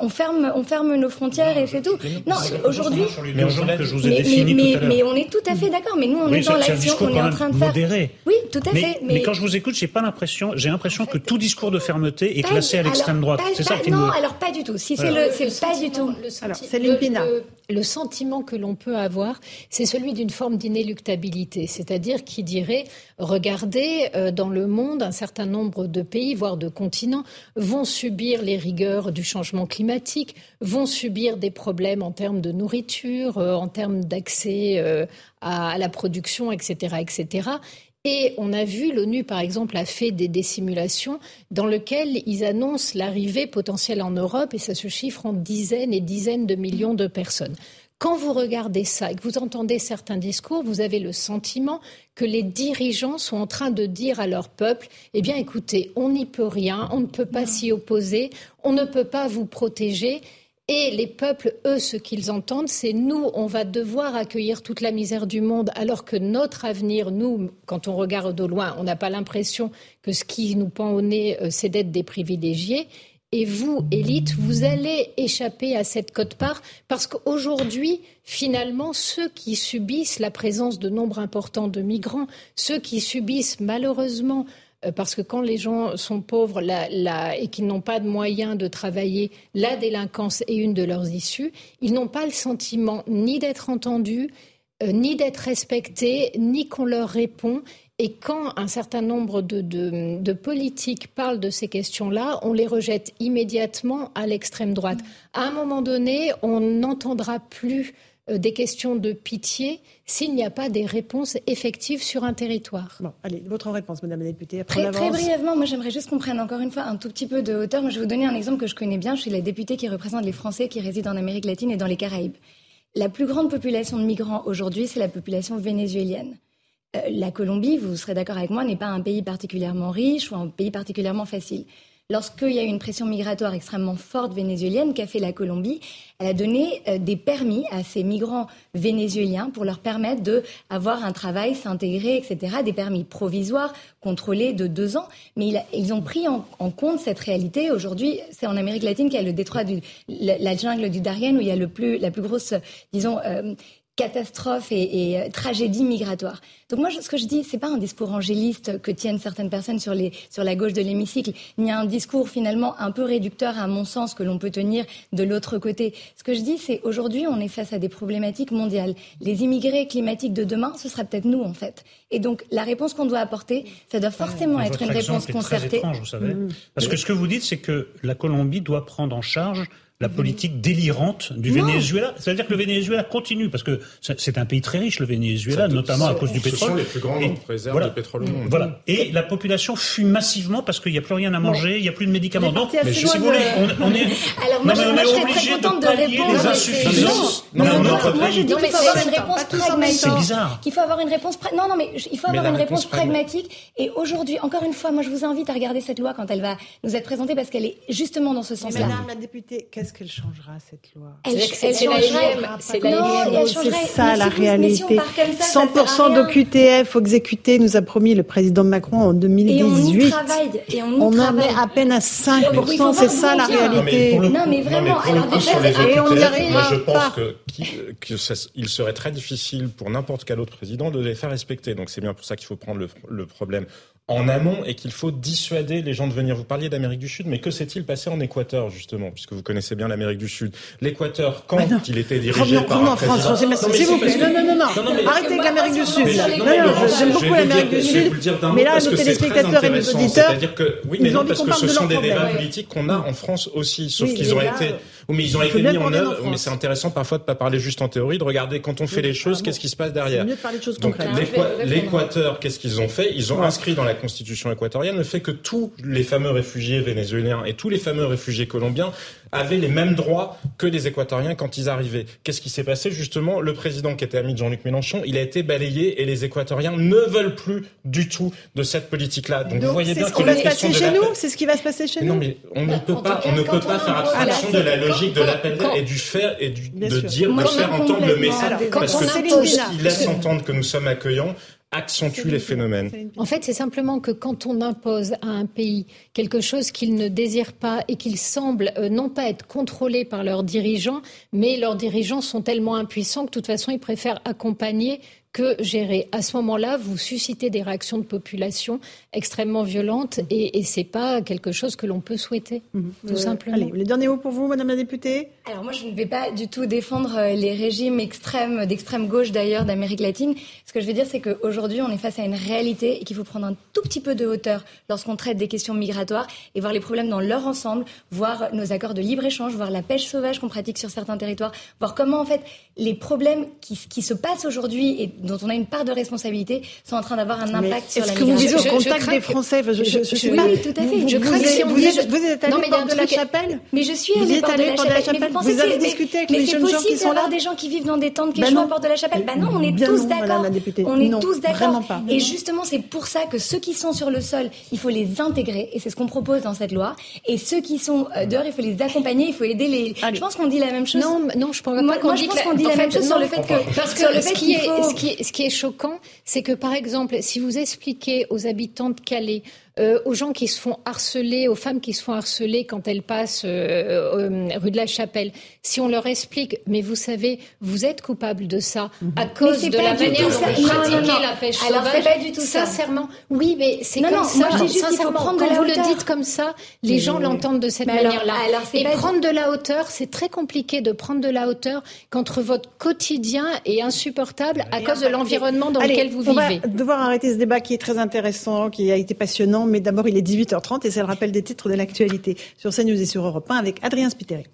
On ferme, on ferme nos frontières et c'est tout. Non, aujourd'hui, mais, mais, mais, on est tout à fait d'accord. Mais nous, on est dans l'action, on est en train de faire. Oui, tout à fait. Mais, quand je vous écoute, j'ai pas l'impression, j'ai l'impression que tout discours de fermeté est classé à l'extrême droite. C'est ça qui Non, alors pas du tout. Si c'est le, c'est pas du tout. Le sentiment que l'on peut avoir, c'est celui d'une forme d'inéluctabilité, c'est-à-dire qui dirait regardez, euh, dans le monde, un certain nombre de pays, voire de continents, vont subir les rigueurs du changement climatique, vont subir des problèmes en termes de nourriture, euh, en termes d'accès euh, à, la production, etc., etc. Et on a vu, l'ONU par exemple a fait des, simulations dans lesquelles ils annoncent l'arrivée potentielle en Europe et ça se chiffre en dizaines et dizaines de millions de personnes. Quand vous regardez ça et que vous entendez certains discours, vous avez le sentiment que les dirigeants sont en train de dire à leur peuple, eh bien écoutez, on n'y peut rien, on ne peut pas s'y opposer, on ne peut pas vous protéger. Et les peuples, eux, ce qu'ils entendent, c'est nous, on va devoir accueillir toute la misère du monde, alors que notre avenir, nous, quand on regarde au loin, on n'a pas l'impression que ce qui nous pend au nez, euh, c'est d'être des privilégiés. Et vous, élite, vous allez échapper à cette cote-part parce qu'aujourd'hui, finalement, ceux qui subissent la présence de nombre important de migrants, ceux qui subissent malheureusement euh, parce que quand les gens sont pauvres et qu'ils n'ont pas de moyens de travailler, la délinquance est une de leurs issues. Ils n'ont pas le sentiment ni d'être entendus, euh, ni d'être respectés, ni qu'on leur répond. Et quand un certain nombre de, politiques parlent de ces questions-là, on les rejette immédiatement à l'extrême droite. À un moment donné, on n'entendra plus euh, des questions de pitié s'il n'y a pas des réponses effectives sur un territoire. Bon, allez, votre réponse, Madame la députée. très, très, brièvement, moi j'aimerais juste qu'on prenne encore une fois un tout petit peu de hauteur. Moi, je vais vous donner un exemple que je connais bien. Je suis la députée qui représente les Français qui résident en Amérique latine et dans les Caraïbes. La plus grande population de migrants aujourd'hui, c'est la population vénézuélienne. Euh, la Colombie, vous serez d'accord avec moi, n'est pas un pays particulièrement riche ou un pays particulièrement facile. Lorsqu'il y a eu une pression migratoire extrêmement forte vénézuélienne qu'a fait la Colombie, elle a donné euh, des permis à ces migrants vénézuéliens pour leur permettre d'avoir un travail, s'intégrer, etc. Des permis provisoires, contrôlés de deux ans. Mais ils ont pris en, compte cette réalité. Aujourd'hui, c'est en Amérique latine qu'il y a le détroit du, la, jungle du Darien où il y a le plus, la plus grosse, disons, euh, catastrophe et, euh, tragédie migratoire. Donc moi, ce que je dis, c'est pas un discours angéliste que tiennent certaines personnes sur, les, sur la gauche de l'hémicycle, ni un discours finalement un peu réducteur à mon sens que l'on peut tenir de l'autre côté. Ce que je dis, c'est aujourd'hui, on est face à des problématiques mondiales. Les immigrés climatiques de demain, ce sera peut-être nous en fait. Et donc la réponse qu'on doit apporter, ça doit forcément être une réponse concertée. Étrange, vous savez. Mmh. Parce que ce que vous dites, c'est que la Colombie doit prendre en charge la politique délirante du Venezuela. C'est-à-dire que le Venezuela continue, parce que c'est un pays très riche, le Venezuela, notamment à cause du pétrole. Ce sont les plus grandes réserves de pétrole au monde. Voilà. Et la population fuit massivement parce qu'il n'y a plus rien à manger, il n'y a plus de médicaments. Donc, mais si vous voulez, on, est, <laughs> Alors, moi, non, mais on est obligé de pallier les insuffisances dans notre Moi, je dis qu'il faut avoir une réponse pragmatique. C'est bizarre. Qu'il faut avoir une réponse... Non, non, mais il faut avoir une réponse pragmatique. Et aujourd'hui, encore une fois, moi, je vous invite à regarder cette loi quand elle va nous être présentée parce qu'elle est justement dans ce sens-là. Madame la députée, qu'est-ce qu'elle changera cette loi? C'est ça la réalité. 100% d'OQTF exécutés, nous a promis le président Macron en 2018. Et on, on, on en est à peine à 5%, c'est ça la réalité. Non mais, vraiment, alors déjà, et on y arrivera Je pense que, il serait très difficile pour n'importe quel autre président de les faire respecter. Donc c'est bien pour ça qu'il faut prendre le problème en amont et qu'il faut dissuader les gens de venir. Vous parliez d'Amérique du Sud, mais que s'est-il passé en Équateur, justement, puisque vous connaissez bien l'Amérique du Sud? L'Équateur, quand il était dirigé par un président... S'il vous plaît, non, non, non, non, arrêtez avec l'Amérique du Sud. J'aime beaucoup l'Amérique du Sud, mais là, nos téléspectateurs et nos auditeurs, C'est-à-dire que, oui, mais non, parce que ce sont des débats politiques qu'on a en France aussi, sauf qu'ils ont été... Oui, mais ils ont été mis en œuvre, mais c'est intéressant parfois de ne pas parler juste en théorie, de regarder quand on fait les choses, qu'est-ce qui se passe derrière. Donc l'Équateur, qu'est-ce qu'ils ont fait? Ils ont inscrit dans la constitution équatorienne le fait que tous les fameux réfugiés vénézuéliens et tous les fameux réfugiés colombiens avaient les mêmes droits que les Équatoriens quand ils arrivaient. Qu'est-ce qui s'est passé? Justement Le président qui était ami de Jean-Luc Mélenchon, il a été balayé et les Équatoriens ne veulent plus du tout de cette politique-là. Donc, vous voyez bien qu'il va se passer chez nous? C'est ce qui va se passer chez nous? Non, mais on ne peut pas, on ne peut pas faire abstraction de la logique de l'appel et du faire et du, de dire, de faire entendre le message, parce que tout ce qui laisse entendre que nous sommes accueillants accentue les phénomènes. En fait, c'est simplement que quand on impose à un pays quelque chose qu'il ne désire pas et qu'il semble euh, non pas être contrôlé par leurs dirigeants, mais leurs dirigeants sont tellement impuissants que de toute façon, ils préfèrent accompagner que gérer. À ce moment-là, vous suscitez des réactions de population extrêmement violentes et, et c'est pas quelque chose que l'on peut souhaiter, mhm. tout euh, simplement. Allez, le dernier mot pour vous, Madame la députée. Alors moi, je ne vais pas du tout défendre euh, les régimes extrêmes, d'extrême gauche d'ailleurs, d'Amérique latine. Ce que je veux dire, c'est qu'aujourd'hui, on est face à une réalité et qu'il faut prendre un tout petit peu de hauteur lorsqu'on traite des questions migratoires et voir les problèmes dans leur ensemble, voir nos accords de libre-échange, voir la pêche sauvage qu'on pratique sur certains territoires, voir comment en fait les problèmes qui, qui se passent aujourd'hui et dont on a une part de responsabilité sont en train d'avoir un impact sur la migration. Est-ce que vous vivez au contact des Français je, je, je, Oui, tout à fait. je crains que si vous, êtes, vous êtes allé de la chapelle Mais je suis allée porte de la chapelle. Vous avez discuté avec les jeunes gens qui sont là des gens qui vivent dans des tentes qui à porte de la chapelle. Bah non, on est tous d'accord. On est tous d'accord. Et justement, c'est pour ça que ceux qui sont sur le sol, il faut les intégrer. Et c'est ce qu'on propose dans cette loi. Et ceux qui sont euh, dehors, il faut les accompagner, il faut aider les. Je pense qu'on dit la même chose. Non, non, je pense pas qu'on dit la même chose sur le fait que. Parce que ce qui est choquant, c'est que, par exemple, si vous expliquez aux habitants de Calais euh, aux gens qui se font harceler, aux femmes qui se font harceler quand elles passent euh, euh, rue de la Chapelle, si on leur explique, mais vous savez, vous êtes coupable de ça mhm. à cause de la manière dont vous pratiquez la pêche Alors, sauvage. pas du tout sincèrement, oui, mais c'est comme ça. Moi, je juste, prendre quand de la vous hauteur. le dites comme ça, les gens l'entendent de cette manière-là. Et prendre de la hauteur, c'est très compliqué de prendre de la hauteur quand votre quotidien est insupportable à cause de l'environnement dans lequel vous vivez. On va devoir arrêter ce débat qui est très intéressant, qui a été passionnant mais d'abord il est 18h30 et c'est le rappel des titres de l'actualité sur CNews et sur Europe 1 avec Adrien Spiteri.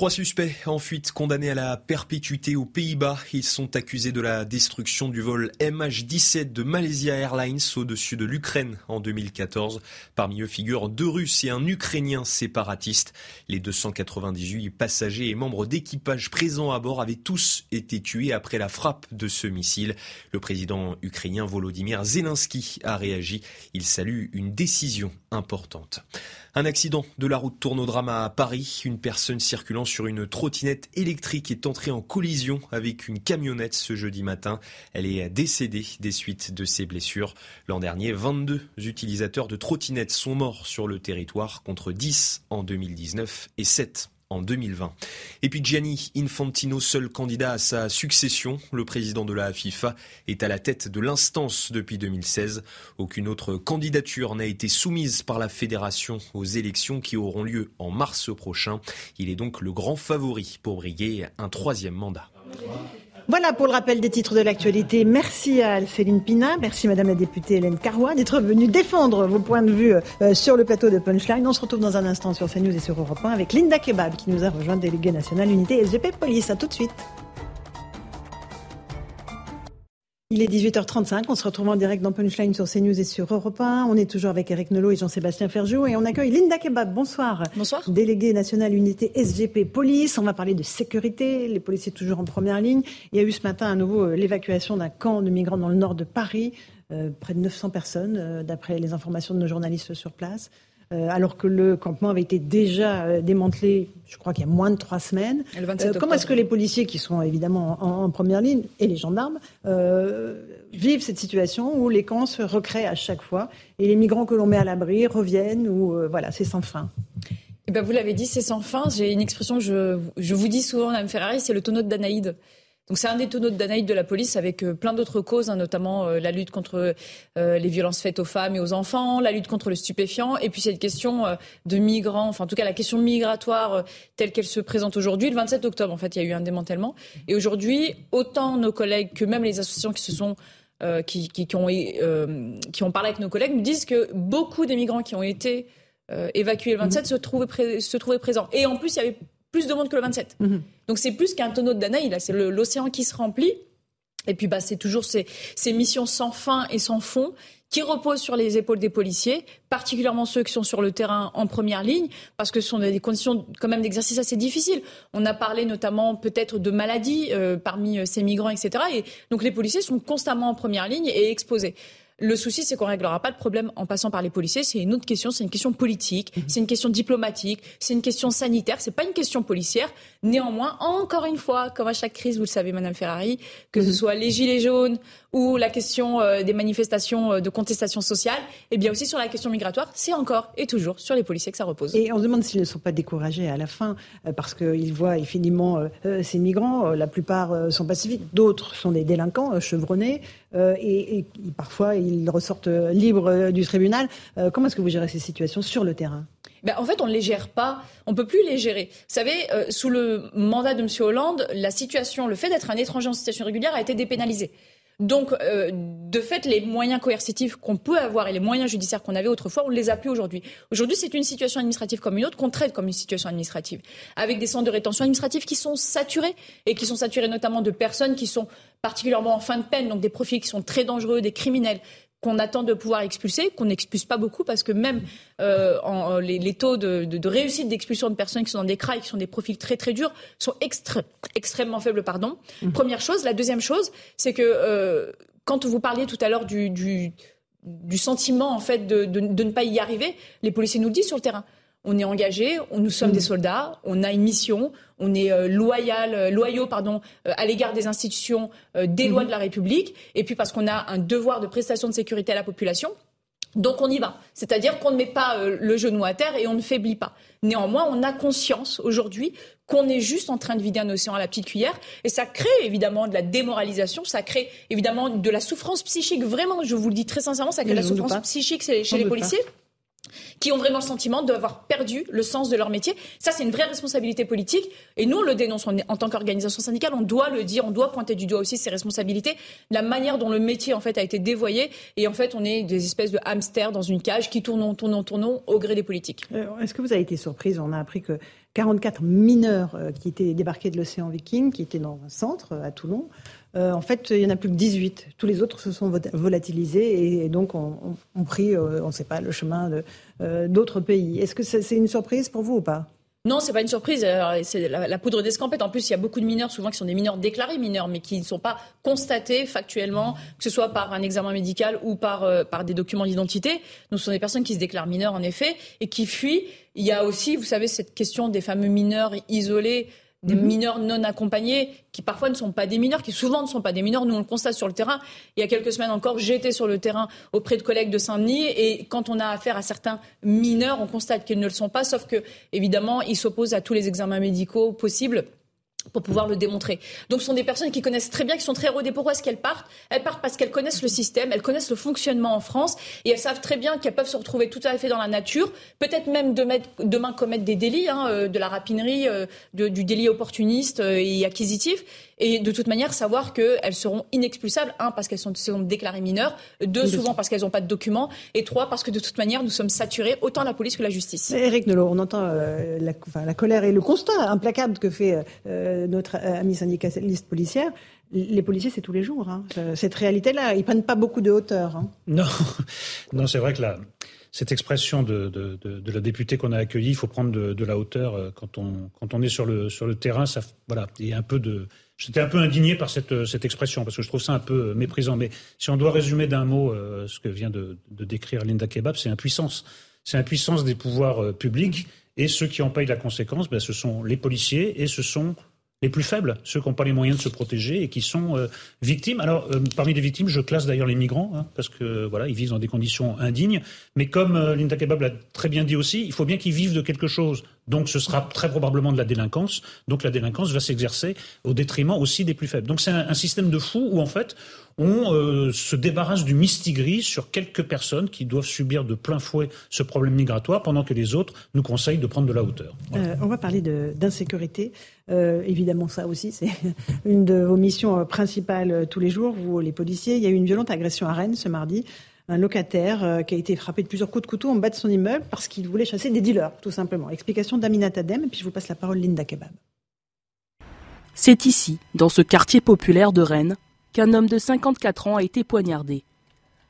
Trois suspects en fuite condamnés à la perpétuité aux Pays-Bas. Ils sont accusés de la destruction du vol MH17 de Malaysia Airlines au-dessus de l'Ukraine en 2014. Parmi eux figurent deux Russes et un Ukrainien séparatiste. Les 298 passagers et membres d'équipage présents à bord avaient tous été tués après la frappe de ce missile. Le président ukrainien Volodymyr Zelensky a réagi. Il salue une décision importante. Un accident de la route tourne au drame à Paris. Une personne circulant sur une trottinette électrique est entrée en collision avec une camionnette ce jeudi matin. Elle est décédée des suites de ses blessures. L'an dernier, 22 utilisateurs de trottinettes sont morts sur le territoire contre 10 en 2019 et 7 en 2020. Et puis Gianni Infantino, seul candidat à sa succession, le président de la FIFA, est à la tête de l'instance depuis 2016. Aucune autre candidature n'a été soumise par la fédération aux élections qui auront lieu en mars prochain. Il est donc le grand favori pour briguer un troisième mandat. Voilà pour le rappel des titres de l'actualité. Merci à Céline Pina, merci Madame la députée Hélène Carrois d'être venue défendre vos points de vue euh, sur le plateau de Punchline. On se retrouve dans un instant sur CNews et sur Europe 1 avec Linda Kebab qui nous a rejoint, déléguée nationale unité SGP Police. À tout de suite. Il est 18h35, on se retrouve en direct dans Punchline sur CNews et sur Europe 1. On est toujours avec Eric Nolot et Jean-Sébastien Ferjou et on accueille Linda Kebab. Bonsoir. Bonsoir. Déléguée nationale unité SGP Police. On va parler de sécurité, les policiers toujours en première ligne. Il y a eu ce matin à nouveau euh, l'évacuation d'un camp de migrants dans le nord de Paris. Euh, près de 900 personnes, euh, d'après les informations de nos journalistes sur place. Euh, alors que le campement avait été déjà euh, démantelé, je crois qu'il y a moins de trois semaines. Euh, comment est-ce que les policiers, qui sont évidemment en, première ligne, et les gendarmes, vivent cette situation où les camps se recréent à chaque fois et les migrants que l'on met à l'abri reviennent ou voilà, c'est sans fin eh ben, vous l'avez dit, c'est sans fin. J'ai une expression que je, je vous dis souvent, Mme Ferrari, c'est le tonneau de Danaïde. Donc c'est un des tonneaux d'analyse de la police avec euh, plein d'autres causes, hein, notamment euh, la lutte contre euh, les violences faites aux femmes et aux enfants, la lutte contre le stupéfiant, et puis cette question de migrants, enfin en tout cas la question migratoire telle qu'elle se présente aujourd'hui. Le 27 octobre, en fait, il y a eu un démantèlement. Et aujourd'hui, autant nos collègues que même les associations qui se sont qui, qui, qui, ont, qui ont parlé avec nos collègues nous disent que beaucoup des migrants qui ont été évacués le 27 mmh. se, trouvaient se trouvaient présents. Et en plus, il y avait plus de monde que le 27. Mhm. Donc c'est plus qu'un tonneau de Danaï, là, c'est l'océan qui se remplit. Et puis bah, c'est toujours ces, ces missions sans fin et sans fond qui reposent sur les épaules des policiers, particulièrement ceux qui sont sur le terrain en première ligne, parce que ce sont des conditions quand même d'exercice assez difficiles. On a parlé notamment peut-être de maladies euh, parmi euh, ces migrants, etc. Et donc les policiers sont constamment en première ligne et exposés. Le souci, c'est qu'on réglera pas le problème en passant par les policiers. C'est une autre question. C'est une question politique. Mhm. C'est une question diplomatique. C'est une question sanitaire. C'est pas une question policière. Néanmoins, encore une fois, comme à chaque crise, vous le savez, Madame Ferrari, que ce mhm. soit les gilets jaunes ou la question euh, des manifestations euh, de contestation sociale, et eh bien aussi sur la question migratoire, c'est encore et toujours sur les policiers que ça repose. Et on se demande s'ils ne sont pas découragés à la fin euh, parce qu'ils voient infiniment ces migrants. La plupart sont pacifiques, d'autres sont des délinquants chevronnés et, et, parfois ils ressortent libres du tribunal. Comment est-ce que vous gérez ces situations sur le terrain? Ben, en fait, on ne les gère pas. On peut plus les gérer. Vous savez, sous le mandat de M. Hollande, la situation, le fait d'être un étranger en situation régulière a été dépénalisé. Donc, euh, de fait, les moyens coercitifs qu'on peut avoir et les moyens judiciaires qu'on avait autrefois, on les a plus aujourd'hui. Aujourd'hui, c'est une situation administrative comme une autre qu'on traite comme une situation administrative, avec des centres de rétention administrative qui sont saturés et qui sont saturés notamment de personnes qui sont particulièrement en fin de peine, donc des profils qui sont très dangereux, des criminels, qu'on attend de pouvoir expulser, qu'on n'expulse pas beaucoup parce que même euh, en, les, taux de, de, de réussite d'expulsion de personnes qui sont dans des crailles, qui sont des profils très très durs, sont extrêmement faibles. Pardon. Mmh. Première chose. La deuxième chose, c'est que euh, quand vous parliez tout à l'heure du, du, du, sentiment en fait de, de, de ne pas y arriver, les policiers nous le disent sur le terrain on est engagé, nous sommes des mm. soldats, on a une mission, on est euh, loyal, euh, loyaux pardon, euh, à l'égard des institutions, des lois mm-hmm. de la République, et puis parce qu'on a un devoir de prestation de sécurité à la population. Donc on y va. C'est-à-dire qu'on ne met pas le genou à terre et on ne faiblit pas. Néanmoins, on a conscience aujourd'hui qu'on est juste en train de vider un océan à la petite cuillère. Et ça crée évidemment de la démoralisation, ça crée évidemment de la souffrance psychique. Vraiment, je vous le dis très sincèrement, ça crée de la souffrance psychique chez les policiers qui ont vraiment le sentiment d'avoir perdu le sens de leur métier. Ça, c'est une vraie responsabilité politique. Et nous, on le dénonce en tant qu'organisation syndicale. On doit le dire, on doit pointer du doigt aussi ces responsabilités. La manière dont le métier, en fait, a été dévoyé. Et en fait, on est des espèces de hamsters dans une cage qui tournent, tournent, tournent au gré des politiques. Euh, est-ce que vous avez été surprise? On a appris que 44 mineurs euh, qui étaient débarqués de l'océan Viking, qui étaient dans un centre euh, à Toulon, euh, en fait, il n'y en a plus que 18. Tous les autres se sont volatilisés et, donc ont, pris, on ne sait pas, le chemin d'autres pays. Est-ce que c'est une surprise pour vous ou pas? Non, c'est pas une surprise. C'est la, poudre d'escampette. En plus, il y a beaucoup de mineurs, souvent qui sont des mineurs déclarés mineurs, mais qui ne sont pas constatés factuellement, que ce soit par un examen médical ou par, par des documents d'identité. Donc, ce sont des personnes qui se déclarent mineurs, en effet, et qui fuient. Il y a aussi, vous savez, cette question des fameux mineurs isolés des mhm. mineurs non accompagnés qui parfois ne sont pas des mineurs, qui souvent ne sont pas des mineurs. Nous, on le constate sur le terrain. Il y a quelques semaines encore, j'étais sur le terrain auprès de collègues de Saint-Denis et quand on a affaire à certains mineurs, on constate qu'ils ne le sont pas, sauf que, évidemment, ils s'opposent à tous les examens médicaux possibles pour pouvoir le démontrer. Donc ce sont des personnes qui connaissent très bien, qui sont très rodées. Pourquoi est-ce qu'elles partent? Elles partent parce qu'elles connaissent le système, elles connaissent le fonctionnement en France et elles savent très bien qu'elles peuvent se retrouver tout à fait dans la nature, peut-être même demain commettre des délits, hein, euh, de la rapinerie, euh, du délit opportuniste euh, et acquisitif et de toute manière savoir qu'elles seront inexpulsables, un, parce qu'elles sont, déclarées mineures, deux, souvent parce qu'elles n'ont pas de documents, et trois, parce que de toute manière, nous sommes saturés, autant la police que la justice. Eric Nolot, on entend euh, la, colère et le constat implacable que fait euh, notre ami syndicaliste policière. Les policiers, c'est tous les jours. Hein. Cette réalité-là, ils prennent pas beaucoup de hauteur. Hein. Non, <laughs> non, c'est vrai que là cette expression de, de, de, la députée qu'on a accueillie, il faut prendre de, la hauteur euh, quand on, quand on est sur le, sur le terrain. Ça, voilà, il y a un peu de, J'étais un peu indigné par cette, cette expression parce que je trouve ça un peu méprisant. Mais si on doit résumer d'un mot euh, ce que vient de, de décrire Linda Kebab, c'est impuissance. C'est impuissance des pouvoirs euh, publics et ceux qui en payent la conséquence, ben, ce sont les policiers et ce sont les plus faibles, ceux qui n'ont pas les moyens de se protéger et qui sont euh, victimes. Alors, euh, parmi les victimes, je classe d'ailleurs les migrants, hein, parce que voilà, ils vivent dans des conditions indignes. Mais comme euh, Linda Kebab l'a très bien dit aussi, il faut bien qu'ils vivent de quelque chose. Donc, ce sera très probablement de la délinquance. Donc, la délinquance va s'exercer au détriment aussi des plus faibles. Donc, c'est un, système de fou où en fait, on euh, se débarrasse du mistigris sur quelques personnes qui doivent subir de plein fouet ce problème migratoire, pendant que les autres nous conseillent de prendre de la hauteur. Euh, on va parler d'insécurité. Euh, évidemment, ça aussi, c'est <laughs> une de vos missions principales tous les jours, vous les policiers. Il y a eu une violente agression à Rennes ce mardi un locataire qui a été frappé de plusieurs coups de couteau en bas de son immeuble parce qu'il voulait chasser des dealers, tout simplement. Explication d'Aminat Adem, et puis je vous passe la parole Linda Kebab. C'est ici, dans ce quartier populaire de Rennes, qu'un homme de 54 ans a été poignardé.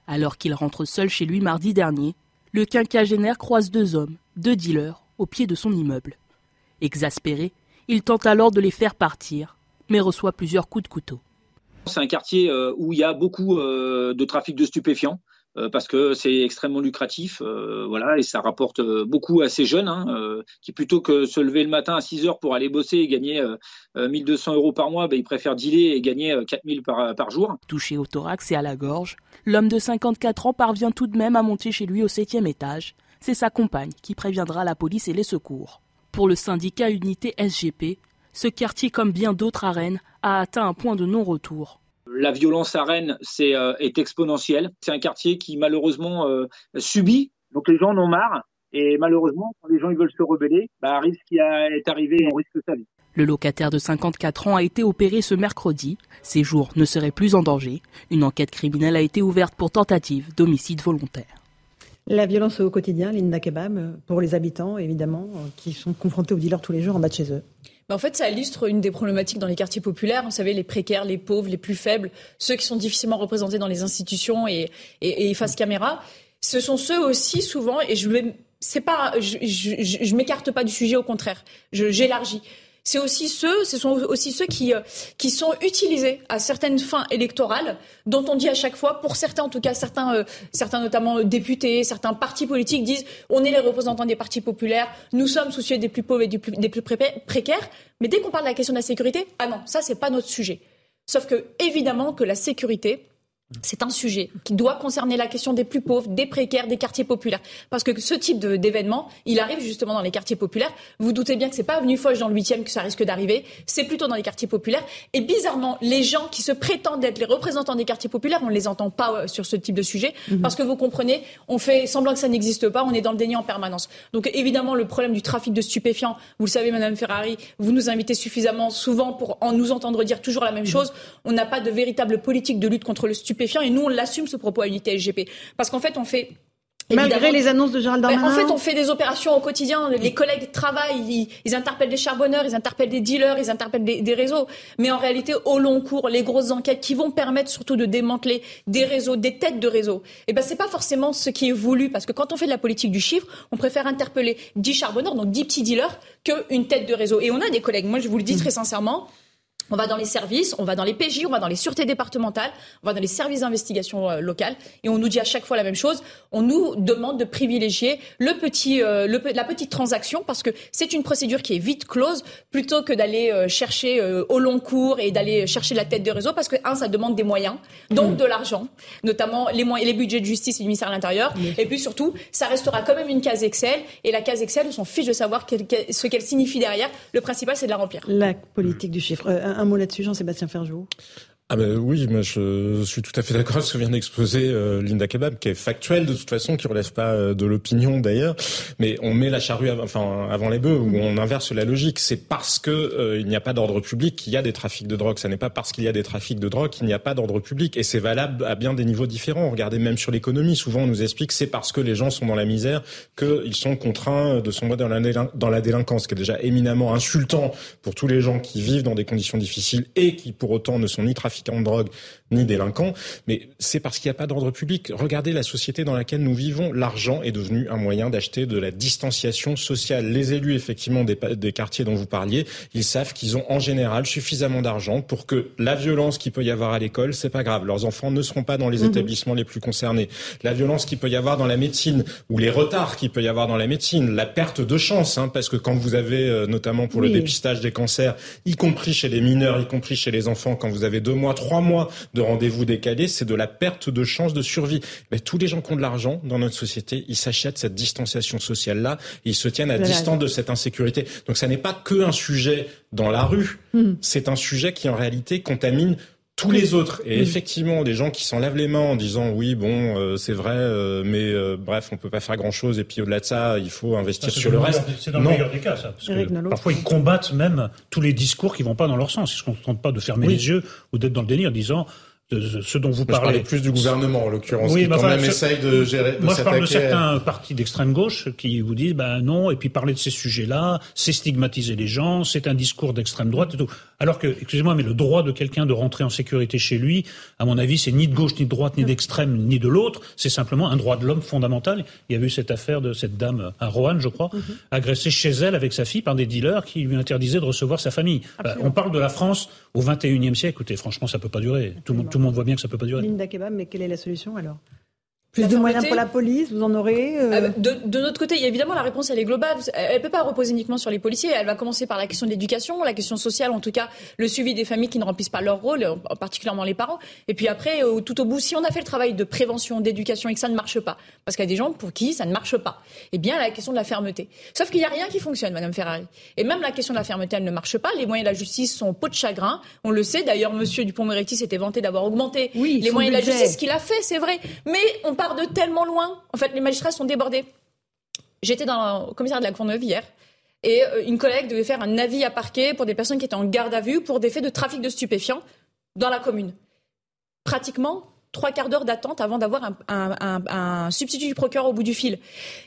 Alors qu'il rentre seul chez lui mardi dernier, le quinquagénaire croise deux hommes, deux dealers, au pied de son immeuble. Exaspéré, il tente alors de les faire partir, mais reçoit plusieurs coups de couteau. C'est un quartier euh, où il y a beaucoup euh, de trafic de stupéfiants. Euh, parce que c'est extrêmement lucratif, euh, voilà, et ça rapporte euh, beaucoup à ces jeunes hein, qui plutôt que se lever le matin à 6 heures pour aller bosser et gagner 1200 euros par mois, ben, ils préfèrent dealer et gagner 4000 par, par jour. Touché au thorax et à la gorge, l'homme de 54 ans parvient tout de même à monter chez lui au septième étage. C'est sa compagne qui préviendra la police et les secours. Pour le syndicat Unité SGP, ce quartier, comme bien d'autres à Rennes, a atteint un point de non-retour. La violence à Rennes c'est, euh, est exponentielle. C'est un quartier qui malheureusement euh, subit. Donc les gens en ont marre. Et malheureusement, quand les gens ils veulent se rebeller, bah, arrive ce qui est arrivé, on risque sa vie. Le locataire de 54 ans a été opéré ce mercredi. Ses jours ne seraient plus en danger. Une enquête criminelle a été ouverte pour tentative d'homicide volontaire. La violence au quotidien, Linda Kebab, pour les habitants évidemment, qui sont confrontés aux dealers tous les jours en bas de chez eux. En fait, ça illustre une des problématiques dans les quartiers populaires. Vous savez, les précaires, les pauvres, les plus faibles, ceux qui sont difficilement représentés dans les institutions et, et, face caméra. Ce sont ceux aussi, souvent, et je ne m'écarte pas du sujet, au contraire, j'élargis c'est aussi ceux, ce sont aussi ceux qui, euh, qui sont utilisés à certaines fins électorales, dont on dit à chaque fois, pour certains en tout cas, certains, euh, certains notamment euh, députés, certains partis politiques disent, on est les représentants des partis populaires, nous sommes soucieux des plus pauvres et des plus précaires, mais dès qu'on parle de la question de la sécurité, ah non, ça c'est pas notre sujet. Sauf que évidemment que la sécurité, c'est un sujet qui doit concerner la question des plus pauvres, des précaires, des quartiers populaires. Parce que ce type d'événement, il arrive justement dans les quartiers populaires. Vous doutez bien que c'est pas à Foch dans le 8e que ça risque d'arriver. C'est plutôt dans les quartiers populaires. Et bizarrement, les gens qui se prétendent être les représentants des quartiers populaires, on ne les entend pas euh, sur ce type de sujet. Mhm. Parce que vous comprenez, on fait semblant que ça n'existe pas. On est dans le déni en permanence. Donc évidemment, le problème du trafic de stupéfiants, vous le savez, Madame Ferrari, vous nous invitez suffisamment souvent pour en nous entendre dire toujours la même mhm. chose. On n'a pas de véritable politique de lutte contre le stupéfiant et nous, on l'assume ce propos à l'unité SGP. Parce qu'en fait, on fait Malgré les annonces de Gérald Darmanin. En fait, on fait des opérations au quotidien. Les collègues travaillent, ils, interpellent des charbonneurs, ils interpellent des dealers, ils interpellent des, réseaux. Mais en réalité, au long cours, les grosses enquêtes qui vont permettre surtout de démanteler des réseaux, des têtes de réseaux, eh ben c'est pas forcément ce qui est voulu parce que quand on fait de la politique du chiffre, on préfère interpeller 10 charbonneurs, donc 10 petits dealers, qu'une tête de réseau. Et on a des collègues. Moi, je vous le dis très sincèrement. On va dans les services, on va dans les PJ, on va dans les sûretés départementales, on va dans les services d'investigation euh, locales, et on nous dit à chaque fois la même chose. On nous demande de privilégier le petit, euh, le, la petite transaction parce que c'est une procédure qui est vite close plutôt que d'aller euh, chercher au long cours et d'aller chercher la tête de réseau parce que un, ça demande des moyens, donc mmh. de l'argent, notamment les moyens, les budgets de justice et du ministère de l'Intérieur, et puis surtout, ça restera quand même une case Excel et la case Excel, on s'en fiche de savoir ce qu'elle signifie derrière. Le principal, c'est de la remplir. La politique du chiffre un mot là-dessus, Jean-Sébastien Ferjou? Ah ben oui, je, suis tout à fait d'accord avec ce que vient d'exposer euh, Linda Kebab, qui est factuel de toute façon, qui relève pas euh, de l'opinion d'ailleurs, mais on met la charrue avant, enfin, avant les bœufs, ou on inverse la logique. C'est parce que euh, il n'y a pas d'ordre public qu'il y a des trafics de drogue. Ça n'est pas parce qu'il y a des trafics de drogue qu'il n'y a pas d'ordre public, et c'est valable à bien des niveaux différents. Regardez même sur l'économie, souvent on nous explique que c'est parce que les gens sont dans la misère qu'ils sont contraints de sombrer dans la, dans la délinquance, ce qui est déjà éminemment insultant pour tous les gens qui vivent dans des conditions difficiles et qui pour autant ne sont ni trafiquants de drogue ni délinquants, mais c'est parce qu'il n'y a pas d'ordre public. Regardez la société dans laquelle nous vivons. L'argent est devenu un moyen d'acheter de la distanciation sociale. Les élus, effectivement, des, des quartiers dont vous parliez, ils savent qu'ils ont en général suffisamment d'argent pour que la violence qu'il peut y avoir à l'école, c'est pas grave. Leurs enfants ne seront pas dans les mhm. établissements les plus concernés. La violence qu'il peut y avoir dans la médecine ou les retards qu'il peut y avoir dans la médecine, la perte de chance, hein, parce que quand vous avez, euh, notamment pour le dépistage des cancers, y compris chez les mineurs, y compris chez les enfants, quand vous avez deux mois, trois mois de de rendez-vous décalés, c'est de la perte de chance de survie. Mais tous les gens qui ont de l'argent dans notre société, ils s'achètent cette distanciation sociale-là, ils se tiennent à distance de cette insécurité. Donc ça n'est pas que un sujet dans la rue, hmm. c'est un sujet qui en réalité contamine tous les autres. Et effectivement, des gens qui s'en lavent les mains en disant oui, bon, euh, c'est vrai, euh, mais euh, bref, on peut pas faire grand-chose. Et puis au-delà de ça, il faut investir sur le, reste. C'est dans le meilleur des cas, ça. Parce que parfois, ils combattent même tous les discours qui vont pas dans leur sens. Ils se contentent pas de fermer les yeux ou d'être dans le déni en disant de ce dont vous parlez. Je parlais plus du gouvernement, en l'occurrence, qui quand même essaye de gérer. De moi, je parle de certains partis d'extrême gauche qui vous disent, ben non, et puis parler de ces sujets-là, c'est stigmatiser les gens, c'est un discours d'extrême droite et tout. Alors que, excusez-moi, mais le droit de quelqu'un de rentrer en sécurité chez lui, à mon avis, c'est ni de gauche, ni de droite, ni d'extrême, ni de l'autre. C'est simplement un droit de l'homme fondamental. Il y a eu cette affaire de cette dame à Roanne, je crois, mhm. agressée chez elle avec sa fille par des dealers qui lui interdisaient de recevoir sa famille. Ben, on parle de la France au 21e siècle. Écoutez, franchement, ça peut pas durer. Tout, tout le monde voit bien que ça peut pas durer. Linda Kebab, mais quelle est la solution alors? Plus de moyens pour la police, vous en aurez euh euh, de, de, notre côté, évidemment, la réponse, elle est globale. Elle ne peut pas reposer uniquement sur les policiers. Elle va commencer par la question de l'éducation, la question sociale, en tout cas, le suivi des familles qui ne remplissent pas leur rôle, particulièrement les parents. Et puis après, euh, tout au bout, si on a fait le travail de prévention, d'éducation et que ça ne marche pas, parce qu'il y a des gens pour qui ça ne marche pas, eh bien, la question de la fermeté. Sauf qu'il n'y a rien qui fonctionne, Madame Ferrari. Et même la question de la fermeté, elle ne marche pas. Les moyens de la justice sont peau de chagrin. On le sait. D'ailleurs, Monsieur Dupont-Moretti s'était vanté d'avoir augmenté les moyens de la justice, ce qu'il a fait, c'est vrai. Mais on part de tellement loin en fait, les magistrats sont débordés. J'étais dans le commissariat de la Courneuve hier. Et euh, une collègue devait faire un avis à parquet pour des personnes qui étaient en garde à vue pour des faits de trafic de stupéfiants dans la commune. Pratiquement trois quarts d'heure d'attente avant d'avoir un, un, un, substitut du procureur au bout du fil.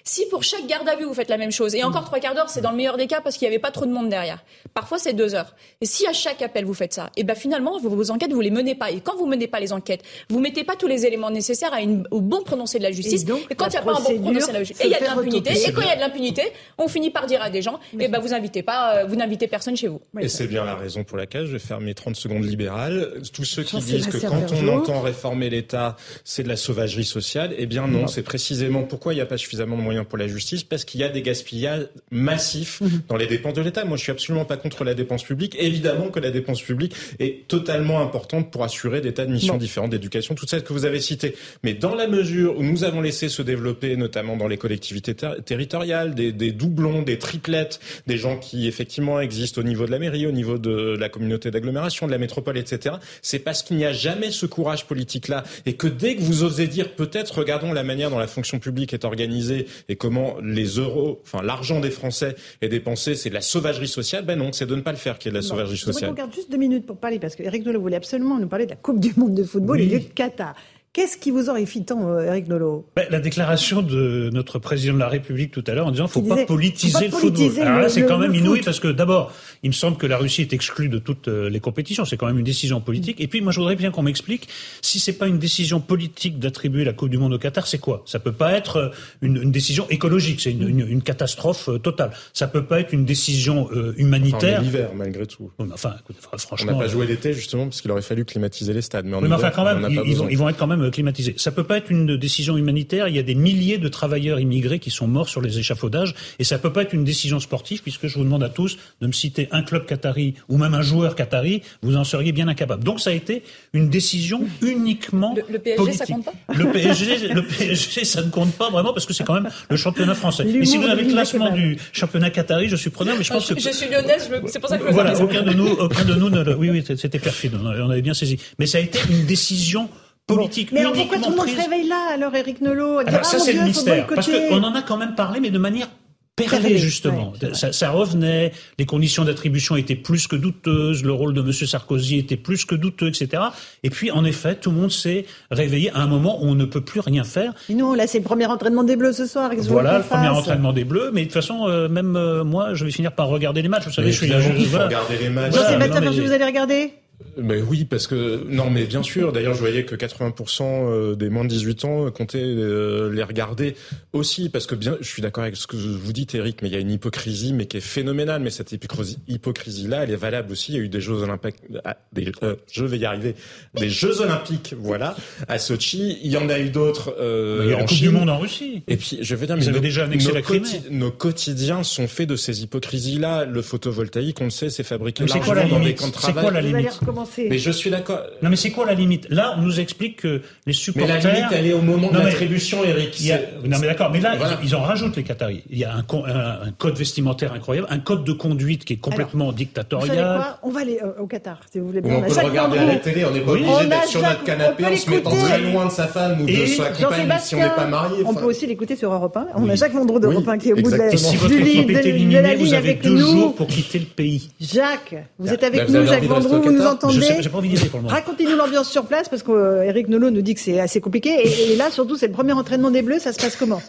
Si pour chaque garde à vue vous faites la même chose, et encore trois quarts d'heure, c'est dans le meilleur des cas parce qu'il n'y avait pas trop de monde derrière. Parfois c'est deux heures. Et si à chaque appel vous faites ça, et ben finalement vos, vos enquêtes vous les menez pas. Et quand vous menez pas les enquêtes, vous mettez pas tous les éléments nécessaires à une, au bon prononcé de la justice. Et, quand il n'y a pas un bon prononcé de la justice, et il y a de l'impunité. Et quand il y a de l'impunité, on finit par dire à des gens, et ben vous invitez pas, euh, vous n'invitez personne chez vous. Et c'est bien la raison pour laquelle je vais faire mes 30 secondes libérales. Tous ceux qui disent que quand on entend réformer l'État, c'est de la sauvagerie sociale. Eh bien non, c'est précisément pourquoi il n'y a pas suffisamment de moyens pour la justice, parce qu'il y a des gaspillages massifs mhm. dans les dépenses de l'État. Moi, je suis absolument pas contre la dépense publique. Évidemment que la dépense publique est totalement importante pour assurer des tas de missions différentes d'éducation, toutes celles que vous avez citées. Mais dans la mesure où nous avons laissé se développer, notamment dans les collectivités territoriales, des, des doublons, des triplettes, des gens qui effectivement existent au niveau de la mairie, au niveau de la communauté d'agglomération, de la métropole, etc., c'est parce qu'il n'y a jamais ce courage politique-là et que dès que vous osez dire peut-être regardons la manière dont la fonction publique est organisée et comment les euros, enfin l'argent des Français est dépensé, c'est de la sauvagerie sociale. Ben non, c'est de ne pas le faire qui est de la sauvagerie sociale. Je regarde juste deux minutes pour parler parce que Eric Nolot voulait absolument nous parler de la Coupe du Monde de football et du Qatar. Qu'est-ce qui vous horrifie tant, Eric euh, Nolot ben, La déclaration de notre président de la République tout à l'heure en disant qu'il ne faut pas politiser le football. Alors là, c'est quand même inouï parce que d'abord, il me semble que la Russie est exclue de toutes euh, les compétitions. C'est quand même une décision politique. Et puis, moi, je voudrais bien qu'on m'explique si c'est pas une décision politique d'attribuer la Coupe du Monde au Qatar, c'est quoi? Ça peut pas être euh, une, une décision écologique. C'est une, une, une, catastrophe totale. Ça peut pas être une décision euh, humanitaire. Enfin, l'hiver, malgré tout. Enfin, écoute, franchement, on n'a pas joué l'été justement parce qu'il aurait fallu climatiser les stades. Mais, en mais enfin, quand même, ils, vont, ils, vont, être quand même climatisés. Ça peut pas être une décision humanitaire. Il y a des milliers de travailleurs immigrés qui sont morts sur les échafaudages, et ça peut pas être une décision sportive, puisque je vous demande à tous de me citer un club qatari ou même un joueur qatari, vous en seriez bien incapable. Donc ça a été une décision uniquement le, le PSG, politique. ça compte pas le PSG, le PSG, ça ne compte pas vraiment parce que c'est quand même le championnat français. Et si vous avez le classement du championnat qatari, je suis preneur, mais je pense que je suis lyonnaise, c'est pour ça que je voilà, aucun de nous, aucun de nous, ne, oui, oui, c'était perfide, on avait bien saisi. Mais ça a été une décision politique mais alors pourquoi tout le monde prise. se réveille là, alors, Eric Nolot Alors, Ah, ça, mon c'est Dieu, le mystère. Parce qu'on en a quand même parlé, mais de manière perlée, Perlée, justement. ouais. ça, ça revenait, les conditions d'attribution étaient plus que douteuses, le rôle de M. Sarkozy était plus que douteux, etc. Et puis, en effet, tout le monde s'est réveillé à un moment où on ne peut plus rien faire. Et nous, là, c'est le premier entraînement des Bleus ce soir. Voilà le premier fasse entraînement des Bleus, mais de toute façon, euh, même euh, moi, je vais finir par regarder les matchs. Vous savez, Mais je suis qu'il faut voilà. regarder les matchs. Voilà, non, mais- vous allez regarder? Mais oui, parce que non, mais bien sûr. D'ailleurs, je voyais que 80% euh, des moins de 18 ans comptaient euh, les regarder aussi, parce que bien, je suis d'accord avec ce que vous dites, Eric, mais il y a une hypocrisie, mais qui est phénoménale. Mais cette hypocrisie- hypocrisie-là, elle est valable aussi. Il y a eu des Jeux olympiques, ah, des, euh, je vais y arriver, des Jeux olympiques, voilà, à Sochi. Il y en a eu d'autres euh, Il y a la en Coupe Chine. du Monde en Russie. Et puis, je veux dire, mais nos- déjà annexé nos la Crimée. quoti- nos quotidiens sont faits de ces hypocrisies-là. Le photovoltaïque, on le sait, c'est fabriqué Mais c'est quoi la largement dans des limite camps de C'est travail. quoi la Vous Mais je suis d'accord. Non, mais c'est quoi la limite? Là, on nous explique que les Mais supporters. la limite, elle est au moment de Non, mais l'attribution, Eric. a- Non, mais d'accord. Mais là, Voilà. ils, ils en rajoutent les Qataris. Il y a un, un- un code vestimentaire incroyable, un code de conduite qui est complètement Vous savez dictatorial. quoi? On va aller euh, au Qatar, si vous voulez bien. on a peut le regarder à la télé, on n'est pas Oui. obligé On d'être sur notre on canapé en se mettant très loin de sa femme ou de Et sa compagne si on n'est pas marié. on peut aussi l'écouter sur Europe 1. On a. Jacques Vendroux d'Europe Oui, 1 qui est au bout de la, Et si votre du lit, équipe de, est de la éliminée, ligne vous avez deux jours pour quitter le pays. Jacques, vous êtes avec Bah, nous, Jacques envie de rester Vendroux, au vous nous entendez Je sais, j'ai pas envie d'y aller pour le moment. Racontez-nous l'ambiance sur place parce qu'Éric Nolot nous dit que c'est assez compliqué. Et, et là, surtout, c'est le premier entraînement des Bleus. Ça se passe comment?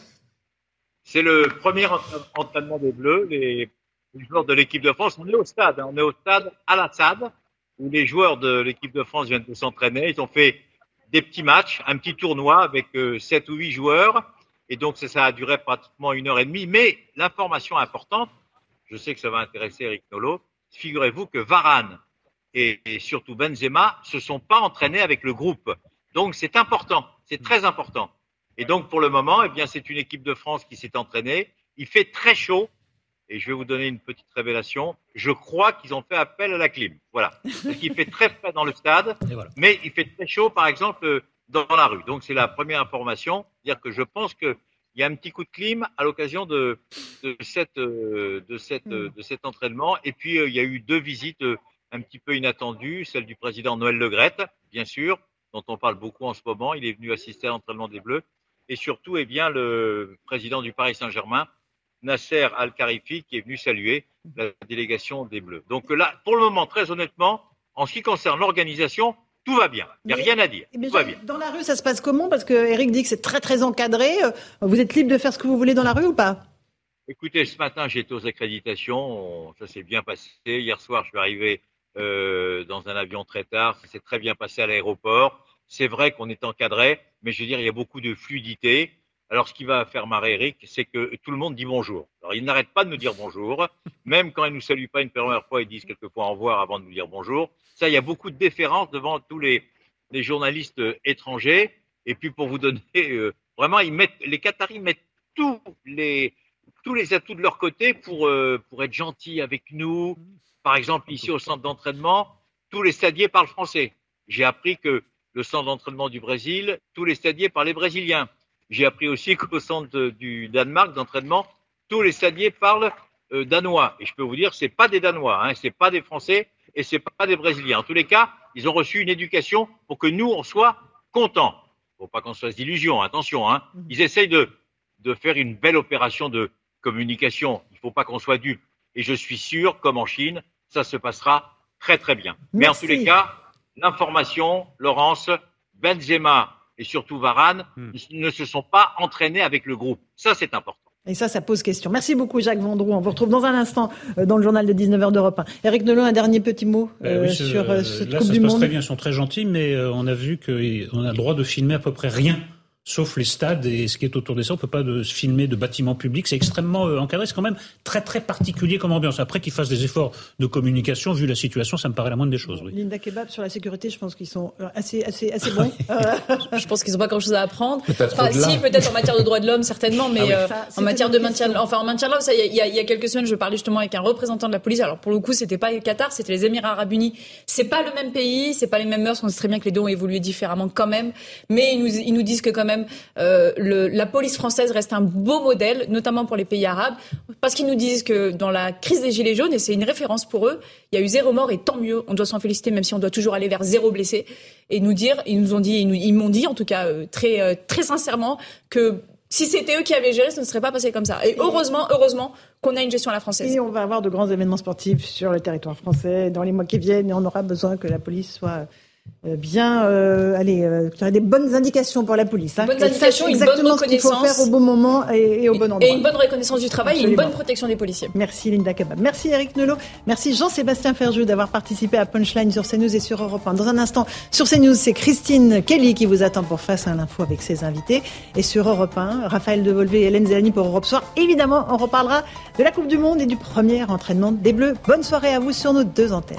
C'est le premier entra- entraînement des Bleus. Les, les joueurs de l'équipe de France, on est au stade. hein. on est au stade Al-Assad, où les joueurs de l'équipe de France viennent de s'entraîner. Ils ont fait des petits matchs, un petit tournoi avec euh, 7 ou 8 joueurs. Et donc, ça, ça a duré pratiquement une heure et demie. Mais l'information importante, je sais que ça va intéresser Eric Nolot, figurez-vous que Varane et, et surtout Benzema se sont pas entraînés avec le groupe. Donc, c'est important. C'est très important. Et donc, pour le moment, eh bien, c'est une équipe de France qui s'est entraînée. Il fait très chaud. Et je vais vous donner une petite révélation. Je crois qu'ils ont fait appel à la clim. Voilà. Parce qu'il fait très frais dans le stade, mais il fait très chaud, par exemple, dans la rue. Donc, c'est la première information. Dire que je pense que il y a un petit coup de clim à l'occasion de, de, cette, de, cette, de cet entraînement. Et puis, il y a eu deux visites un petit peu inattendues. Celle du président Noël Legrette, bien sûr, dont on parle beaucoup en ce moment. Il est venu assister à l'entraînement des Bleus et surtout eh bien, le président du Paris Saint-Germain, Nasser Al-Kharifi, qui est venu saluer la délégation des Bleus. Donc là, pour le moment, très honnêtement, en ce qui concerne l'organisation, tout va bien. Il n'y a rien à dire. Tout va bien. Dans la rue, ça se passe comment? Parce que Eric dit que c'est très très encadré. Euh, vous êtes libre de faire ce que vous voulez dans la rue ou pas? Écoutez, ce matin, j'étais aux accréditations. Ça s'est bien passé. Hier soir, je suis arrivé euh, dans un avion très tard. Ça s'est très bien passé à l'aéroport. C'est vrai qu'on est encadré, mais je veux dire, il y a beaucoup de fluidité. Alors, ce qui va faire marrer Eric, c'est que tout le monde dit bonjour. Alors, il n'arrête pas de nous dire bonjour. Même quand il ne nous salue pas une première fois, ils disent quelquefois au revoir avant de nous dire bonjour. Ça, il y a beaucoup de déférence devant tous les, journalistes étrangers. Et puis, pour vous donner, euh, vraiment, ils les Qataris mettent tous les, tous les atouts de leur côté pour, euh, pour être gentils avec nous. Par exemple, ici au centre d'entraînement, tous les stadiers parlent français. J'ai appris que le centre d'entraînement du Brésil, tous les stadiers parlaient brésilien. J'ai appris aussi <laughs> qu'au centre du Danemark d'entraînement, tous les stadiers parlent euh, danois. Et je peux vous dire, c'est pas des Danois, hein, c'est pas des Français et c'est pas des Brésiliens. En tous les cas, ils ont reçu une éducation pour que nous on soit contents. Faut pas qu'on se fasse d'illusions, attention. Hein. Mmh. Ils essayent de de faire une belle opération de communication. Il faut pas qu'on soit dupe. Et je suis sûr, comme en Chine, ça se passera très très bien. Mais en tous les cas, l'information, Laurence, Benzema et surtout Varane hmm. ne se sont pas entraînés avec le groupe. Ça, c'est important. Et ça, ça pose question. Merci beaucoup, Jacques Vendroux. On vous retrouve dans un instant euh, dans le journal de 19h d'Europe 1. Eric Nelot, un dernier petit mot euh, euh, sur cette là, Coupe ça du se passe Monde. très bien, ils sont très gentils, mais on a vu qu'on a le droit de filmer à peu près rien sauf les stades et ce qui est autour de ça. On peut pas de, se filmer de bâtiments publics. C'est extrêmement euh, encadré. C'est quand même très très particulier comme ambiance. Après qu'ils fassent des efforts de communication, vu la situation, ça me paraît la moindre des choses. Oui. Linda Kebab sur la sécurité, je pense qu'ils sont euh, assez assez assez bons. <laughs> je pense qu'ils n'ont pas grand chose à apprendre. Peut-être Enfin, si, peut-être en matière de droits de l'homme, certainement, mais Ah oui. euh, Ça, en matière de maintien, enfin en maintien de l'ordre, ça, il y, y y a quelques semaines, je parlais justement avec un représentant de la police. Alors pour le coup, c'était pas le Qatar, c'était les Émirats Arabes Unis. C'est pas le même pays, c'est pas les mêmes mœurs. On sait très bien que les deux ont évolué différemment quand même, mais ils nous, ils nous disent que quand même euh, la police française reste un beau modèle, notamment pour les pays arabes, parce qu'ils nous disent que dans la crise des gilets jaunes, et c'est une référence pour eux, il y a eu zéro mort et tant mieux. On doit s'en féliciter, même si on doit toujours aller vers zéro blessé. Et nous dire, ils nous ont dit, ils m'ont dit en tout cas euh, très euh, très sincèrement que si c'était eux qui avaient géré, ça ne serait pas passé comme ça. Et heureusement, heureusement qu'on a une gestion à la française. Et on va avoir de grands événements sportifs sur le territoire français dans les mois qui viennent et on aura besoin que la police soit bien, euh, allez, euh, des bonnes indications pour la police. Hein, Bonnes indications, sache une bonne exactement ce qu'il faut reconnaissance. faire au bon moment et, et au bon endroit. Et une bonne reconnaissance du travail et une bonne protection des policiers. Merci Linda Kebab. Merci Eric Nelot. Merci Jean-Sébastien Ferjeux d'avoir participé à Punchline sur CNews et sur Europe 1. Dans un instant, sur CNews, c'est Christine Kelly qui vous attend pour Face à l'info avec ses invités. Et sur Europe 1, Raphaël Devolvé et Hélène Zélani pour Europe Soir. Évidemment, on reparlera de la Coupe du Monde et du premier entraînement des Bleus. Bonne soirée à vous sur nos deux antennes.